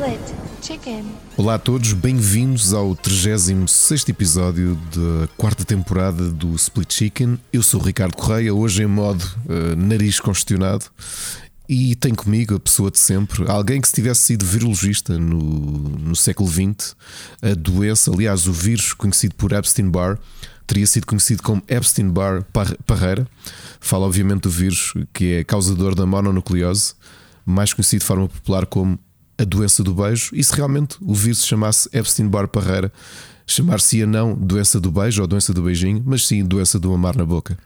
Split Chicken. Olá a todos, bem-vindos ao 36 episódio da quarta temporada do Split Chicken. Eu sou o Ricardo Correia, hoje em modo uh, nariz congestionado. E tenho comigo a pessoa de sempre, alguém que se tivesse sido virologista no, no século XX, a doença, aliás, o vírus conhecido por Epstein-Barr, teria sido conhecido como Epstein-Barr Parreira. Fala, obviamente, do vírus que é causador da mononucleose, mais conhecido de forma popular como a doença do beijo. E se realmente o vírus se chamasse Epstein-Barr Parreira, chamar-se-ia não doença do beijo ou doença do beijinho, mas sim doença do amar na boca.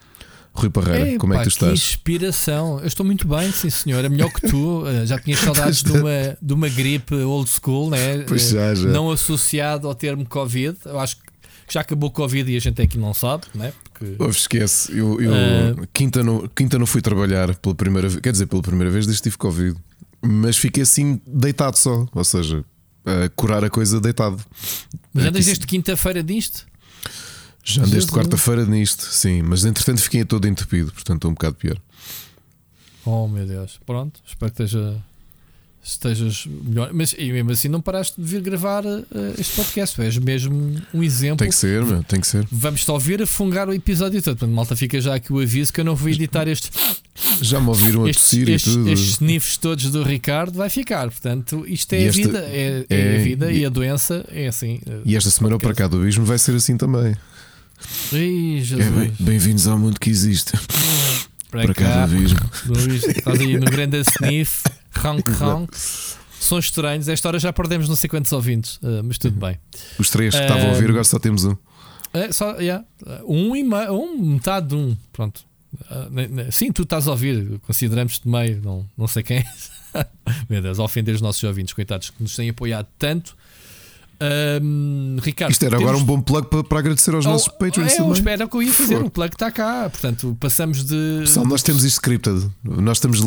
Rui Parreira, Ei, como é pá, que tu estás? Que inspiração. Eu estou muito bem, sim senhor. É melhor que tu. Eh, Já tinhas saudades de uma, de uma gripe old school, né? Pois já, já. não associado ao termo Covid. Eu acho que já acabou o Covid e a gente aqui não sabe, né? Porque Ouve, esquece, eu, eu Ah. quinta, não, quinta não fui trabalhar pela primeira vez, quer dizer, pela primeira vez desde que tive Covid, mas fiquei assim deitado só, ou seja, a curar a coisa deitado. Mas É andas isso- desde quinta-feira disto? Já desde Jesus. quarta-feira nisto, sim, mas entretanto fiquei todo entupido, portanto estou um bocado pior. Oh meu Deus. Pronto, espero que esteja, estejas melhor. Mas e mesmo assim não paraste de vir gravar eh, este podcast. És mesmo um exemplo. Tem que ser, meu, tem que ser. Vamos-te ouvir a fungar o episódio todo. Portanto, malta, fica já aqui o aviso que eu não vou editar este, Já me ouviram a estes, tossir e tudo. estes sniffs todos do Ricardo. Vai ficar. Portanto, isto é a vida. É, é é- a vida e, e- a doença é assim. eh, E esta semana para cá do vai ser assim também. Ih, É, bem- Bem-vindos ao mundo que existe. para, Para cá cá. do Estás aí no grande sniff. Ronk, ronk. Sons estranhos. Esta hora já perdemos não sei quantos ouvintes. eh, mas tudo bem. Os três que estavam a ouvir, Ahm. agora só temos um. É, só, yeah. um e meio, um, metade de um. Pronto. Ne- sim, tu estás a ouvir, consideramos-te meio, não, não sei quem é. Meu Deus, a ofender os nossos ouvintes, coitados, que nos têm apoiado tanto. Ahm, Ricardo, Isto era agora temos- um bom plug para, para agradecer aos Oh, nossos Patreons é, também. eu espero que eu ia fazer. O plug está cá. Portanto, passamos de. Pessoal, nós temos isto scripted. Nós estamos a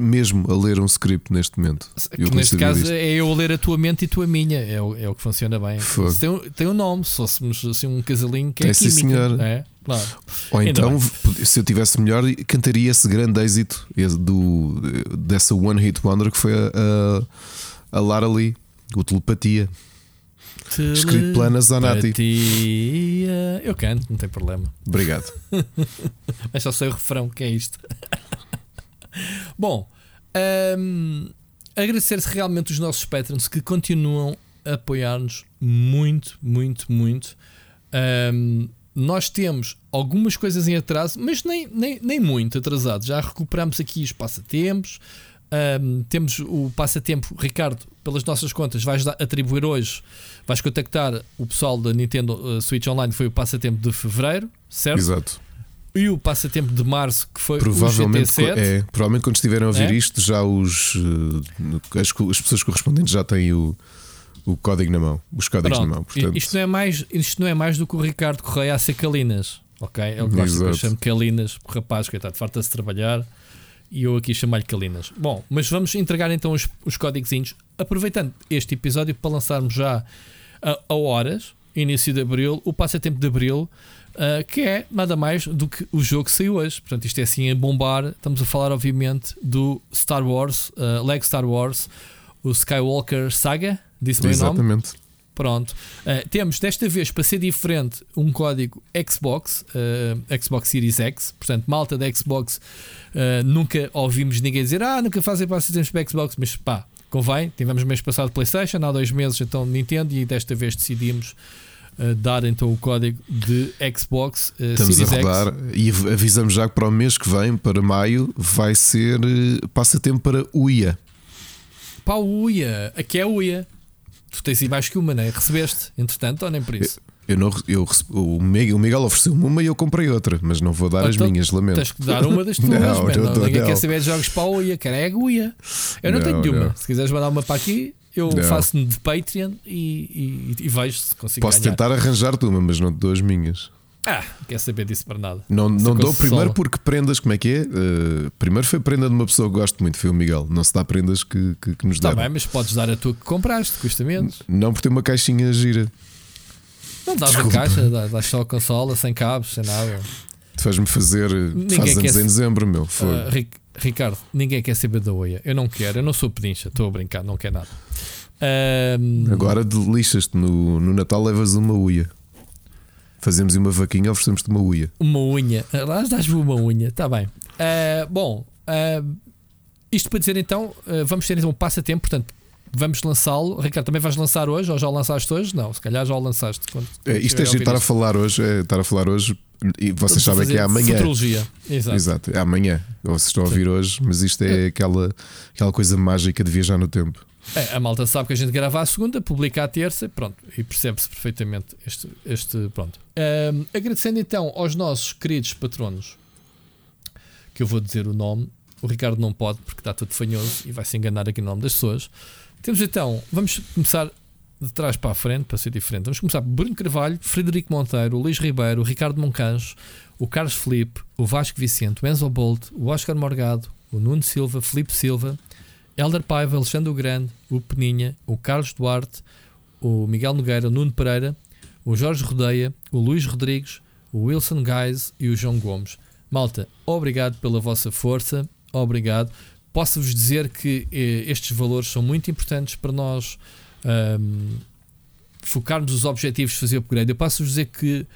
mesmo a ler um script neste momento. neste consigo caso isto. é eu ler a tua mente e tu a minha. É o, é o que funciona bem. Tem, um- tem um nome, se fôssemos assim um casalinho que é É, química. senhor. É, claro. Ou então, se eu tivesse melhor, cantaria esse grande êxito do, dessa One Hit Wonder que foi a, a, a Lara Lee, o Telepatia. Escrito pela Ana Zanatti. Eu canto, não tem problema. Obrigado. Mas só sei o refrão, que é isto. Bom, hum, agradecer-se realmente os nossos patrons que continuam a apoiar-nos muito, muito, muito. Hum, nós temos algumas coisas em atraso, mas nem, nem, nem muito atrasado. Já recuperamos aqui os passatempos. Hum, temos o passatempo, Ricardo, pelas nossas contas, vais atribuir hoje, vais contactar o pessoal da Nintendo uh, Switch Online, foi o passatempo de fevereiro, certo? Exato. E o passatempo de março, que foi Provavelmente, o GT7. é, provavelmente quando estiverem a ouvir É? isto, já os, eh, as, as pessoas correspondentes já têm o, o código na mão. Os códigos Pronto, na mão. Portanto, isto, não é mais, isto não é mais do que o Ricardo Correia a ser Calinas. Ok? É o que que eu chamo Calinas. Rapaz, coitado, farta-se de trabalhar. E eu aqui chamo-lhe Calinas. Bom, mas vamos entregar então os, os códigozinhos. Aproveitando este episódio para lançarmos já a, a horas, início de abril, o passatempo de abril. ah, que é nada mais do que o jogo que saiu hoje. Portanto, isto é assim a bombar. Estamos a falar, obviamente, do Star Wars, uh, Lego Star Wars, o Skywalker Saga. Disse bem o nome? exatamente. Pronto. Uh, temos desta vez, para ser diferente, um código Xbox, uh, Xbox Series X. Portanto, malta da Xbox, uh, nunca ouvimos ninguém dizer, ah, nunca fazem passatempos para Xbox, mas pá, convém. Tivemos mês passado PlayStation, há dois meses então Nintendo, e desta vez decidimos uh, dar então o código de Xbox uh, Estamos Series a rodar e av- avisamos já que para o mês que vem, para maio, vai ser eh, passatempo para UIA. X. Pá, o UIA, aqui é UIA. Tu tens aí mais que uma, né? Recebeste, entretanto, ou nem por isso? Eu não, eu, o Miguel, ofereceu-me uma e eu comprei outra, mas não vou dar as Então, minhas, lamento. Tens que dar uma das tuas, Não, man. não Não, ninguém não. quer saber de jogos para a UIA, cara. É a UIA. Eu não, Não, tenho nenhuma. Se quiseres mandar uma para aqui, eu faço-me de Patreon e, e, e vejo se consigo Posso ganhar. tentar arranjar-te uma, mas não te dou as minhas. Ah, quer saber disso para nada. Não, não dou primeiro porque prendas, como é que é? Eh, primeiro foi prenda de uma pessoa que gosto muito, foi o Miguel. Não se dá prendas que, que, que nos Está deram. bem, mas podes dar a tua que compraste, custa menos. Não por ter uma caixinha gira. Não dás a Desculpa. caixa, dás dás só a consola, sem cabos, sem nada. Tu faz-me fazer. Ninguém quer anos em dezembro, meu. Ah, Ric- Ricardo, ninguém quer saber da OIA. Eu não quero, eu não sou pedincha, estou a brincar, não quero nada. Um, Agora lixas-te no, no Natal, levas uma uia. Fazemos uma vaquinha, oferecemos-te uma uia. Uma unha. Lá dás-me uma unha, está bem. Uh, bom, uh, isto para dizer então, uh, vamos ter então um passatempo, portanto, vamos lançá-lo. Ricardo, também vais lançar hoje ou já o lançaste hoje? Não, se calhar já o lançaste. Quando, é, isto é giro estar a falar hoje, é, estar a falar hoje e vocês sabem que é amanhã. Futurologia. Exato. Exato, é amanhã. Vocês estão a ouvir Sim. hoje, mas isto é, é aquela, aquela coisa mágica de viajar no tempo. É, a malta sabe que a gente grava à segunda, publica à terça, pronto, e percebe-se perfeitamente este, este pronto. Um, agradecendo então aos nossos queridos patronos, que eu vou dizer o nome, o Ricardo não pode porque está tudo fanhoso e vai se enganar aqui no nome das pessoas. Temos então, vamos começar de trás para a frente, para ser diferente. Vamos começar por Bruno Carvalho, Frederico Monteiro, o Luís Ribeiro, o Ricardo Moncanjo, o Carlos Felipe, o Vasco Vicente, o Enzo Bolt, o Oscar Morgado, o Nuno Silva, Felipe Silva, Helder Paiva, Alexandre Grande, o Peninha, o Carlos Duarte, o Miguel Nogueira, o Nuno Pereira, o Jorge Rodeia, o Luís Rodrigues, o Wilson Guys e o João Gomes. Malta, obrigado pela vossa força, obrigado. Posso-vos dizer que eh, estes valores são muito importantes para nós um, focarmos os objetivos de fazer upgrade. Eu posso-vos dizer que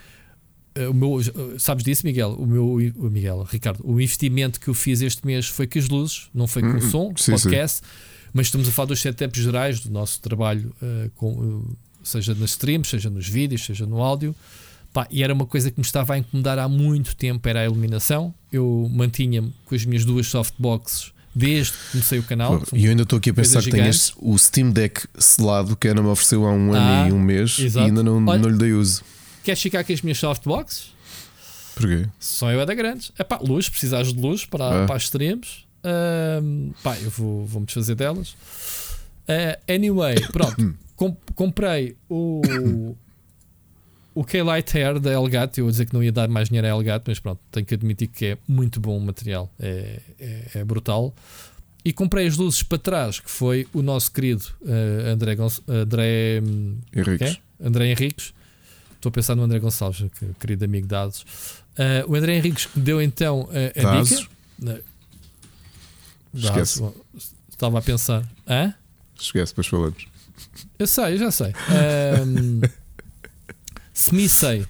uh, o meu, sabes disso, Miguel? O meu, o Miguel, Ricardo, o investimento que eu fiz este mês foi com as luzes, não foi com o uhum. som, sim, podcast, sim. mas estamos a falar dos setups gerais do nosso trabalho, uh, com, uh, seja nas streams, seja nos vídeos, seja no áudio. Pá, e era uma coisa que me estava a incomodar há muito tempo, era a iluminação. Eu mantinha-me com as minhas duas softboxes desde que comecei o canal. E eu ainda estou aqui a pensar que tenho o Steam Deck selado que a Ana me ofereceu há um ano ah, e um mês exato. e ainda não, Olha, não lhe dei uso. Queres ficar com as minhas softboxes? Porquê? Só eu é da grandes. É pá, luz, precisares de luz para, ah. para as streams. Pá, eu vou, vou-me desfazer delas. Uh, anyway, pronto. Com, comprei o, o K-Light Hair da Elgato, eu vou dizer que não ia dar mais dinheiro a Elgato, mas pronto, tenho que admitir que é muito bom o material, é, é, é brutal. E comprei as luzes para trás, que foi o nosso querido uh, André, Gonç André Henriques. É? André Henriques. Estou a pensar no André Gonçalves, que, querido amigo de Dados. Uh, o André Henriques que deu então uh, a dica. Esquece. Estava a pensar. Hã? Esquece, depois falamos. Eu sei, eu já sei. Semicei.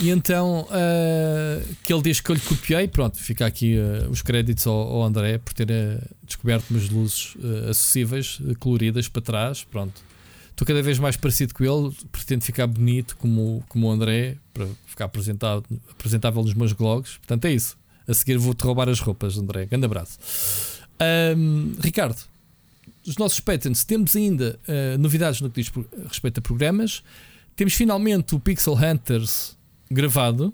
E então uh, que ele diz que eu lhe copiei, pronto, fica aqui uh, os créditos ao, ao, André por ter uh, descoberto umas luzes acessíveis, coloridas para trás, pronto. Estou cada vez mais parecido com ele, pretendo ficar bonito como, como o André, para ficar apresentado, apresentável nos meus blogs. Portanto, é isso. A seguir vou-te roubar as roupas, André. Grande abraço. Um, Ricardo, os nossos patrons, temos ainda novidades no que diz respeito a programas. Temos finalmente o Pixel Hunters gravado.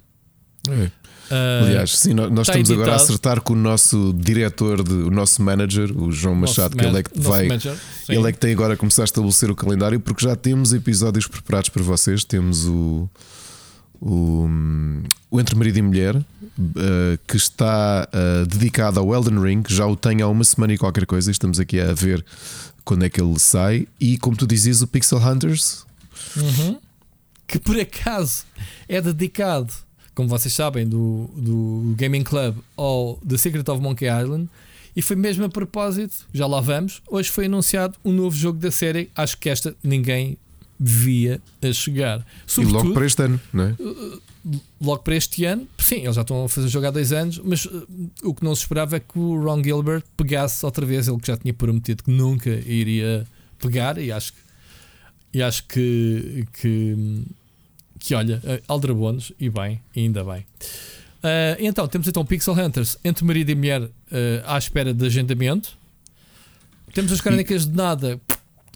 É. Uh, Aliás, sim, nós, nós estamos editado. agora a acertar com o nosso diretor, de, o nosso manager, o João Machado, que ele é que vai. Manager, ele é que tem agora a começar a estabelecer o calendário, porque já temos episódios preparados para vocês. Temos o. O, o Entre Marido e Mulher, uh, que está uh, dedicado ao Elden Ring, já o tem há uma semana e qualquer coisa. Estamos aqui a ver quando é que ele sai. E como tu dizias, o Pixel Hunters. Uhum que por acaso é dedicado, como vocês sabem, do, do Gaming Club ao The Secret of Monkey Island. E foi mesmo a propósito, já lá vamos. Hoje foi anunciado um novo jogo da série. Acho que esta ninguém via a chegar. Sobretudo, e logo para este ano, não é? Uh, logo para este ano, sim, eles já estão a fazer jogo há dois anos, mas uh, o que não se esperava é que o Ron Gilbert pegasse outra vez, ele que já tinha prometido que nunca iria pegar, e acho que, e acho que, que que olha, aldrabones, e bem, ainda bem. Uh, então, temos então Pixel Hunters entre marido e mulher uh, à espera de agendamento. Temos as crónicas de nada,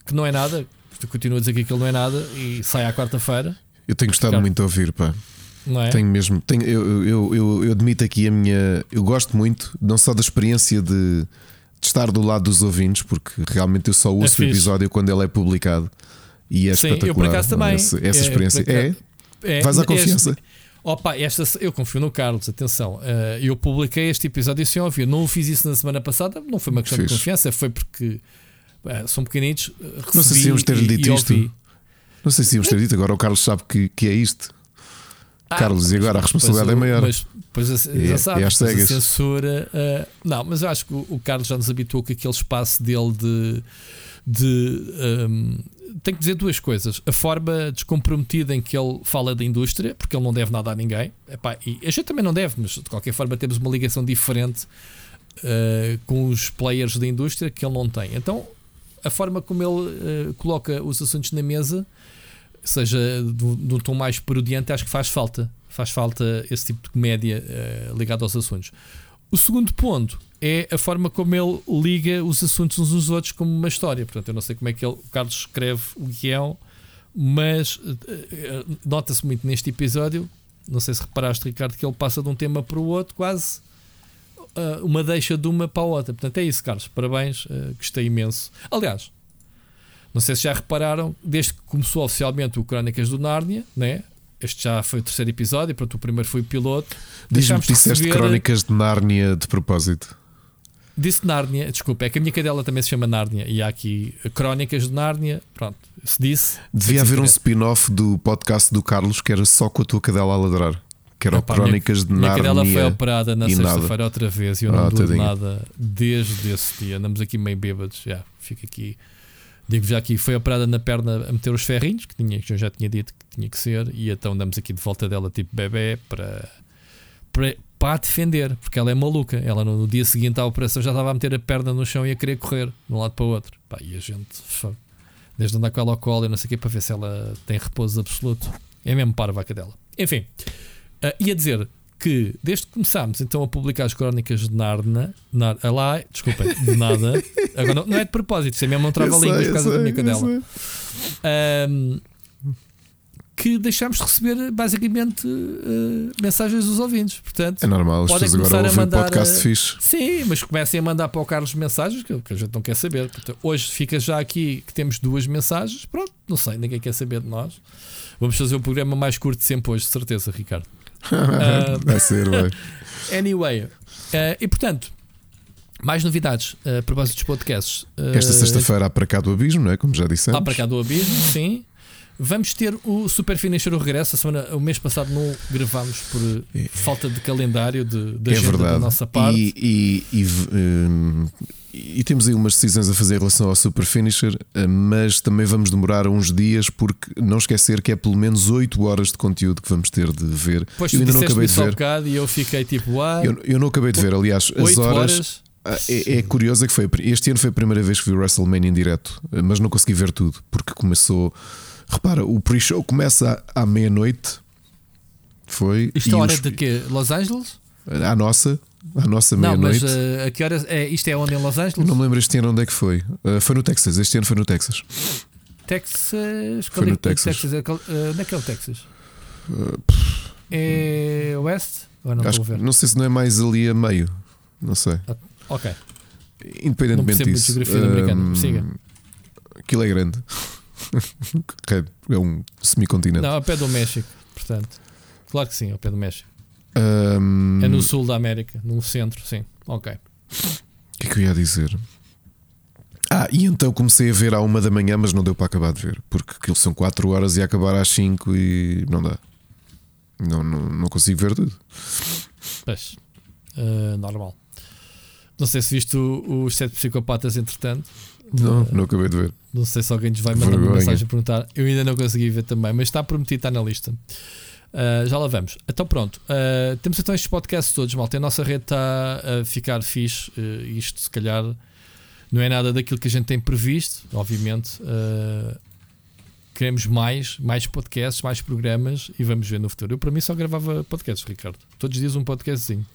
que não é nada. Tu continua a dizer que aquilo não é nada e sai à quarta-feira. Eu tenho gostado muito de ouvir, pá. É? Tenho mesmo. Tenho, eu, eu, eu, eu, admito aqui a minha. Eu gosto muito, não só da experiência de, de estar do lado dos ouvintes, porque realmente eu só ouço é o episódio quando ele é publicado. E é Sim, espetacular. Eu por acaso também. Essa, essa é, experiência. É, é, Vais à confiança. Este, opa, esta, eu confio no Carlos, atenção. Uh, eu publiquei este episódio sem ouvir. Não o fiz isso na semana passada, não foi uma questão Fiz. de confiança, foi porque uh, são pequenitos. Não sei se íamos ter dito isto. Não sei se íamos ter dito, agora o Carlos sabe que, que é isto. Ah, Carlos, e agora a responsabilidade é maior. Mas pois já é, sabe, é a censura. Uh, não, mas eu acho que o, o Carlos já nos habituou com aquele espaço dele de de. Um, tenho que dizer duas coisas. A forma descomprometida em que ele fala da indústria, porque ele não deve nada a ninguém. Epá, e a gente também não deve, mas de qualquer forma temos uma ligação diferente uh, com os players da indústria que ele não tem. Então, a forma como ele uh, coloca os assuntos na mesa, seja de um tom mais parodiante, acho que faz falta. Faz falta esse tipo de comédia uh, ligado aos assuntos. O segundo ponto é a forma como ele liga os assuntos uns aos outros como uma história. Portanto, eu não sei como é que ele, o Carlos escreve o guião, mas uh, nota-se muito neste episódio. Não sei se reparaste, Ricardo, que ele passa de um tema para o outro, quase uh, uma deixa de uma para a outra. Portanto, é isso, Carlos. Parabéns, uh, gostei imenso. Aliás, não sei se já repararam, desde que começou oficialmente o Crónicas do Nárnia, né? este já foi o terceiro episódio, pronto, o primeiro foi o piloto. Diz-me que disseste receber... Crónicas de Nárnia de propósito. Disse Nárnia, desculpa, é que a minha cadela também se chama Nárnia e há aqui Crónicas de Nárnia, pronto, se disse. Devia haver um spin-off do podcast do Carlos que era só com a tua cadela a ladrar que era Crónicas minha, de Nárnia. A cadela foi operada na sexta-feira outra vez e eu não ah, nada desde esse dia. Andamos aqui meio bêbados. Já, fica aqui. Digo já aqui, foi operada na perna a meter os ferrinhos, que, tinha, que eu já tinha dito que tinha que ser, e então andamos aqui de volta dela, tipo bebê, para, para, para a defender, porque ela é maluca. Ela no, dia seguinte à operação já estava a meter a perna no chão e a querer correr de um lado para o outro. Pá, e a gente, desde andar com ela ao colo, e não sei o que, para ver se ela tem repouso absoluto. É mesmo parva a cadela. Enfim. Uh, ia dizer que desde que começámos então a publicar as crónicas de Narna, Nar, ah, lá, desculpem, de nada, agora não, não, é de propósito, isso é mesmo um trava-línguas por causa sei, da minha cadela. Um, que deixámos de receber basicamente uh, mensagens dos ouvintes. Portanto, é normal, começar agora a mandar. podcast uh, fixe. Sim, mas comecem a mandar para o Carlos mensagens que, que a gente não quer saber. Portanto, hoje fica já aqui que temos duas mensagens. Pronto, não sei, ninguém quer saber de nós. Vamos fazer o programa mais curto sempre hoje, de certeza, Ricardo uh, Vai ser, vai. Anyway, uh, e portanto, mais novidades uh, a propósito dos podcasts. Esta sexta-feira há para cá do Abismo, não é? Como já dissemos. Há para cá do Abismo, sim. Vamos ter o Super Finisher o regresso. A semana, o mês passado não gravámos por é. falta de calendário de, de é verdade. da nossa parte. E, e, e um, e temos aí umas decisões a fazer em relação ao Super Finisher, eh, mas também vamos demorar uns dias porque não esquecer que é pelo menos 8 horas de conteúdo que vamos ter de ver. Pois eu ainda não acabei de ver. Um e eu fiquei tipo, uau. Eu, eu não acabei de ver, aliás, as horas. horas ah, é, é, curioso é que foi este ano foi a primeira vez que vi o WrestleMania em direto, eh, mas não consegui ver tudo porque começou. Repara, o pre-show começa à, meia-noite. Foi. Isto é hora os... de quê? Los Angeles? À nossa. À nossa meia-noite. Não, mas uh, a que horas é, isto é onde em Los Angeles? Não me lembro este ano onde é que foi. Uh, foi no Texas. Este ano foi no Texas. Texas. Foi no é Texas. Texas? Uh, onde é que é o Texas? é West? Não, Acho, não sei se não é mais ali a meio. Não sei. Ah, ok. Independentemente não disso. geografia americana. Siga. Aquilo é grande. é um semicontinente. Não, ao pé do México, portanto. Claro que sim, ao pé do México. Um... É no sul da América, no centro, sim. Ok. O que é que eu ia dizer? Ah, e então comecei a ver à uma da manhã, mas não deu para acabar de ver, porque aquilo são 4 horas e acabar às 5 e não dá. Não, não, não consigo ver tudo. Pois, uh, normal. Não sei se viste os sete psicopatas entretanto. Não, não acabei de ver. Não sei se alguém nos vai mandar uma mensagem a perguntar. Eu ainda não consegui ver também, mas está prometido, está na lista. Uh, já lá vamos. Então pronto, uh, temos então estes podcasts todos, malta. A nossa rede está a ficar fixe. Uh, isto se calhar não é nada daquilo que a gente tem previsto, obviamente. queremos mais, mais podcasts, mais programas e vamos ver no futuro. Eu para mim só gravava podcasts, Ricardo. Todos os dias um podcastzinho.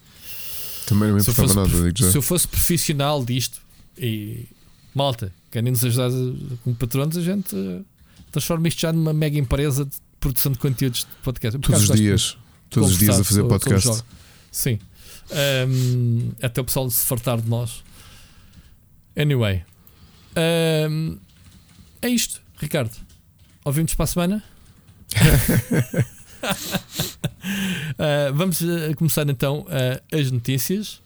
Também não me importava nada, digo já. Se eu fosse profissional disto e malta, querem nos ajudar como patronos, a gente transforma isto já numa mega empresa de produção de conteúdos de podcast. Todos os dias. Todos os dias a fazer podcast. Sim. Um, até o pessoal se fartar de nós. Anyway. Um, é isto, Ricardo. Ouvimos para a semana? uh, vamos uh, começar então uh, as notícias.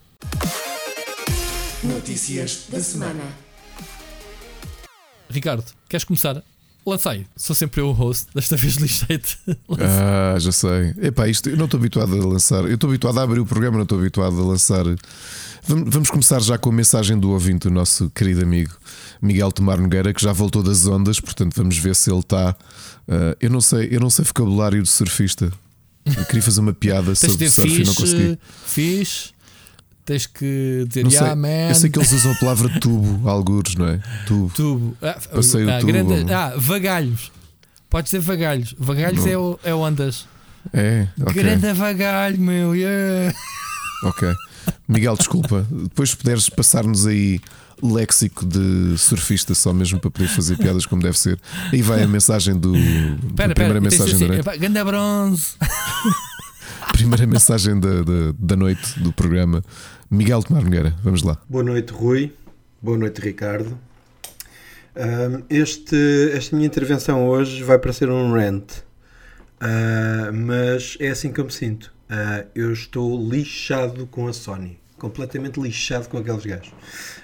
Notícias da semana. Ricardo, queres começar? lancei. Sou sempre eu o host. Desta vez lixei-te. ah, já sei. Epá, isto, eu não estou habituado a lançar. Eu estou habituado a abrir o programa, não estou habituado a lançar. Vamos começar já com a mensagem do ouvinte, do nosso querido amigo Miguel Tomar Nogueira, que já voltou das ondas, portanto vamos ver se ele está. Uh, eu não sei, eu não sei vocabulário de surfista. Eu queria fazer uma piada sobre surf e não consegui. Fiz. Tens que dizer, não sei, yeah, man. Eu sei que eles usam a palavra tubo, algures, não é? Tubo. tubo. Ah, Passei ah, o tubo. Grande, ah, vagalhos. Pode ser vagalhos. Vagalhos é, o, é ondas. É, okay. Grande vagalho, meu. Yeah. Ok. Miguel, desculpa. Depois se puderes passar-nos aí léxico de surfista só mesmo para poder fazer piadas como deve ser. Aí vai a mensagem do. Pera, primeira pera, mensagem assim, da noite. Ganda bronze. primeira mensagem da, da, da, noite do programa. Miguel Tomar Nogueira, vamos lá. Boa noite, Rui. Boa noite, Ricardo. Um, este, esta minha intervenção hoje vai para ser um rant, uh, mas é assim que eu me sinto. Uh, eu estou lixado com a Sony, completamente lixado com aqueles gajos.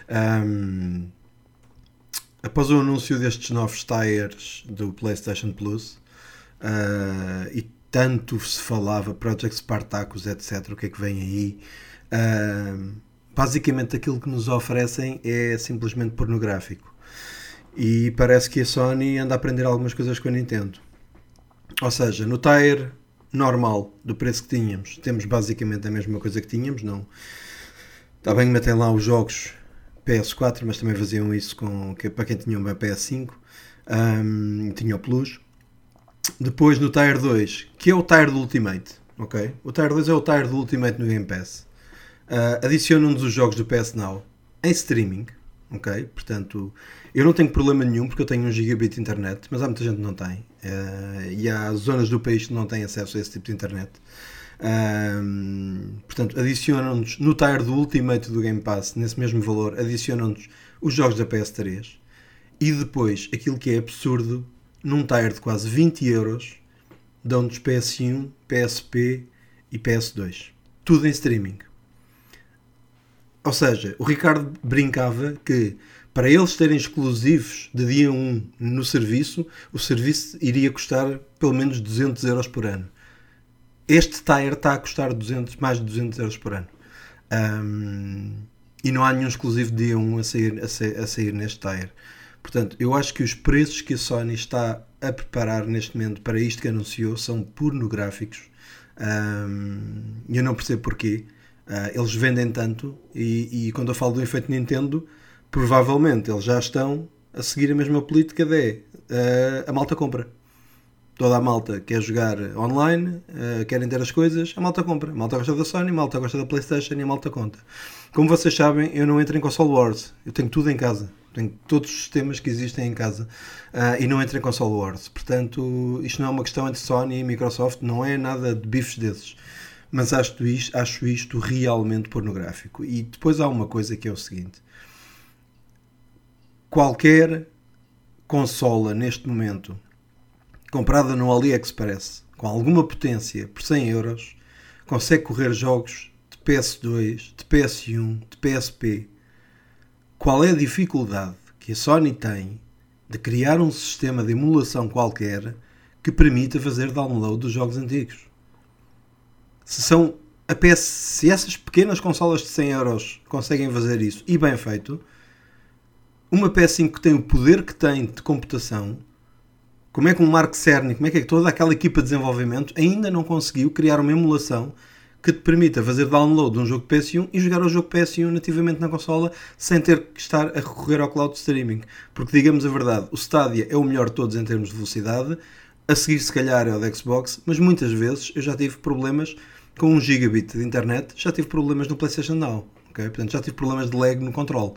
Um, após o anúncio destes novos tires do PlayStation Plus uh, e tanto se falava Project Spartacus, etc., o que é que vem aí? Uh, basicamente aquilo que nos oferecem é simplesmente pornográfico. E parece que a Sony anda a aprender algumas coisas com a Nintendo. Ou seja, no tire normal do preço que tínhamos, temos basicamente a mesma coisa que tínhamos, não. Está bem que metem lá os jogos PS4, mas também faziam isso com, que, para quem tinha uma PS5, um, tinha o Plus. Depois no Tire 2, que é o Tire do Ultimate, ok? O Tire 2 é o Tire do Ultimate no Game Pass. Uh, adicionam-nos os jogos do PS Now em streaming, ok? Portanto, eu não tenho problema nenhum porque eu tenho 1 gigabit de internet, mas há muita gente que não tem. Uh, e há zonas do país que não têm acesso a esse tipo de internet. Um, portanto, adicionam-nos no tire do Ultimate do Game Pass, nesse mesmo valor, adicionam-nos os jogos da PS3 e depois aquilo que é absurdo, num tire de quase 20 euros, dão-nos PS1, PSP e PS2. Tudo em streaming. Ou seja, o Ricardo brincava que para eles terem exclusivos de dia 1 no serviço, o serviço iria custar pelo menos 200 euros por ano. Este tire está a custar 200, mais de 200 euros por ano. Um, e não há nenhum exclusivo de dia 1 a sair, a, sair, a sair neste tire. Portanto, eu acho que os preços que a Sony está a preparar neste momento para isto que anunciou são pornográficos. Um, eu não percebo porquê. Uh, eles vendem tanto e, e, quando eu falo do efeito Nintendo, provavelmente eles já estão a seguir a mesma política de uh, a malta compra toda a malta quer jogar online, uh, querem ter as coisas, a malta compra. A malta gosta da Sony, a malta gosta da PlayStation e a malta conta. Como vocês sabem, eu não entro em console wars, eu tenho tudo em casa. Tenho todos os sistemas que existem em casa uh, e não entro em console wars. Portanto, isto não é uma questão entre Sony e Microsoft, não é nada de bifes desses. Mas acho isto, acho isto realmente pornográfico. E depois há uma coisa que é o seguinte: qualquer consola neste momento comprada no AliExpress com alguma potência por 100 euros, consegue correr jogos de PS2, de PS1, de PSP. Qual é a dificuldade que a Sony tem de criar um sistema de emulação qualquer que permita fazer download dos jogos antigos? Se são a PS, se essas pequenas consolas de 100 euros conseguem fazer isso e bem feito, uma PS5 que tem o poder que tem de computação como é que um Mark Cerny, como é é que toda aquela equipa de desenvolvimento ainda não conseguiu criar uma emulação que te permita fazer download de um jogo PS1 e jogar o jogo PS1 nativamente na consola sem ter que estar a recorrer ao cloud streaming. Porque digamos a verdade, o Stadia é o melhor de todos em termos de velocidade, a seguir se calhar é o da Xbox, mas muitas vezes eu já tive problemas com 1 gigabit de internet, já tive problemas no PlayStation Now, okay? portanto já tive problemas de lag no controle.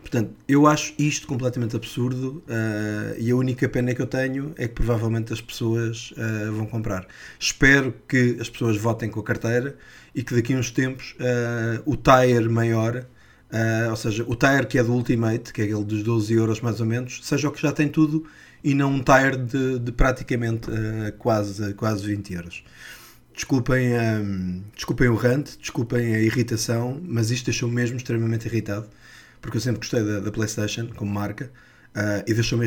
Portanto, eu acho isto completamente absurdo uh, e a única pena que eu tenho é que provavelmente as pessoas uh, vão comprar. Espero que as pessoas votem com a carteira e que daqui a uns tempos uh, o tire maior, ou seja, o tire que é do Ultimate, que é aquele dos 12 euros mais ou menos, seja o que já tem tudo e não um tire de, de praticamente quase, quase 20 euros. Desculpem, um, desculpem o rant, desculpem a irritação, mas isto deixou-me mesmo extremamente irritado porque eu sempre gostei da, da PlayStation como marca. uh, e deixou-me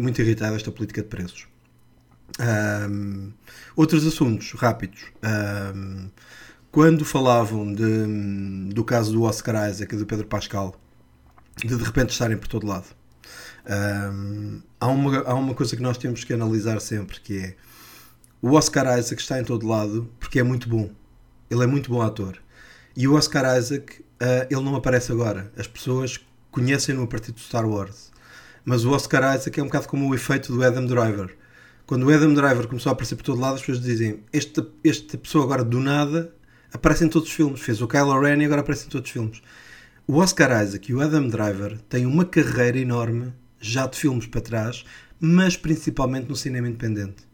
muito irritado esta política de preços. Um, outros assuntos rápidos. Um, quando falavam de, do caso do Oscar Isaac e do Pedro Pascal, de de repente estarem por todo lado, um, há, uma, há uma coisa que nós temos que analisar sempre, que é o Oscar Isaac está em todo lado porque é muito bom. Ele é muito bom ator. E o Oscar Isaac, uh, ele não aparece agora. As pessoas conhecem-no a partir do Star Wars. Mas o Oscar Isaac é um bocado como o efeito do Adam Driver. Quando o Adam Driver começou a aparecer por todo lado, as pessoas dizem: esta, esta pessoa agora do nada aparece em todos os filmes. Fez o Kylo Ren e agora aparece em todos os filmes. O Oscar Isaac e o Adam Driver têm uma carreira enorme, já de filmes para trás, mas principalmente no cinema independente.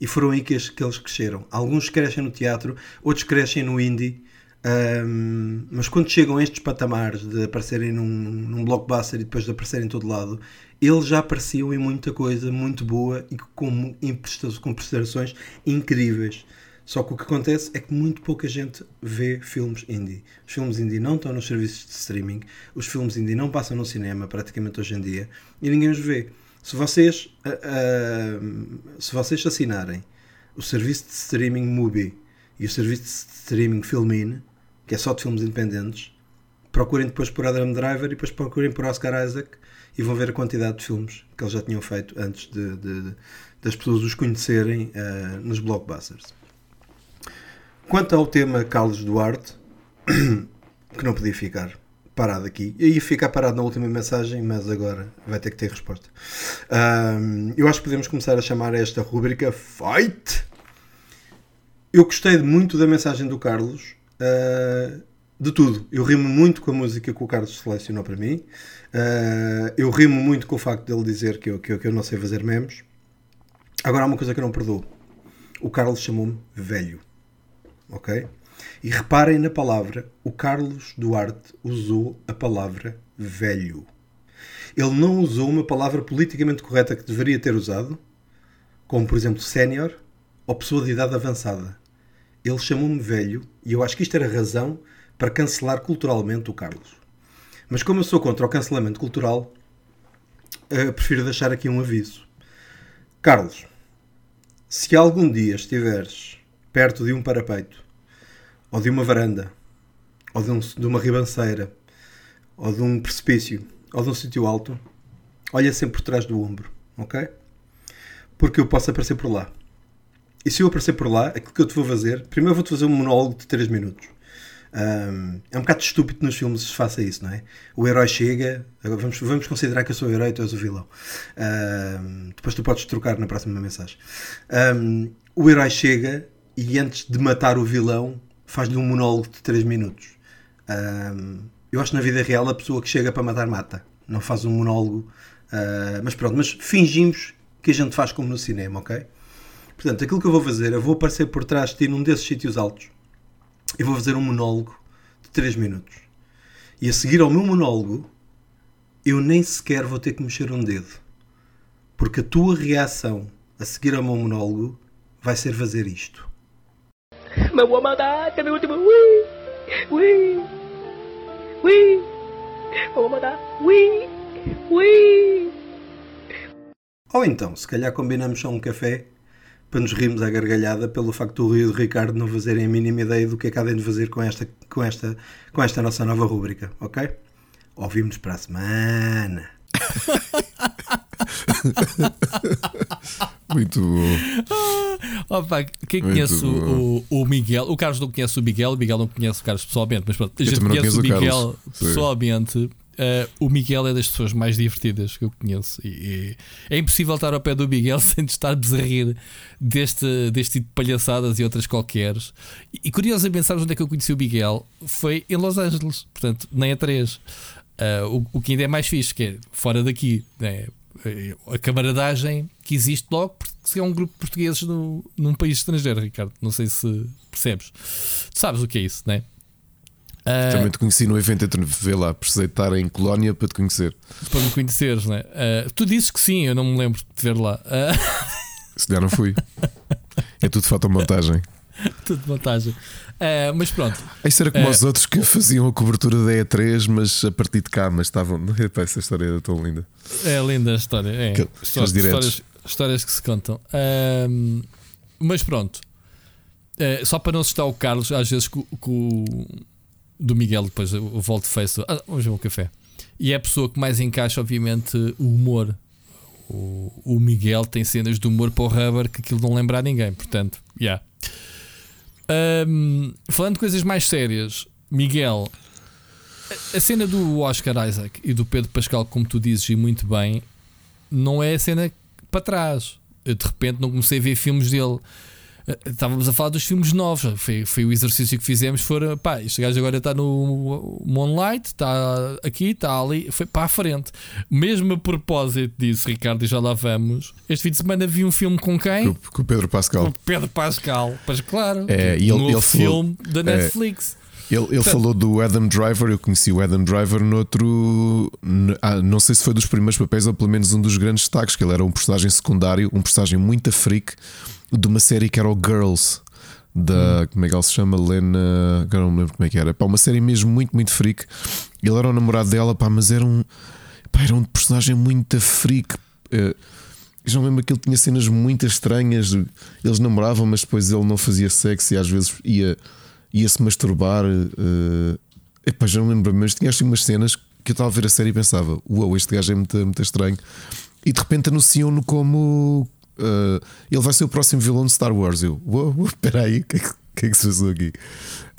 E foram aí que, eles cresceram. Alguns crescem no teatro, outros crescem no indie. Um, mas quando chegam a estes patamares de aparecerem num, num blockbuster e depois de aparecerem em todo lado, eles já apareciam em muita coisa muito boa e com, com prestações incríveis. Só que o que acontece é que muito pouca gente vê filmes indie. Os filmes indie não estão nos serviços de streaming, os filmes indie não passam no cinema praticamente hoje em dia e ninguém os vê. Se vocês, uh, uh, se vocês assinarem o serviço de streaming Mubi e o serviço de streaming Filmin, que é só de filmes independentes, procurem depois por Adam Driver e depois procurem por Oscar Isaac e vão ver a quantidade de filmes que eles já tinham feito antes de, de, de das pessoas os conhecerem uh, nos blockbusters. Quanto ao tema Carlos Duarte, que não podia ficar parado aqui, eu ia ficar parado na última mensagem, mas agora vai ter que ter resposta. Um, eu acho que podemos começar a chamar esta rubrica Fight. Eu gostei muito da mensagem do Carlos. Uh, de tudo. Eu rimo muito com a música que o Carlos selecionou para mim. Uh, eu rimo muito com o facto dele dizer que eu, que, eu, que eu não sei fazer memes. Agora há uma coisa que eu não perdoo. O Carlos chamou-me velho ok? E reparem na palavra, o Carlos Duarte usou a palavra velho. Ele não usou uma palavra politicamente correta que deveria ter usado, como por exemplo sénior ou pessoa de idade avançada. Ele chamou-me velho e eu acho que isto era razão para cancelar culturalmente o Carlos. Mas como eu sou contra o cancelamento cultural, uh, prefiro deixar aqui um aviso. Carlos, se algum dia estiveres perto de um parapeito, ou de uma varanda, ou de, um, de uma ribanceira, ou de um precipício, ou de um sítio alto, olha sempre por trás do ombro, ok? Porque eu posso aparecer por lá. E se eu aparecer por lá, aquilo que eu te vou fazer, primeiro vou-te fazer um monólogo de 3 minutos. Um, é um bocado estúpido nos filmes se faça isso, não é? O herói chega, vamos, vamos considerar que eu sou o herói e tu és o vilão. Um, depois tu podes trocar na próxima mensagem. Um, o herói chega e antes de matar o vilão faz-lhe um monólogo de 3 minutos. Eu acho que na vida real a pessoa que chega para matar mata, não faz um monólogo. Uh, mas pronto, mas fingimos que a gente faz como no cinema, ok? Portanto, aquilo que eu vou fazer, eu vou aparecer por trás de ti num desses sítios altos e vou fazer um monólogo de 3 minutos. E a seguir ao meu monólogo, eu nem sequer vou ter que mexer um dedo. Porque a tua reação a seguir ao meu monólogo vai ser fazer isto. Mas vou mandar, é meu último. Ui! Ui! Ui! Vou mandar. Ui! Ui! Ou então, se calhar combinamos só um café para nos rirmos à gargalhada pelo facto do Rio e do Ricardo não fazerem a mínima ideia do que é que há de fazer com esta, com esta, com esta nossa nova rúbrica, ok? Ouvimos para a semana. Muito bom. Ah, opa, quem Muito conhece o, o, Miguel, o Carlos não conhece o Miguel, o Miguel não conhece o Carlos pessoalmente, mas pronto, a gente conhece o Miguel pessoalmente. Uh, o Miguel é das pessoas mais divertidas que eu conheço. E, e, é impossível estar ao pé do Miguel sem estar-nos a rir deste, deste tipo de palhaçadas e outras qualquer. E, e curiosamente, sabes onde é que eu conheci o Miguel? Foi em Los Angeles, portanto, nem a 3. Uh, o, o que ainda é mais fixe, que é fora daqui, né? a camaradagem que existe logo porque é um grupo de portugueses no, num país estrangeiro, Ricardo. Não sei se percebes. Tu sabes o que é isso, não é? Uh, Também te conheci no evento entre vê lá, precisei estar em Colónia para te conhecer. Para me conheceres, não é? Uh, tu dizes que sim, eu não me lembro de ver lá. Uh... Se já não fui. É tudo fotomontagem. Tudo vantagem. Uh, mas pronto. Isso era como uh, os outros que faziam a cobertura da E3, mas a partir de cá, mas estavam. Epá, essa história era tão linda. É linda a história. É. Que, histórias, histórias, histórias, que se contam. Mas pronto. Só para não assustar o Carlos, às vezes com, com do Miguel, depois o volto face. Ah, vamos ver um café. E é a pessoa que mais encaixa, obviamente, o humor. O, o Miguel tem cenas de humor para o rubber que aquilo não lembra a ninguém. Portanto, já. Yeah. Um, falando de coisas mais sérias, Miguel, a cena do Oscar Isaac e do Pedro Pascal, como tu dizes, e muito bem, não é a cena para trás. Eu de repente não comecei a ver filmes dele. Estávamos a falar dos filmes novos. Foi, foi o exercício que fizemos. Foi, pá, este gajo agora está no Moonlight, está aqui, está ali. Foi para a frente. Mesmo a propósito disso, Ricardo, e já lá vamos. Este fim de semana vi um filme com quem? Com o Pedro Pascal. Com o Pedro Pascal. Pois claro. É, e ele, ele filme falou, da é, Netflix. É, ele, ele falou do Adam Driver, eu conheci o Adam Driver noutro. Ah, não sei se foi dos primeiros papéis ou pelo menos um dos grandes destaques, que ele era um personagem secundário, um personagem muito freak de uma série que era o Girls. Da. Hum. Como é que ela se chama? Lena. Agora não me lembro como é que era. Pá, uma série mesmo muito, muito freak. Ele era o namorado dela, pá, mas era um. Pá, era um personagem muito freak. Uh, eu não lembro que ele tinha cenas muito estranhas. Eles namoravam, mas depois ele não fazia sexo e às vezes ia ia-se masturbar. Uh, epá, já não lembro, mas tinha assim umas cenas que eu estava a ver a série e pensava: Uau, este gajo é muito, muito estranho. E de repente anunciam-no como uh, ele vai ser o próximo vilão de Star Wars. Eu, uau, espera aí, o que, é que, é que se passou aqui?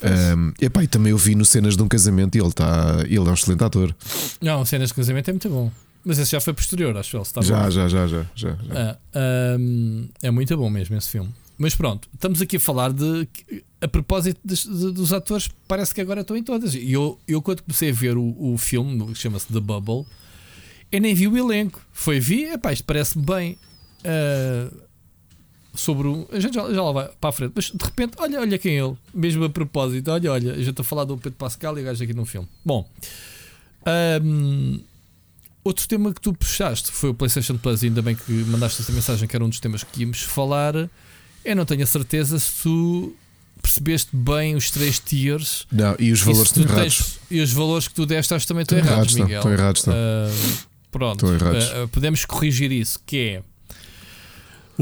Um, epá, e também eu vi no cenas de um casamento e ele, tá, ele é um excelente ator. Não, cenas de casamento é muito bom. Mas esse já foi posterior, acho eu. Já, já, já, já, já, já. É, um, é muito bom mesmo esse filme. Mas pronto, estamos aqui a falar de. A propósito dos, dos atores, parece que agora estão em todas. E eu, eu, quando comecei a ver o, o filme, que chama-se The Bubble, eu nem vi o elenco. Foi, vi, epá, isto parece-me bem. Uh, sobre o. A gente já, já lá vai para a frente, mas de repente, olha, olha quem é ele, mesmo a propósito, olha, olha, a gente está a falar do Pedro Pascal e o gajo aqui no filme. Bom, um, outro tema que tu puxaste foi o PlayStation Plus, ainda bem que mandaste essa mensagem que era um dos temas que íamos falar. Eu não tenho a certeza se tu percebeste bem os três tiers. Não, e os valores errados. Tens, e os valores que tu deste acho também estão, estão errados, Miguel. Estão errados, estão. Uh, pronto, errados. Uh, podemos corrigir isso, que é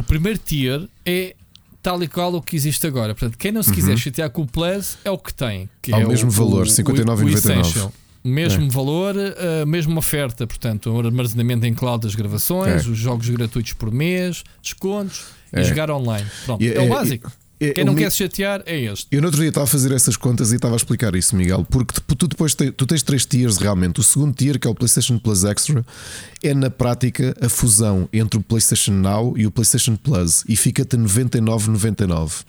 o primeiro tier é tal e qual o que existe agora. Portanto, quem não se quiser uhum. chatear com o Plus é o que tem. Que Ao é mesmo o, valor, 59,99. Mesmo é. valor, a uh, mesma oferta, portanto, o armazenamento em cloud das gravações, é. os jogos gratuitos por mês, descontos e é. jogar online. Pronto, é, o é, básico. É, Quem não quer se chatear é este. Eu no outro dia estava a fazer essas contas e estava a explicar isso, Miguel, porque tu depois te, tu tens três tiers realmente. O segundo tier, que é o PlayStation Plus Extra, é na prática a fusão entre o PlayStation Now e o PlayStation Plus e fica-te 99,99.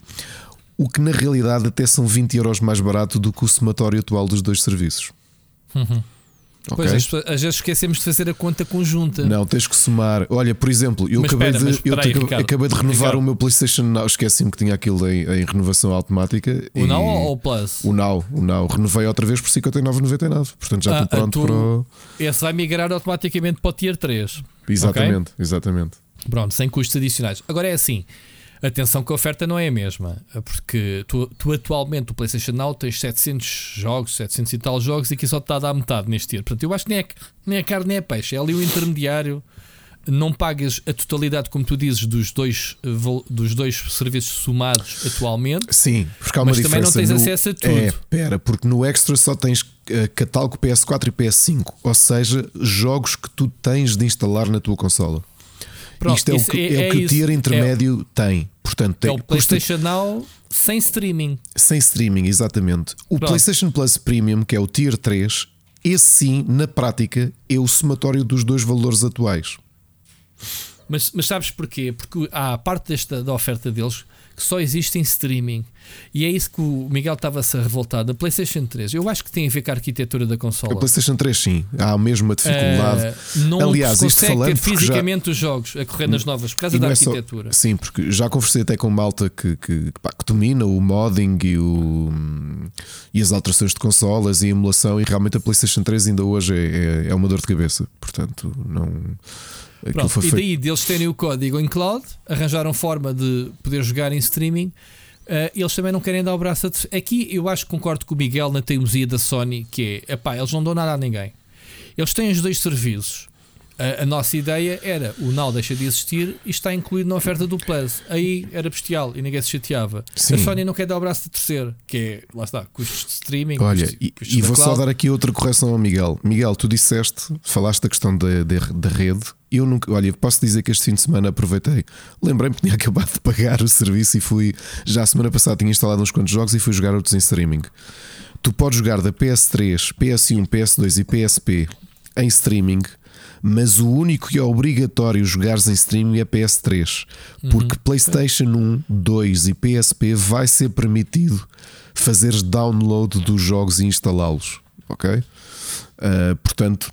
O que na realidade até são 20 euros mais barato do que o somatório atual dos dois serviços. Uhum. Okay. Pois, às vezes esquecemos de fazer a conta conjunta. Não, tens que somar. Olha, por exemplo, eu mas acabei espera, de, eu aí, Ricardo, acabei de renovar Ricardo. o meu PlayStation Now. Esqueci-me que tinha aquilo em, em renovação automática. O Now ou o Plus? O Now, o Now. Renovei outra vez por 59,99. Portanto, já ah, estou pronto tu, para. O... Esse vai migrar automaticamente para o Tier 3. Exatamente, okay? exatamente. Pronto, sem custos adicionais. Agora é assim. Atenção que a oferta não é a mesma, porque tu, tu atualmente o PlayStation Now tens 700 jogos, 700 e tal jogos e aqui só te está a dar metade neste ano. Portanto, eu acho que nem é, nem é carne nem é peixe, é ali o intermediário. Não pagas a totalidade, como tu dizes, dos dois, dos dois serviços somados atualmente. Sim, porque há uma mas diferença. também não tens no, acesso a tudo. É, pera, porque no Extra só tens uh, catálogo PS4 e PS5, ou seja, jogos que tu tens de instalar na tua consola. Pronto, Isto é o que, é, é, é o, que o tier intermédio é, tem. Portanto, é o PlayStation custa... Now sem streaming. Sem streaming, exatamente. O Pronto. PlayStation Plus Premium, que é o tier 3, esse sim, na prática, é o somatório dos dois valores atuais. Mas, mas sabes porquê? Porque há parte desta, da oferta deles que só existe em streaming. E é isso que o Miguel estava-se a revoltar da PlayStation 3. Eu acho que tem a ver com a arquitetura da consola. A PlayStation 3, sim, há a mesma dificuldade. Uh, não Aliás, isto falando ter fisicamente já... os jogos a correr nas novas por causa da é arquitetura. Só... Sim, porque já conversei até com malta que, que, pá, que domina o modding e, o, e as alterações de consolas e a emulação, e realmente a PlayStation 3 ainda hoje é, é, é uma dor de cabeça. Portanto, não. Pronto, e daí deles terem o código em cloud, arranjaram forma de poder jogar em streaming Uh, eles também não querem dar o braço a Aqui eu acho que concordo com o Miguel na teimosia da Sony, que é, epá, eles não dão nada a ninguém. Eles têm os dois serviços. A, a, nossa ideia era o Now deixa de existir e está incluído na oferta do Plus. Aí era bestial e ninguém se chateava. Sim. A Sony não quer dar o braço de terceiro, que é, lá está, custos de streaming. Olha, custos, e, custos e vou cloud. só dar aqui outra correção ao Miguel. Miguel, tu disseste, falaste da questão da, da, da rede. Eu nunca, olha, posso dizer que este fim de semana aproveitei, lembrei-me que tinha acabado de pagar o serviço e fui, já a semana passada tinha instalado uns quantos jogos e fui jogar outros em streaming. Tu podes jogar da PS3, PS1, PS2 e PSP em streaming mas o único que é obrigatório jogares em streaming é PS3, porque uhum. PlayStation 1, 2 e PSP vai ser permitido fazeres download dos jogos e instalá-los, ok? Uh, portanto,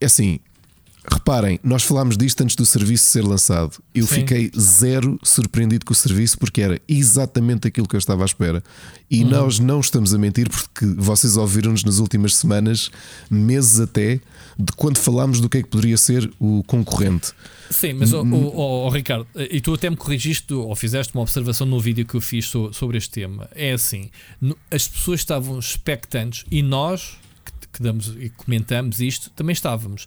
é assim. Reparem, nós falámos disto antes do serviço ser lançado. Eu Sim. fiquei zero surpreendido com o serviço porque era exatamente aquilo que eu estava à espera. E uhum. nós não estamos a mentir porque vocês ouviram-nos nas últimas semanas, meses até, de quando falámos do que é que poderia ser o concorrente. Sim, mas o, o, o, Ricardo, e tu até me corrigiste ou fizeste uma observação no vídeo que eu fiz sobre este tema. É assim: as pessoas estavam expectantes e nós que damos e comentamos isto também estávamos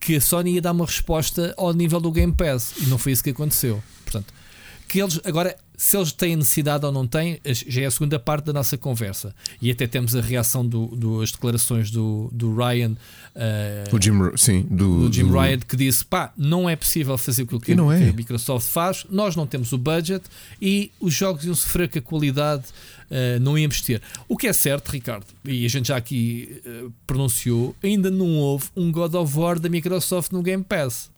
que a Sony ia dar uma resposta ao nível do Game Pass e não foi isso que aconteceu. Portanto, que eles agora se eles têm necessidade ou não têm, já é a segunda parte da nossa conversa. E até temos a reação das do, declarações do, do Ryan, uh, o Jim, sim, do, do Jim do... Ryan, que disse: pá, não é possível fazer o que, não é. que a Microsoft faz, nós não temos o budget e os jogos iam sofrer com a qualidade. Uh, não íamos ter. O que é certo, Ricardo, e a gente já aqui uh, pronunciou, ainda não houve um God of War da Microsoft no Game Pass.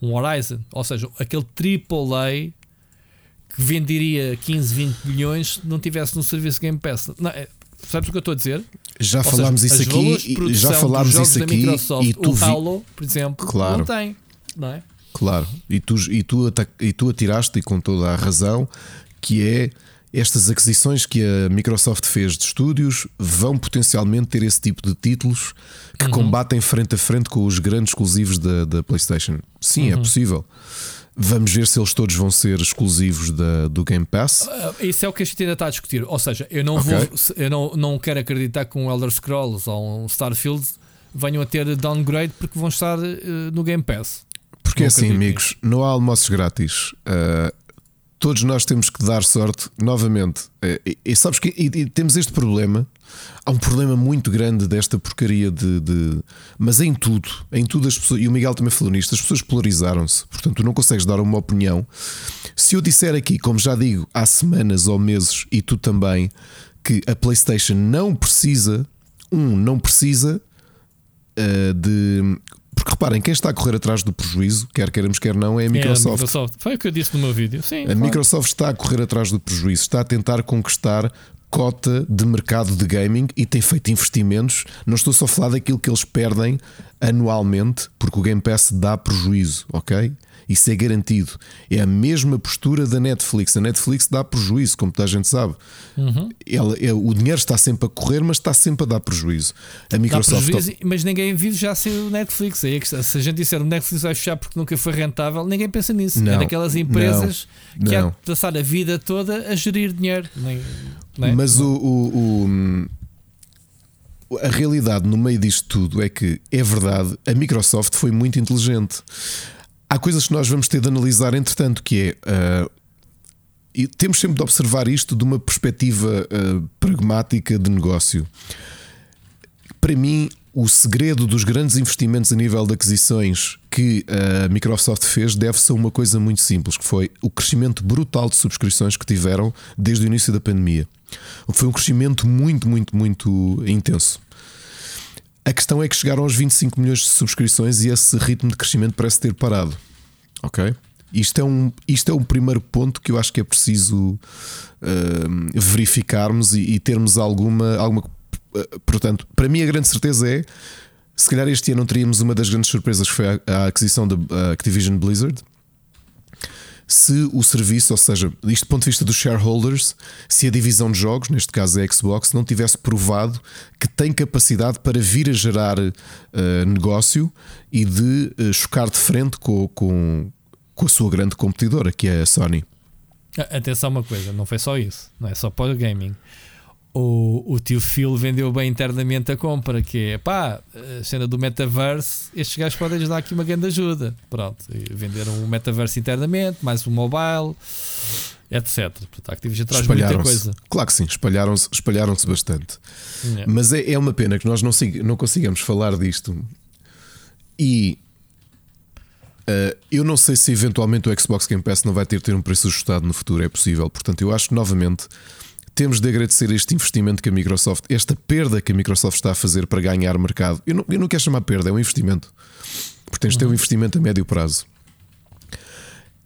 Um Horizon, ou seja, aquele AAA que venderia 15, 20 milhões se não tivesse no serviço Game Pass. Não, é, sabes o que eu estou a dizer? Já Ou falámos seja, isso aqui, já falámos isso aqui e tu o Halo, por exemplo, claro. não tem, não é? Claro, e tu, e, tu, e tu atiraste e com toda a razão que é estas aquisições que a Microsoft fez de estúdios vão potencialmente ter esse tipo de títulos que uhum. combatem frente a frente com os grandes exclusivos da, da PlayStation. Sim, é uhum. é possível. Vamos ver se eles todos vão ser exclusivos da, do Game Pass. Uh, isso é o que a gente ainda está a discutir. Ou seja, eu não, okay. vou, eu não, não quero acreditar que um Elder Scrolls ou um Starfield venham a ter downgrade porque vão estar uh, no Game Pass. Porque não assim, amigos, não há almoços grátis. Uh, todos nós temos que dar sorte novamente. Uh, e, e, sabes que e, e temos este problema há um problema muito grande desta porcaria de, de, Mas em tudo, em tudo as pessoas. E o Miguel também falou nisto, as pessoas polarizaram-se. Portanto, tu não consegues dar uma opinião. Se eu disser aqui, como já digo, há semanas ou meses, e tu também, que a PlayStation não precisa, um, não precisa uh, de. Porque reparem, quem está a correr atrás do prejuízo, quer queiramos, quer não, é a Microsoft. É a Microsoft. Foi o que eu disse no meu vídeo. Sim, a claro. Microsoft está a correr atrás do prejuízo, está a tentar conquistar cota de mercado de gaming e tem feito investimentos. Não estou só a falar daquilo que eles perdem anualmente, porque o Game Pass dá prejuízo, ok? Isso é garantido. É a mesma postura da Netflix. A Netflix dá prejuízo, como toda a gente sabe. Uhum. Ela, é, o dinheiro está sempre a correr, mas está sempre a dar prejuízo. A Microsoft. Prejuízo, mas ninguém vive já sem o Netflix. Aí, é se a gente disser o Netflix vai fechar porque nunca foi rentável, ninguém pensa nisso. É não, é daquelas empresas não, que há de passar a vida toda a gerir dinheiro. É? Mas o, o, o, a realidade no meio disto tudo é que é verdade, a Microsoft foi muito inteligente. Há coisas que nós vamos ter de analisar, entretanto, que é. Uh, e temos sempre de observar isto de uma perspectiva uh, pragmática de negócio. Para mim, o segredo dos grandes investimentos a nível de aquisições que a Microsoft fez deve-se a uma coisa muito simples, que foi o crescimento brutal de subscrições que tiveram desde o início da pandemia. Foi um crescimento muito, muito, muito intenso. A questão é que chegaram aos 25 milhões de subscrições e esse ritmo de crescimento parece ter parado. Ok? Isto é um, isto é um primeiro ponto que eu acho que é preciso uh, verificarmos e, e, termos alguma, alguma. Uh, portanto, para mim, a grande certeza é se calhar este ano não teríamos uma das grandes surpresas que foi a, a aquisição da Activision Blizzard se o serviço, ou seja, isto do ponto de vista dos shareholders, se a divisão de jogos, neste caso a Xbox, não tivesse provado que tem capacidade para vir a gerar uh, negócio e de uh, chocar de frente com, com, com a sua grande competidora, que é a Sony. Atenção uma coisa, não foi só isso, não é só para o gaming. O, o tio Phil vendeu bem internamente a compra, que é pá, a cena do metaverse, estes gajos podem dar aqui uma grande ajuda. Pronto, venderam o metaverse internamente, mais o mobile, etc. Portanto, a Activision traz muita coisa. Claro que sim, espalharam-se espalharam bastante. Yeah. Mas é, é uma pena que nós não, não consigamos falar disto e Uh, eu não sei se eventualmente o Xbox Game Pass não vai ter, ter um preço ajustado no futuro, é possível. Portanto, eu acho que novamente temos de agradecer este investimento que a Microsoft, esta perda que a Microsoft está a fazer para ganhar mercado. Eu não, eu não quero chamar perda, é um investimento. Porque tens de ter um uhum. investimento a médio prazo.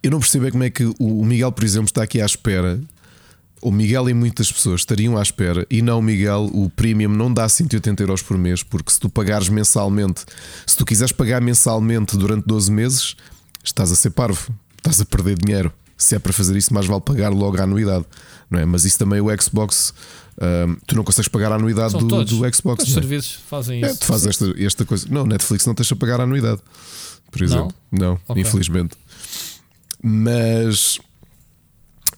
Eu não percebo é como é que o Miguel, por exemplo, está aqui à espera o Miguel e muitas pessoas estariam à espera e não o Miguel, o premium não dá 180 euros por mês, porque se tu pagares mensalmente, se tu quiseres pagar mensalmente durante 12 meses, estás a ser parvo, estás a perder dinheiro. Se é para fazer isso, mais vale pagar logo a anuidade, não é? Mas isso também o Xbox, um, tu não consegues pagar a anuidade do, do, Xbox. Os é? serviços fazem é, isso. É, tu fazes esta, esta coisa. Não, Netflix não deixa pagar a anuidade, por exemplo. Não, não okay. infelizmente. Mas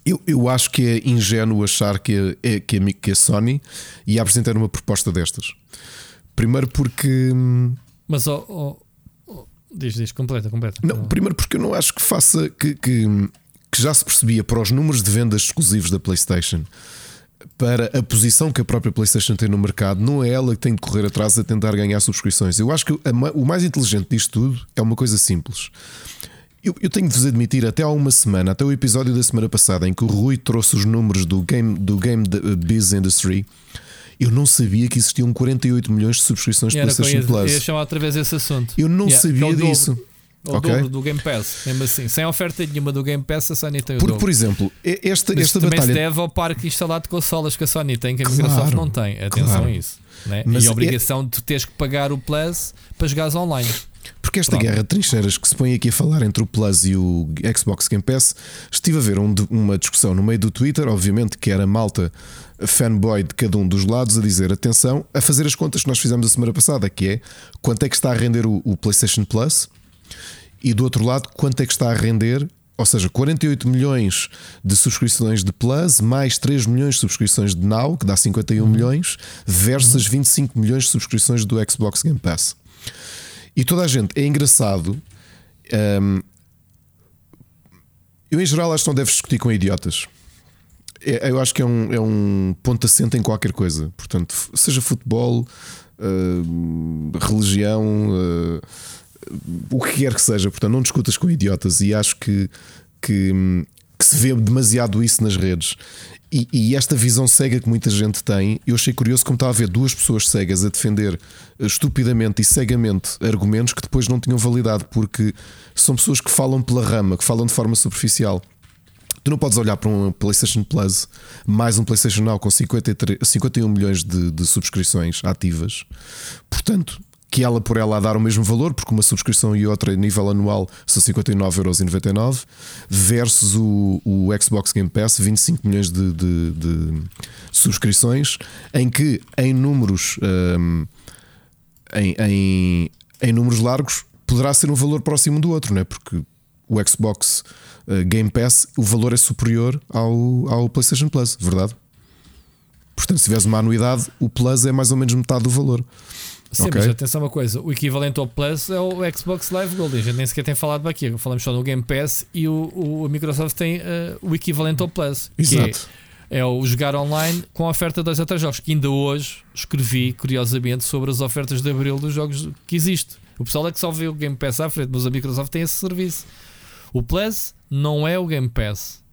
eu, eu acho que é ingênuo achar que é, que, é, que a Sony ia apresentar uma proposta destas. Primeiro porque. Hum, Mas oh, oh, oh, diz, diz, completa, completa. Não, primeiro porque eu não acho que faça que, que, que já se percebia para os números de vendas exclusivos da PlayStation para a posição que a própria PlayStation tem no mercado, não é ela que tem de correr atrás a tentar ganhar subscrições. Eu acho que o mais inteligente disto tudo é uma coisa simples. Eu, eu, tenho de vos admitir, até há uma semana, até o episódio da semana passada, em que o Rui trouxe os números do Game, do game uh, Biz Industry, eu não sabia que existiam 48 milhões de subscrições de PlayStation Plus. Eu ia chamar outra vez esse assunto. Eu não yeah, sabia é disso. O okay. dobro do Game Pass, mesmo assim, sem oferta nenhuma do Game Pass, a Sony tem o Porque, dobro. por exemplo, esta, Mas esta também batalha. se deve ao parque instalado de consolas que a Sony tem, que a Microsoft claro, não tem. Atenção claro. a isso. Né? e a é- obrigação é... de teres que pagar o Plus para jogares online. Porque esta Pronto. guerra de trincheiras que se põe aqui a falar entre o Plus e o Xbox Game Pass, estive a ver um, uma discussão no meio do Twitter, obviamente que era malta fanboy de cada um dos lados a dizer atenção, a fazer as contas que nós fizemos a semana passada, que é quanto é que está a render o, o PlayStation Plus e do outro lado quanto é que está a render ou seja, 48 milhões de subscrições de Plus, mais 3 milhões de subscrições de Now, que dá 51 uhum. milhões, versus 25 milhões de subscrições do Xbox Game Pass. E toda a gente, é engraçado. Um, eu, em geral, acho que não deves discutir com idiotas. É, eu acho que é um, é um ponto assente em qualquer coisa. Portanto, seja futebol, uh, religião, uh, o que quer que seja. Portanto, não discutas com idiotas. E acho que, que, que se vê demasiado isso nas redes. E, e, esta visão cega que muita gente tem, eu achei curioso como estava a ver duas pessoas cegas a defender eh, estupidamente e cegamente argumentos que depois não tinham validade, porque são pessoas que falam pela rama, que falam de forma superficial. Tu não podes olhar para um PlayStation Plus, mais um PlayStation Now com 53, 51 milhões de, de subscrições ativas. Portanto, que ela por ela a dar o mesmo valor, porque uma subscrição e outra a nível anual são 59,99€ versus o, o Xbox Game Pass, 25 milhões de, de, de subscrições, em que em números um, em, em, em, números largos poderá ser um valor próximo do outro, não é? porque o Xbox uh, Game Pass o valor é superior ao, ao PlayStation Plus, verdade? Portanto, se tiveres uma anuidade, o Plus é mais ou menos metade do valor. Sim, okay. mas atenção uma coisa: o equivalente ao Plus é o Xbox Live Gold. A gente nem sequer tem falado aqui. Falamos só no Game Pass e o, o a Microsoft tem uh, o equivalente ao Plus. Exato. É, é, o jogar online com a oferta de dois a três jogos. Que ainda hoje escrevi, curiosamente, sobre as ofertas de abril dos jogos que existe. O pessoal é que só vê o Game Pass à frente, mas a Microsoft tem esse serviço. O Plus não é o Game Pass.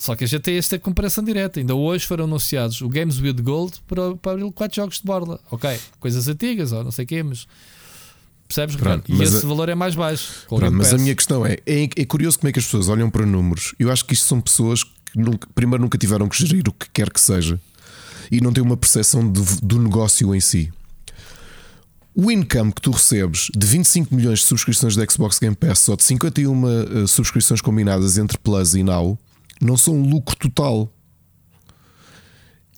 Só que a gente tem esta comparação direta. Ainda hoje foram anunciados o Games with Gold para, para abrir 4 jogos de borla. Ok, coisas antigas ou não sei o quê, mas percebes, Pronto, E esse a... valor é mais baixo. Pronto, mas a minha questão é, é: é curioso como é que as pessoas olham para números. Eu acho que isto são pessoas que nunca, primeiro nunca tiveram que gerir o que quer que seja e não têm uma percepção do, do negócio em si. O income que tu recebes de 25 milhões de subscrições da Xbox Game Pass ou de 51 uh, eh, subscrições combinadas entre Plus e Now não são um lucro total.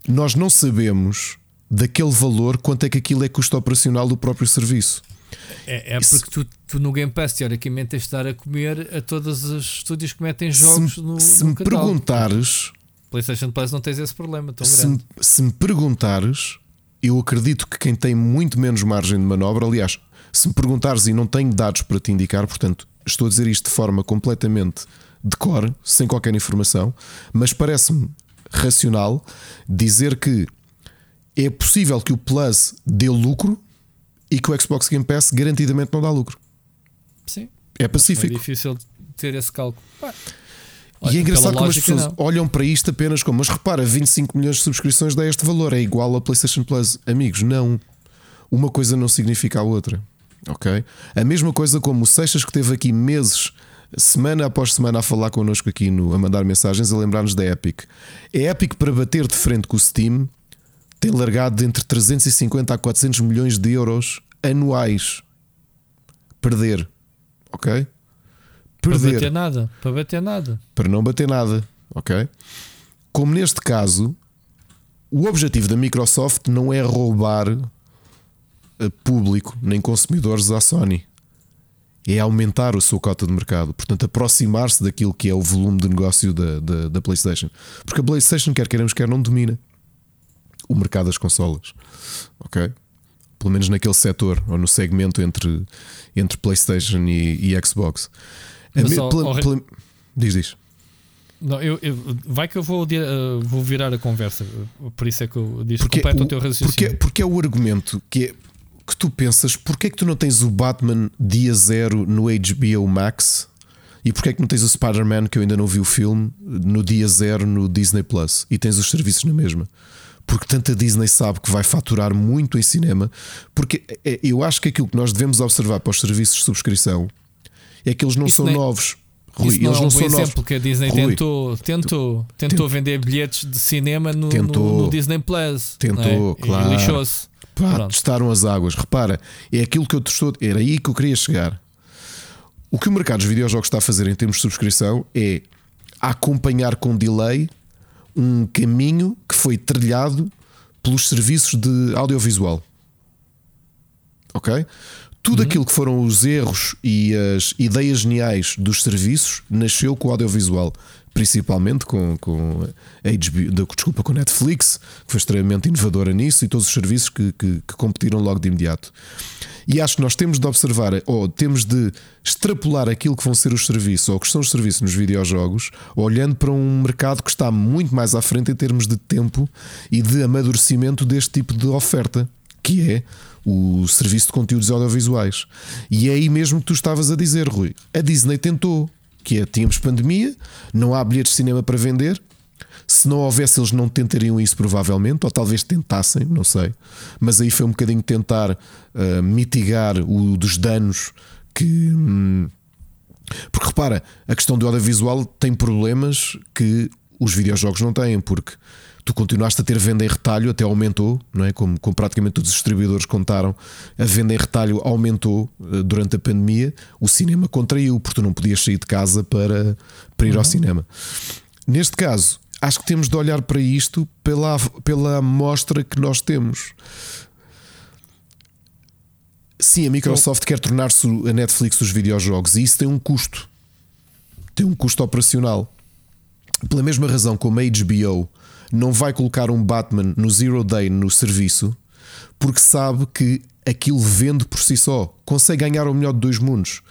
Nós não sabemos daquele valor quanto é que aquilo é custo operacional do próprio serviço. É, é porque tu, tu, no Game Pass, teoricamente, tens de estar a comer a todos os estúdios que metem jogos se, no. Se no me perguntares. PlayStation Plus não tens esse problema tão se, grande. Se me perguntares, eu acredito que quem tem muito menos margem de manobra, aliás, se me perguntares e não tenho dados para te indicar, portanto, estou a dizer isto de forma completamente de cor, sem qualquer informação, mas parece-me racional dizer que é possível que o Plus dê lucro e que o Xbox Game Pass garantidamente não dá lucro. Sim. É pacífico. É difícil ter esse cálculo. e é engraçado como as pessoas não. olham para isto apenas como, mas repara, 25 milhões de subscrições dá este valor, é igual ao PlayStation Plus. Amigos, não. Uma coisa não significa a outra. Ok? A mesma coisa como o Seixas que teve aqui meses, semana após semana, a falar connosco aqui, no, a mandar mensagens, a lembrar-nos da Epic. A Epic, para bater de frente com o Steam, tem largado de entre 350 a 400 milhões de euros anuais. Perder. Ok? Perder. Para bater nada. Para bater nada. Para não bater nada. Ok? Como neste caso, o objetivo da Microsoft não é roubar público nem consumidores à Sony. É aumentar o seu cota de mercado, portanto, aproximar-se daquilo que é o volume de negócio da, da, da, PlayStation. Porque a PlayStation, quer queiramos, quer não domina o mercado das consolas, ok? Pelo menos naquele setor ou no segmento entre, entre PlayStation e, e Xbox. Mas, me, pela, pela, diz, diz. Não, eu, eu, vai que eu vou, uh, vou virar a conversa, por isso é que eu disse porque o teu raciocínio. Porque, porque é o argumento que é que tu pensas, porquê é que tu não tens o Batman dia zero no HBO Max? E porquê é que não tens o Spider-Man, que eu ainda não vi o filme, no dia zero no Disney Plus? E tens os serviços na mesma? Porque tanta Disney sabe que vai faturar muito em cinema. Porque é, eu acho que aquilo que nós devemos observar para os serviços de subscrição é que eles não Isso são nem... novos. Rui, não eles é um não são exemplo novos. que a Disney Rui, tentou, tentou, tentou vender bilhetes de cinema no, tentou, no, no Disney Plus. Tentou, é? claro. E lixou-se. Pá, testaram as águas. Repara, é aquilo que eu te estou. Era aí que eu queria chegar. O que o mercado dos videojogos está a fazer em termos de subscrição é acompanhar com delay um caminho que foi trilhado pelos serviços de audiovisual. Ok? Tudo uhum. aquilo que foram os erros e as ideias geniais dos serviços nasceu com o audiovisual principalmente com, com a HBO, desculpa, com Netflix, que foi extremamente inovadora nisso, e todos os serviços que, que, que, competiram logo de imediato. E acho que nós temos de observar, ou temos de extrapolar aquilo que vão ser os serviços, ou que são os serviços nos videojogos, olhando para um mercado que está muito mais à frente em termos de tempo e de amadurecimento deste tipo de oferta, que é o serviço de conteúdos audiovisuais. E é aí mesmo que tu estavas a dizer, Rui. A Disney tentou que é, tínhamos pandemia, não há bilhetes de cinema para vender. Se não houvesse, eles não tentariam isso, provavelmente, ou talvez tentassem, não sei. Mas aí foi um bocadinho tentar uh, mitigar o dos danos que. Hum, porque repara, a questão do audiovisual tem problemas que os videojogos não têm, porque tu continuaste a ter venda em retalho, até aumentou, não é? Como, como praticamente todos os distribuidores contaram, a venda em retalho aumentou uh, durante a pandemia, o cinema contraiu, porque tu não podias sair de casa para, para ir uhum. ao cinema. Neste caso, acho que temos de olhar para isto pela, pela amostra que nós temos. Sim, a Microsoft quer tornar-se a Netflix dos videojogos e isso tem um custo. Tem um custo operacional. Pela mesma razão como a HBO não vai colocar um Batman no Zero Day no serviço porque sabe que aquilo vende por si só, consegue ganhar o melhor de dois mundos,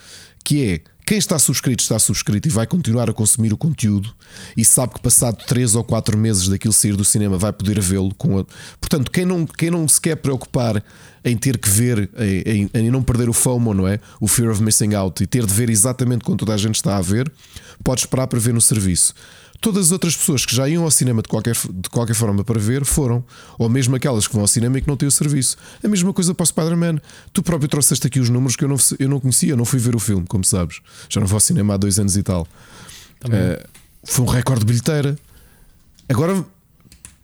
que é quem está subscrito está subscrito e vai continuar a consumir o conteúdo e sabe que passado 3 ou 4 meses daquilo sair do cinema vai poder vê-lo com a... Portanto, quem não, quem não se quer preocupar em ter que ver, em, em, em, não perder o FOMO, não é? O Fear of Missing Out e ter de ver exatamente quando toda a gente está a ver, pode esperar para ver no serviço. Todas as outras pessoas que já iam ao cinema de qualquer, de qualquer forma para ver foram. Ou mesmo aquelas que vão ao cinema e que não têm o serviço. A mesma coisa para o Spider-Man. Tu próprio trouxeste aqui os números que eu não, eu não conhecia, eu não fui ver o filme, como sabes. Já não vou ao cinema há dois anos e tal. Uh, foi um recorde de bilheteira. Agora,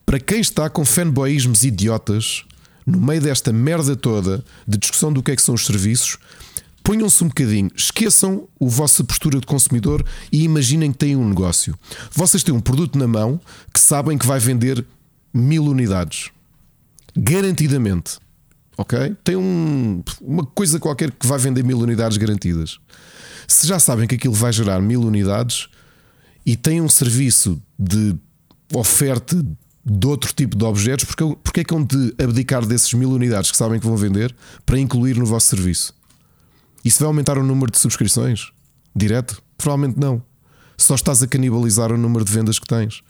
para quem está com fanboyismos idiotas no meio desta merda toda de discussão do que é que são os serviços, ponham-se um bocadinho, esqueçam a vossa postura de consumidor e imaginem que têm um negócio. Vocês têm um produto na mão que sabem que vai vender mil unidades. Garantidamente. ok? Tem um, uma coisa qualquer que vai vender mil unidades garantidas. Se já sabem que aquilo vai gerar mil unidades e tem um serviço de oferta de outro tipo de objetos, porque, porque é que vão de abdicar desses mil unidades que sabem que vão vender para incluir no vosso serviço? Isso vai aumentar o número de subscrições? Direto? Provavelmente não. Só estás a canibalizar o número de vendas que tens.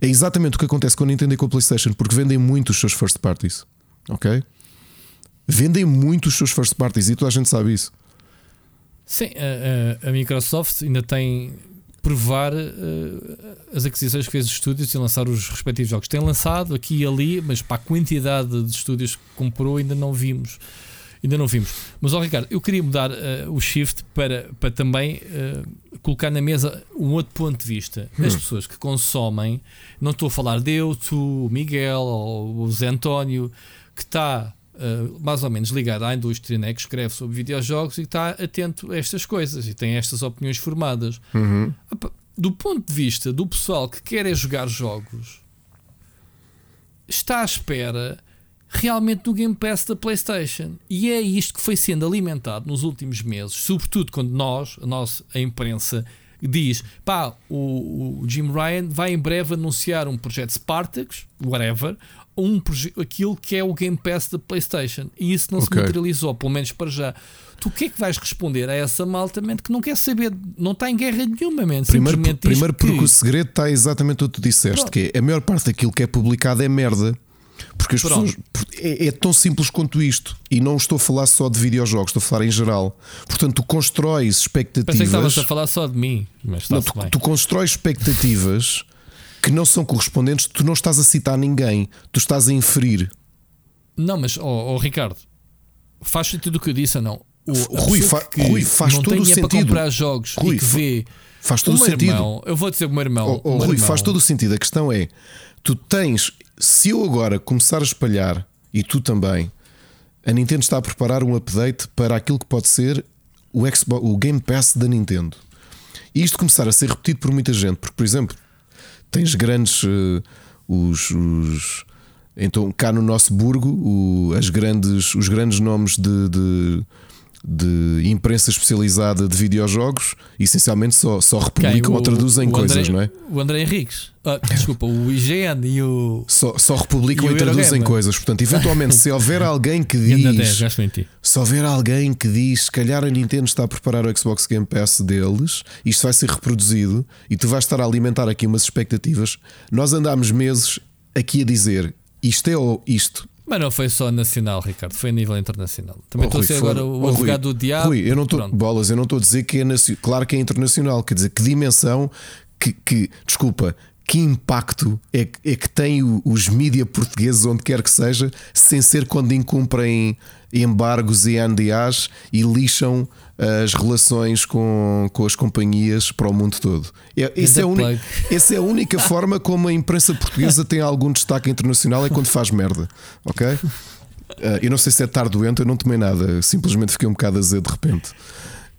É exatamente o que acontece com a Nintendo e com a PlayStation, porque vendem muito os seus first parties. Ok? Vendem muito os seus first parties e toda a gente sabe isso. Sim, a, a, a Microsoft ainda tem provar uh, as aquisições que fez os estúdios e lançar os respectivos jogos. Tem lançado aqui e ali, mas para a quantidade de estúdios que comprou ainda não vimos. Ainda não vimos. Mas, ó Ricardo, eu queria mudar uh, o shift para, para também uh, colocar na mesa um outro ponto de vista. Hum. As pessoas que consomem, não estou a falar de eu, tu, o Miguel ou o Zé António, que está uh, mais ou menos ligado à indústria, né, que escreve sobre videojogos e está atento a estas coisas e tem estas opiniões formadas. Uhum. Do ponto de vista do pessoal que quer é jogar jogos, está à espera realmente do Game Pass da PlayStation. E é isto que foi sendo alimentado nos últimos meses, sobretudo quando nós, a nossa a imprensa, diz: pá, o, o Jim Ryan vai em breve anunciar um projeto Spartacus, whatever, um aquilo que é o Game Pass da PlayStation. E isso não okay. se materializou, pelo menos para já. Tu o que é que vais responder a essa malta man, que não quer saber, não está em guerra nenhuma, man, Primeiro, primeiro porque que... o segredo está exatamente o que tu disseste, Pronto. que é, a maior parte daquilo que é publicado é merda. Porque as pessoas. É, é, tão simples quanto isto. E não estou a falar só de videojogos, estou a falar em geral. Portanto, tu constróis expectativas. Pensei que estavas a falar só de mim. Mas não, tu, tu constróis expectativas que não são correspondentes, tu não estás a citar ninguém, tu estás a inferir. Não, mas, oh, oh Ricardo, faz sentido o que eu disse ou não? O, Rui, fa Rui, faz todo o sentido. para comprar jogos Rui, e que vê. Faz todo o sentido. Irmão, eu vou dizer o meu irmão. Oh, oh, Rui, irmão. faz todo o sentido. A questão é: tu tens, se eu agora começar a espalhar, e tu também, a Nintendo está a preparar um update para aquilo que pode ser o, Xbox, o Game Pass da Nintendo. E isto começar a ser repetido por muita gente, porque, por exemplo, tens grandes. Uh, os, os, então, cá no nosso burgo, o, as grandes, os grandes nomes de, de, de, imprensa especializada de videojogos essencialmente só, só republicam ou traduzem coisas, André, não é? O André Henriques, ah, desculpa, o IGN e o. Só, só republicam e, e traduzem coisas. Portanto, eventualmente, se houver alguém que diz. se houver alguém que diz, se calhar a Nintendo está a preparar o Xbox Game Pass deles, isto vai ser reproduzido e tu vais estar a alimentar aqui umas expectativas. Nós andámos meses aqui a dizer isto é ou isto. Mas não foi só nacional, Ricardo, foi a nível internacional. Também oh, estou a ser agora o oh, advogado Rui, do diabo. Rui, eu não estou bolas, eu não estou a dizer que é nacional, claro que é internacional, quer dizer, que dimensão, que, que desculpa, que impacto é, é que tem os mídia portugueses, onde quer que seja, sem ser quando incumprem embargos e NDAs e lixam as relações com, com as companhias para o mundo todo. É, essa, é uni, essa é a única forma como a imprensa portuguesa tem algum destaque internacional é quando faz merda, ok? Uh, eu não sei se é estar doente, eu não tomei nada, simplesmente fiquei um bocado azedo de repente.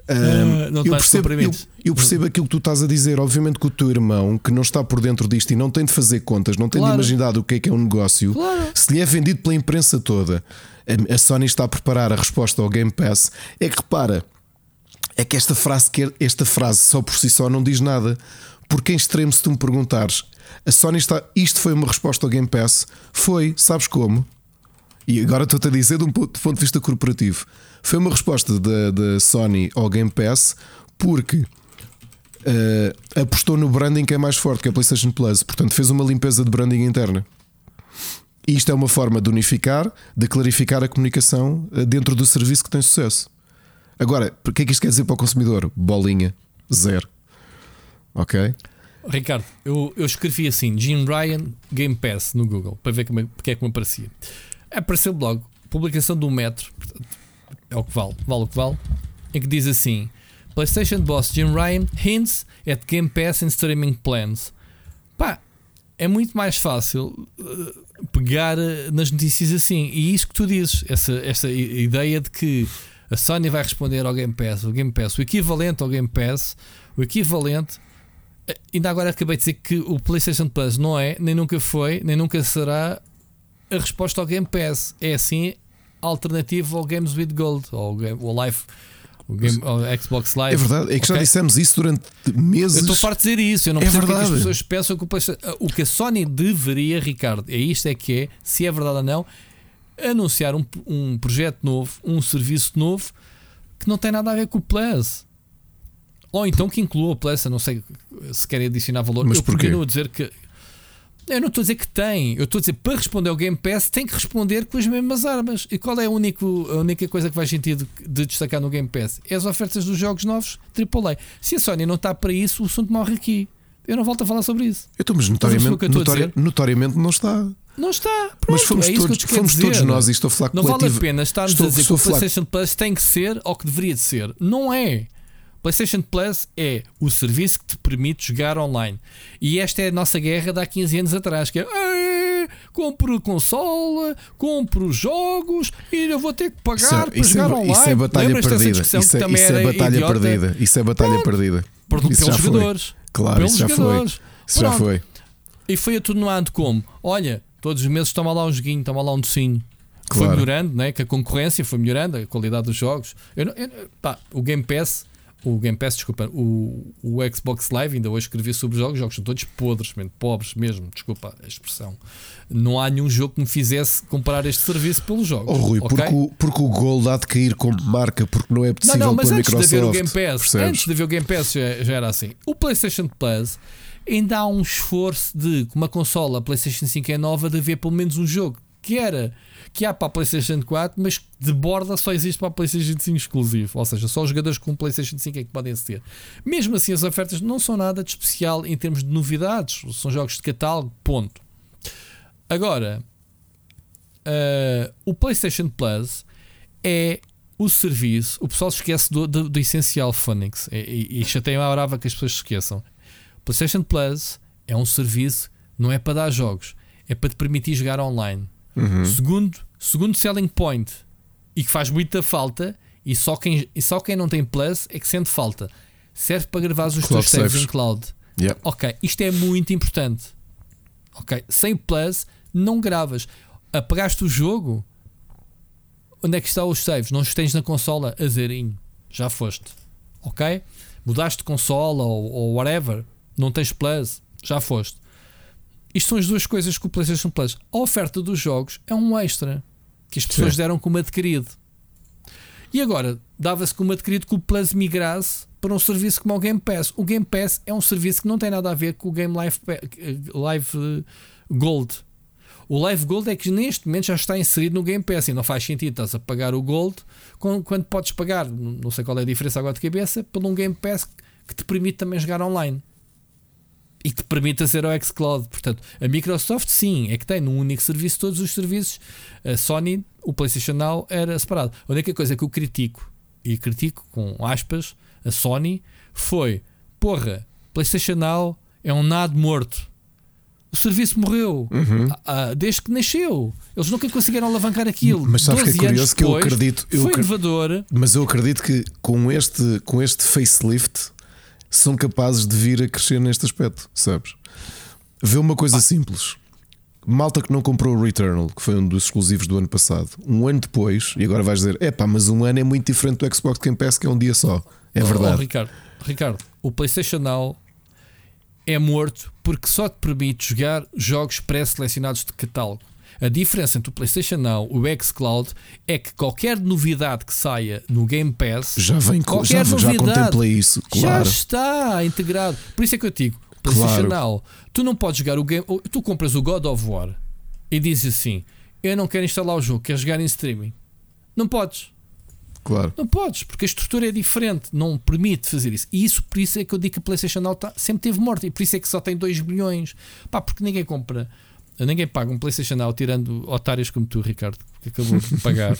Uh, eu, percebo, eu, eu, percebo aquilo que tu estás a dizer. Obviamente que o teu irmão, que não está por dentro disto e não tem de fazer contas, não tem claro. de imaginar o que é que é um negócio, claro. se lhe é vendido pela imprensa toda, a Sony está a preparar a resposta ao Game Pass. É que repara, é que esta frase, esta frase só por si só não diz nada. Porque em extremo, se tu me perguntares, a Sony está. Isto foi uma resposta ao Game Pass? Foi, sabes como? E agora estou-te a dizer de um ponto de vista corporativo. Foi uma resposta da, da Sony ao Game Pass porque uh, apostou no branding que é mais forte, que é a PlayStation Plus. Portanto, fez uma limpeza de branding interna. E isto é uma forma de unificar, de clarificar a comunicação eh, dentro do serviço que tem sucesso. Agora, o que é que isto quer dizer para o consumidor? Bolinha, zero. Ok? Ricardo, eu, eu escrevi assim: Jim Ryan Game Pass no Google para ver como é, porque é que me aparecia. Apareceu o blog, publicação do metro, é o que vale, vale o que vale, em que diz assim: PlayStation Boss Jim Ryan hints at Game Pass and streaming plans. Pá, é muito mais fácil uh, pegar uh, nas notícias assim. E isso que tu dizes, essa, essa ideia de que a Sony vai responder ao Game Pass, o Game Pass, o equivalente ao Game Pass, o equivalente. Uh, ainda agora acabei de dizer que o PlayStation Plus não é, nem nunca foi, nem nunca será a resposta ao Game Pass. É assim alternativo ao Games with Gold, ou ao Live. O, game, o Xbox Live. É verdade, é que okay? já dissemos isso durante meses. Eu estou farto de dizer isso. Eu não é percebo verdade. que as pessoas pensam que o, o que a Sony deveria, Ricardo, é isto é que é, se é verdade ou não, anunciar um, um projeto novo, um serviço novo que não tem nada a ver com o Plus. Ou então que inclua o Plus, não sei se querem adicionar valor. Mas eu porquê? continuo a dizer que eu não estou a dizer que tem, eu estou a dizer para responder ao Game Pass tem que responder com as mesmas armas. E qual é a, único, a única coisa que faz sentido de destacar no Game Pass? É as ofertas dos jogos novos AAA. Se a Sony não está para isso, o assunto morre aqui. Eu não volto a falar sobre isso. Eu estou, mas notoriamente, notori notoriamente não está. Não está. Pronto, mas fomos, é todos, fomos todos nós, e estou a falar Não coletivo. vale a pena estarmos estou, a dizer que o PlayStation Plus tem que ser ou que deveria de ser. Não é. PlayStation Plus é o serviço que te permite jogar online. E esta é a nossa guerra de há 15 anos atrás, que é compro consola, compro jogos e eu vou ter que pagar isso, é- para isso jogar é, online. Isso é batalha perdida. Isso é, isso é batalha idiota. perdida. Isso é batalha Pronto. perdida. Por, pelos jogadores. Foi. Claro, pelos isso já jogadores. foi. Isso já foi. E foi atenuado como? Olha, todos os meses toma lá um joguinho, toma lá um docinho. Que claro. foi melhorando, né? que a concorrência foi melhorando, a qualidade dos jogos. Eu, eu, pá, o Game Pass o Game Pass, desculpa, o, o Xbox Live, ainda hoje escrevi sobre os jogos, os jogos são todos podres, mesmo, pobres mesmo, desculpa a expressão. Não há nenhum jogo que me fizesse comprar este serviço pelos jogos. Oh, Rui, okay? porque, o, porque o Gold há de cair como marca, porque não é possível não, não, mas antes Microsoft. De ver o Game Pass, percebes? antes de ver o Game Pass já, já, era assim. O PlayStation Plus ainda há um esforço de, com uma consola, a PlayStation 5 é nova, de haver pelo menos um jogo que era que há para a PlayStation 4, mas de borda só existe para a PlayStation 5 exclusivo. Ou seja, só os jogadores com PlayStation 5 é que podem aceder. Mesmo assim, as ofertas não são nada de especial em termos de novidades, são jogos de catálogo, ponto. Agora, uh, o PlayStation Plus é o serviço. O pessoal esquece do, do, do essencial Phonics e, e, e a brava que as pessoas se esqueçam. O PlayStation Plus é um serviço, não é para dar jogos, é para te permitir jogar online. Uhum. Segundo, segundo selling point e que faz muita falta, e só quem, e só quem não tem Plus é que sente falta. Serve para gravar os teus saves em cloud. Yep. Ok, isto é muito importante. Ok, sem Plus não gravas. Apagaste o jogo, onde é que estão os saves? Não os tens na consola, azerinho. Já foste. Ok? Mudaste de consola ou, ou whatever, não tens Plus, já foste. Isto são as duas coisas que o PlayStation Plus. A oferta dos jogos é um extra que as pessoas Sim. deram como adquirido. E agora dava-se como adquirido que o Plus migrasse para um serviço como o Game Pass. O Game Pass é um serviço que não tem nada a ver com o Game Live, Live Gold. O Live Gold é que neste momento já está inserido no Game Pass e não faz sentido estás a pagar o Gold quando podes pagar, não sei qual é a diferença agora de cabeça, por um Game Pass que te permite também jogar online e que te permita ser o xCloud. Portanto, a Microsoft sim, é que tem num único serviço todos os serviços. A Sony, o PlayStation Now era separado. A única coisa que eu critico, e critico com aspas, a Sony, foi: porra, PlayStation Now é um nado morto. O serviço morreu uhum. ah, desde que nasceu. Eles nunca conseguiram alavancar aquilo. Mas sabes que é curioso que eu acredito. Eu foi inovador. Mas eu acredito que com este, com este facelift são capazes de vir a crescer neste aspecto, sabes? Vê uma coisa simples. Malta que não comprou o Returnal, que foi um dos exclusivos do ano passado, um ano depois, e agora vais dizer: é pá, mas um ano é muito diferente do Xbox Game Pass, que é um dia só. É oh, verdade. Oh, Ricardo, Ricardo, o PlayStation Now é morto porque só te permite jogar jogos pré-selecionados de catálogo. A diferença entre o PlayStation Now e o xCloud é que qualquer novidade que saia no Game Pass já vem já, já contempla isso, claro. Já está integrado. Por isso é que eu digo, PlayStation claro. Now, tu não podes jogar o game, tu compras o God of War e dizes assim: "Eu não quero instalar o jogo, quero jogar em streaming". Não podes. Claro. Não podes, porque a estrutura é diferente, não permite fazer isso. E isso por isso é que eu digo que a PlayStation Now tá, sempre teve morte e por isso é que só tem 2 bilhões. Pá, porque ninguém compra Ninguém paga um PlayStation Now tirando otários como tu, Ricardo, que acabou de pagar.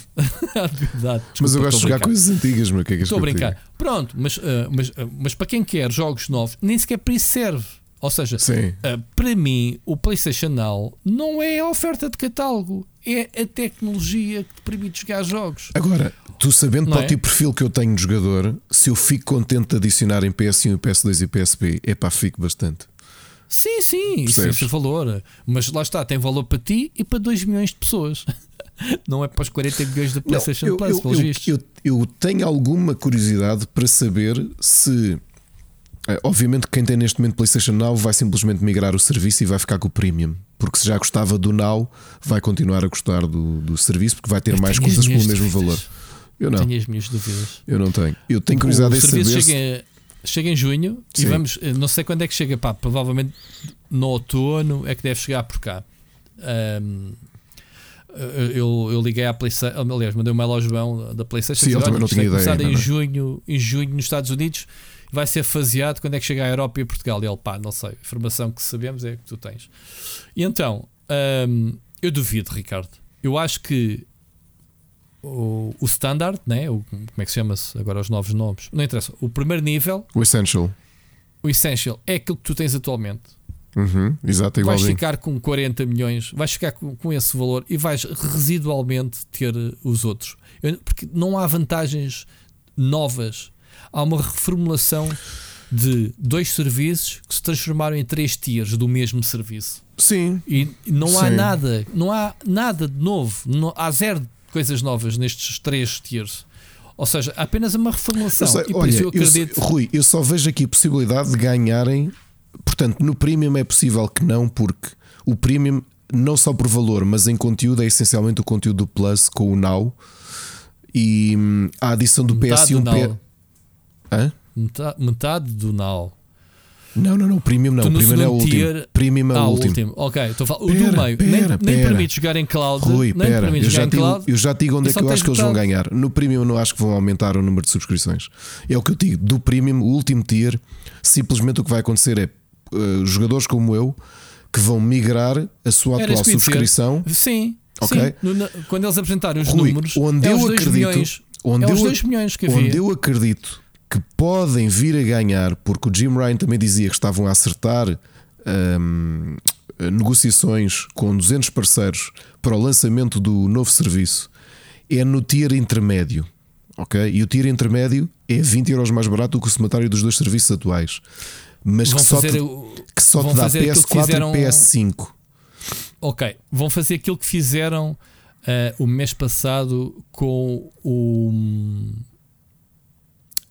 Verdade, mas eu gosto de jogar coisas antigas, meu. Que é que estou a brincar. Pronto, mas, uh, mas, uh, mas para quem quer jogos novos, nem sequer para isso serve. Ou seja, uh, para mim, o PlayStation Now não é a oferta de catálogo, é a tecnologia que te permite jogar jogos. Agora, tu sabendo para é? o tipo de perfil que eu tenho de jogador, se eu fico contente de adicionar em PS1, PS2 e PSP, é pá, fico bastante. Sim, sim, isso, isso é valor. Mas lá está, tem valor para ti e para 2 milhões de pessoas. Não é para os 40 milhões da PlayStation eu, Plus, eu, eu, eu- eu tenho alguma curiosidade para saber se. eh, Obviamente, quem tem neste momento PlayStation Now vai simplesmente migrar o serviço e vai ficar com o Premium. Porque se já gostava do Now, vai continuar a gostar do, do serviço porque vai ter Eu mais coisas pelo mesmo dúvidas. valor. Eu não, Tenho as minhas dúvidas. eu não tenho. Eu tenho curiosidade o em saber. chega, chega em junho Sim. e vamos, eh, não sei quando é que chega, pá, provavelmente no outono é que deve chegar por cá. Ahm, eu, eu liguei à PlayStation, aliás, mandei um mail ao João da PlayStation. Sim, ele também "Olha, não tinha ideia ainda, em não é? junho, em junho nos Estados Unidos, vai ser faseado quando é que chega à Europa e a Portugal. E ele, pá, não sei, a informação que sabemos é que tu tens. E então, ahm, eu duvido, Ricardo. Eu acho que o, o standard, né? o, como é que se chama-se agora os novos nomes? Não interessa. O primeiro nível, O Essential. o essential, é aquilo que tu tens atualmente. Uhum, exato, é Vais igualzinho. ficar com 40 milhões, vais ficar com, com esse valor e vais residualmente ter eh, os outros. Eu- porque não há vantagens novas. Há uma reformulação de dois serviços que se transformaram em três tiers do mesmo serviço. Sim, E não há Sim. nada, não há nada de novo, não, há zero coisas novas nestes três tiers. Ou seja, apenas uma reformulação. Eu sei, e por olha, isso eu eu acredito. só- Rui, eu só vejo aqui a possibilidade de ganharem. Portanto, no Premium é possível que não, porque o Premium, não só por valor, mas em conteúdo, é essencialmente o conteúdo do Plus com o Now. E hum, a adição do metade PS1. do P... Now. Hã? Metade, metade do Now. Não, não, não, o Premium não. Tu Premium é o último. Premium é ah, o último. último. Ok, estou a falar. O Pera, do meio pera, nem, nem pera. permite jogar em cloud. Rui, nem pera, permite eu jogar já, em digo, cloud. eu já digo onde é que eu acho que eles vão ganhar. No Premium não acho que vão aumentar o número de subscrições. É o que eu digo. Do Premium, o último tier, simplesmente o que vai acontecer é eh, jogadores como eu que vão migrar a sua Era atual subscrição. Sim, Ok. sim. No- quando eles apresentarem os Rui, números, onde é eu os 2 acredito- milhões. onde é os eu- 2 milhões que havia. Onde eu acredito que podem vir a ganhar, porque o Jim Ryan também dizia que estavam a acertar hum, negociações com 200 parceiros para o lançamento do novo serviço, é no tier intermédio. Ok? E o tier intermédio é 20 euros mais barato do que o somatório dos dois serviços atuais. Mas Vão que só, fazer te, que só te dá fazer aquilo que PS4 fizeram- e PS5. Ok, vão fazer aquilo que fizeram eh, o mês passado com o.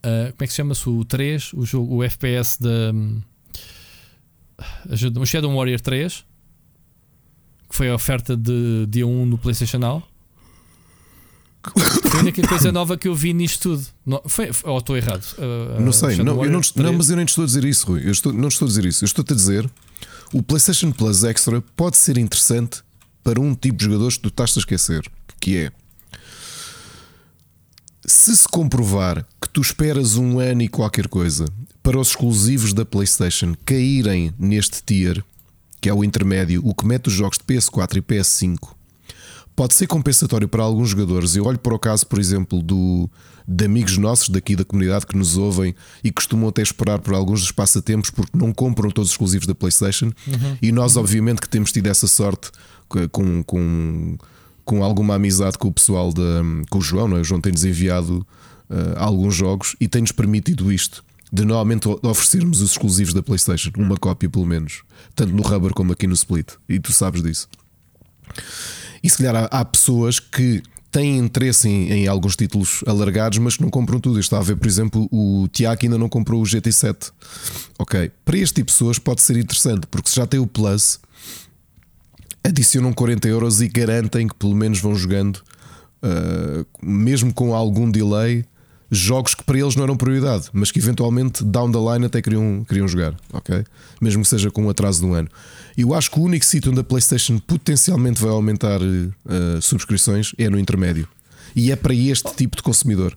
eh, como é que se chama-se? O 3, o, jogo, o FPS da. O Shadow Warrior 3, que foi a oferta de dia 1 no PlayStation Now. Foi a única coisa nova que eu vi nisto tudo. Não, foi, ou estou errado? Eh, Não sei, não, não, não, 3. mas eu nem te estou a dizer isso, Rui. Eu estou, não estou a dizer isso. Eu estou-te a dizer o PlayStation Plus Extra pode ser interessante para um tipo de jogadores que tu estás a esquecer, que é se se comprovar que tu esperas um ano e qualquer coisa para os exclusivos da PlayStation caírem neste tier, que é o intermédio, o que mete os jogos de PS4 e PS5, pode ser compensatório para alguns jogadores. Eu olho para o caso, por exemplo, do, de amigos nossos daqui da comunidade que nos ouvem e costumam até esperar por alguns dos passatempos porque não compram todos os exclusivos da PlayStation. E nós, obviamente, que temos tido essa sorte com, com, com alguma amizade com o pessoal da, com o João, não é? O João tem-nos enviado uh, alguns jogos e tem-nos permitido isto. De normalmente oferecermos os exclusivos da PlayStation, uma cópia pelo menos, tanto no Rubber como aqui no Split, e tu sabes disso. E se calhar há, há pessoas que têm interesse em, em alguns títulos alargados, mas que não compram tudo. Eu estava a ver, por exemplo, o Tiago ainda não comprou o GT7. Ok, para este tipo de pessoas pode ser interessante, porque se já tem o Plus, adicionam 40 euros e garantem que pelo menos vão jogando, uh, mesmo com algum delay, jogos que para eles não eram prioridade, mas que eventualmente down the line até queriam, queriam jogar, ok? Mesmo que seja com um atraso de um ano. Eu acho que o único sítio onde a PlayStation potencialmente vai aumentar uh, subscrições é no intermédio. E é para este tipo de consumidor.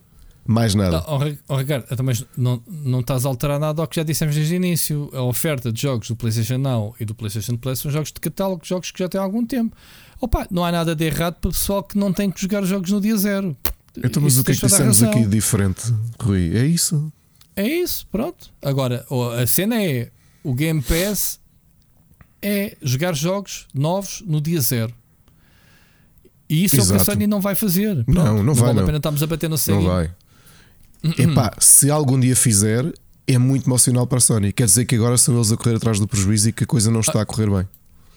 Mais nada. Oh, oh, Ricardo, mas não, não estás a alterar nada ao que já dissemos desde o início. A oferta de jogos do PlayStation Now e do PlayStation Plus são jogos de catálogo, jogos que já têm algum tempo. Opa, não há nada de errado para o pessoal que não tem que jogar jogos no dia zero. Então, mas Isso o que é que dissemos aqui diferente, Rui? É isso? É isso, pronto. Agora, a cena é: o Game Pass é jogar jogos novos no dia zero. E isso é o que a Exato. Sony não vai fazer. Não, não vai, vale não. a pena estarmos a bater no Não vai. Epá, se algum dia fizer, é muito emocional para a Sony. Quer dizer que agora são eles a correr atrás do prejuízo e que a coisa não está a correr bem.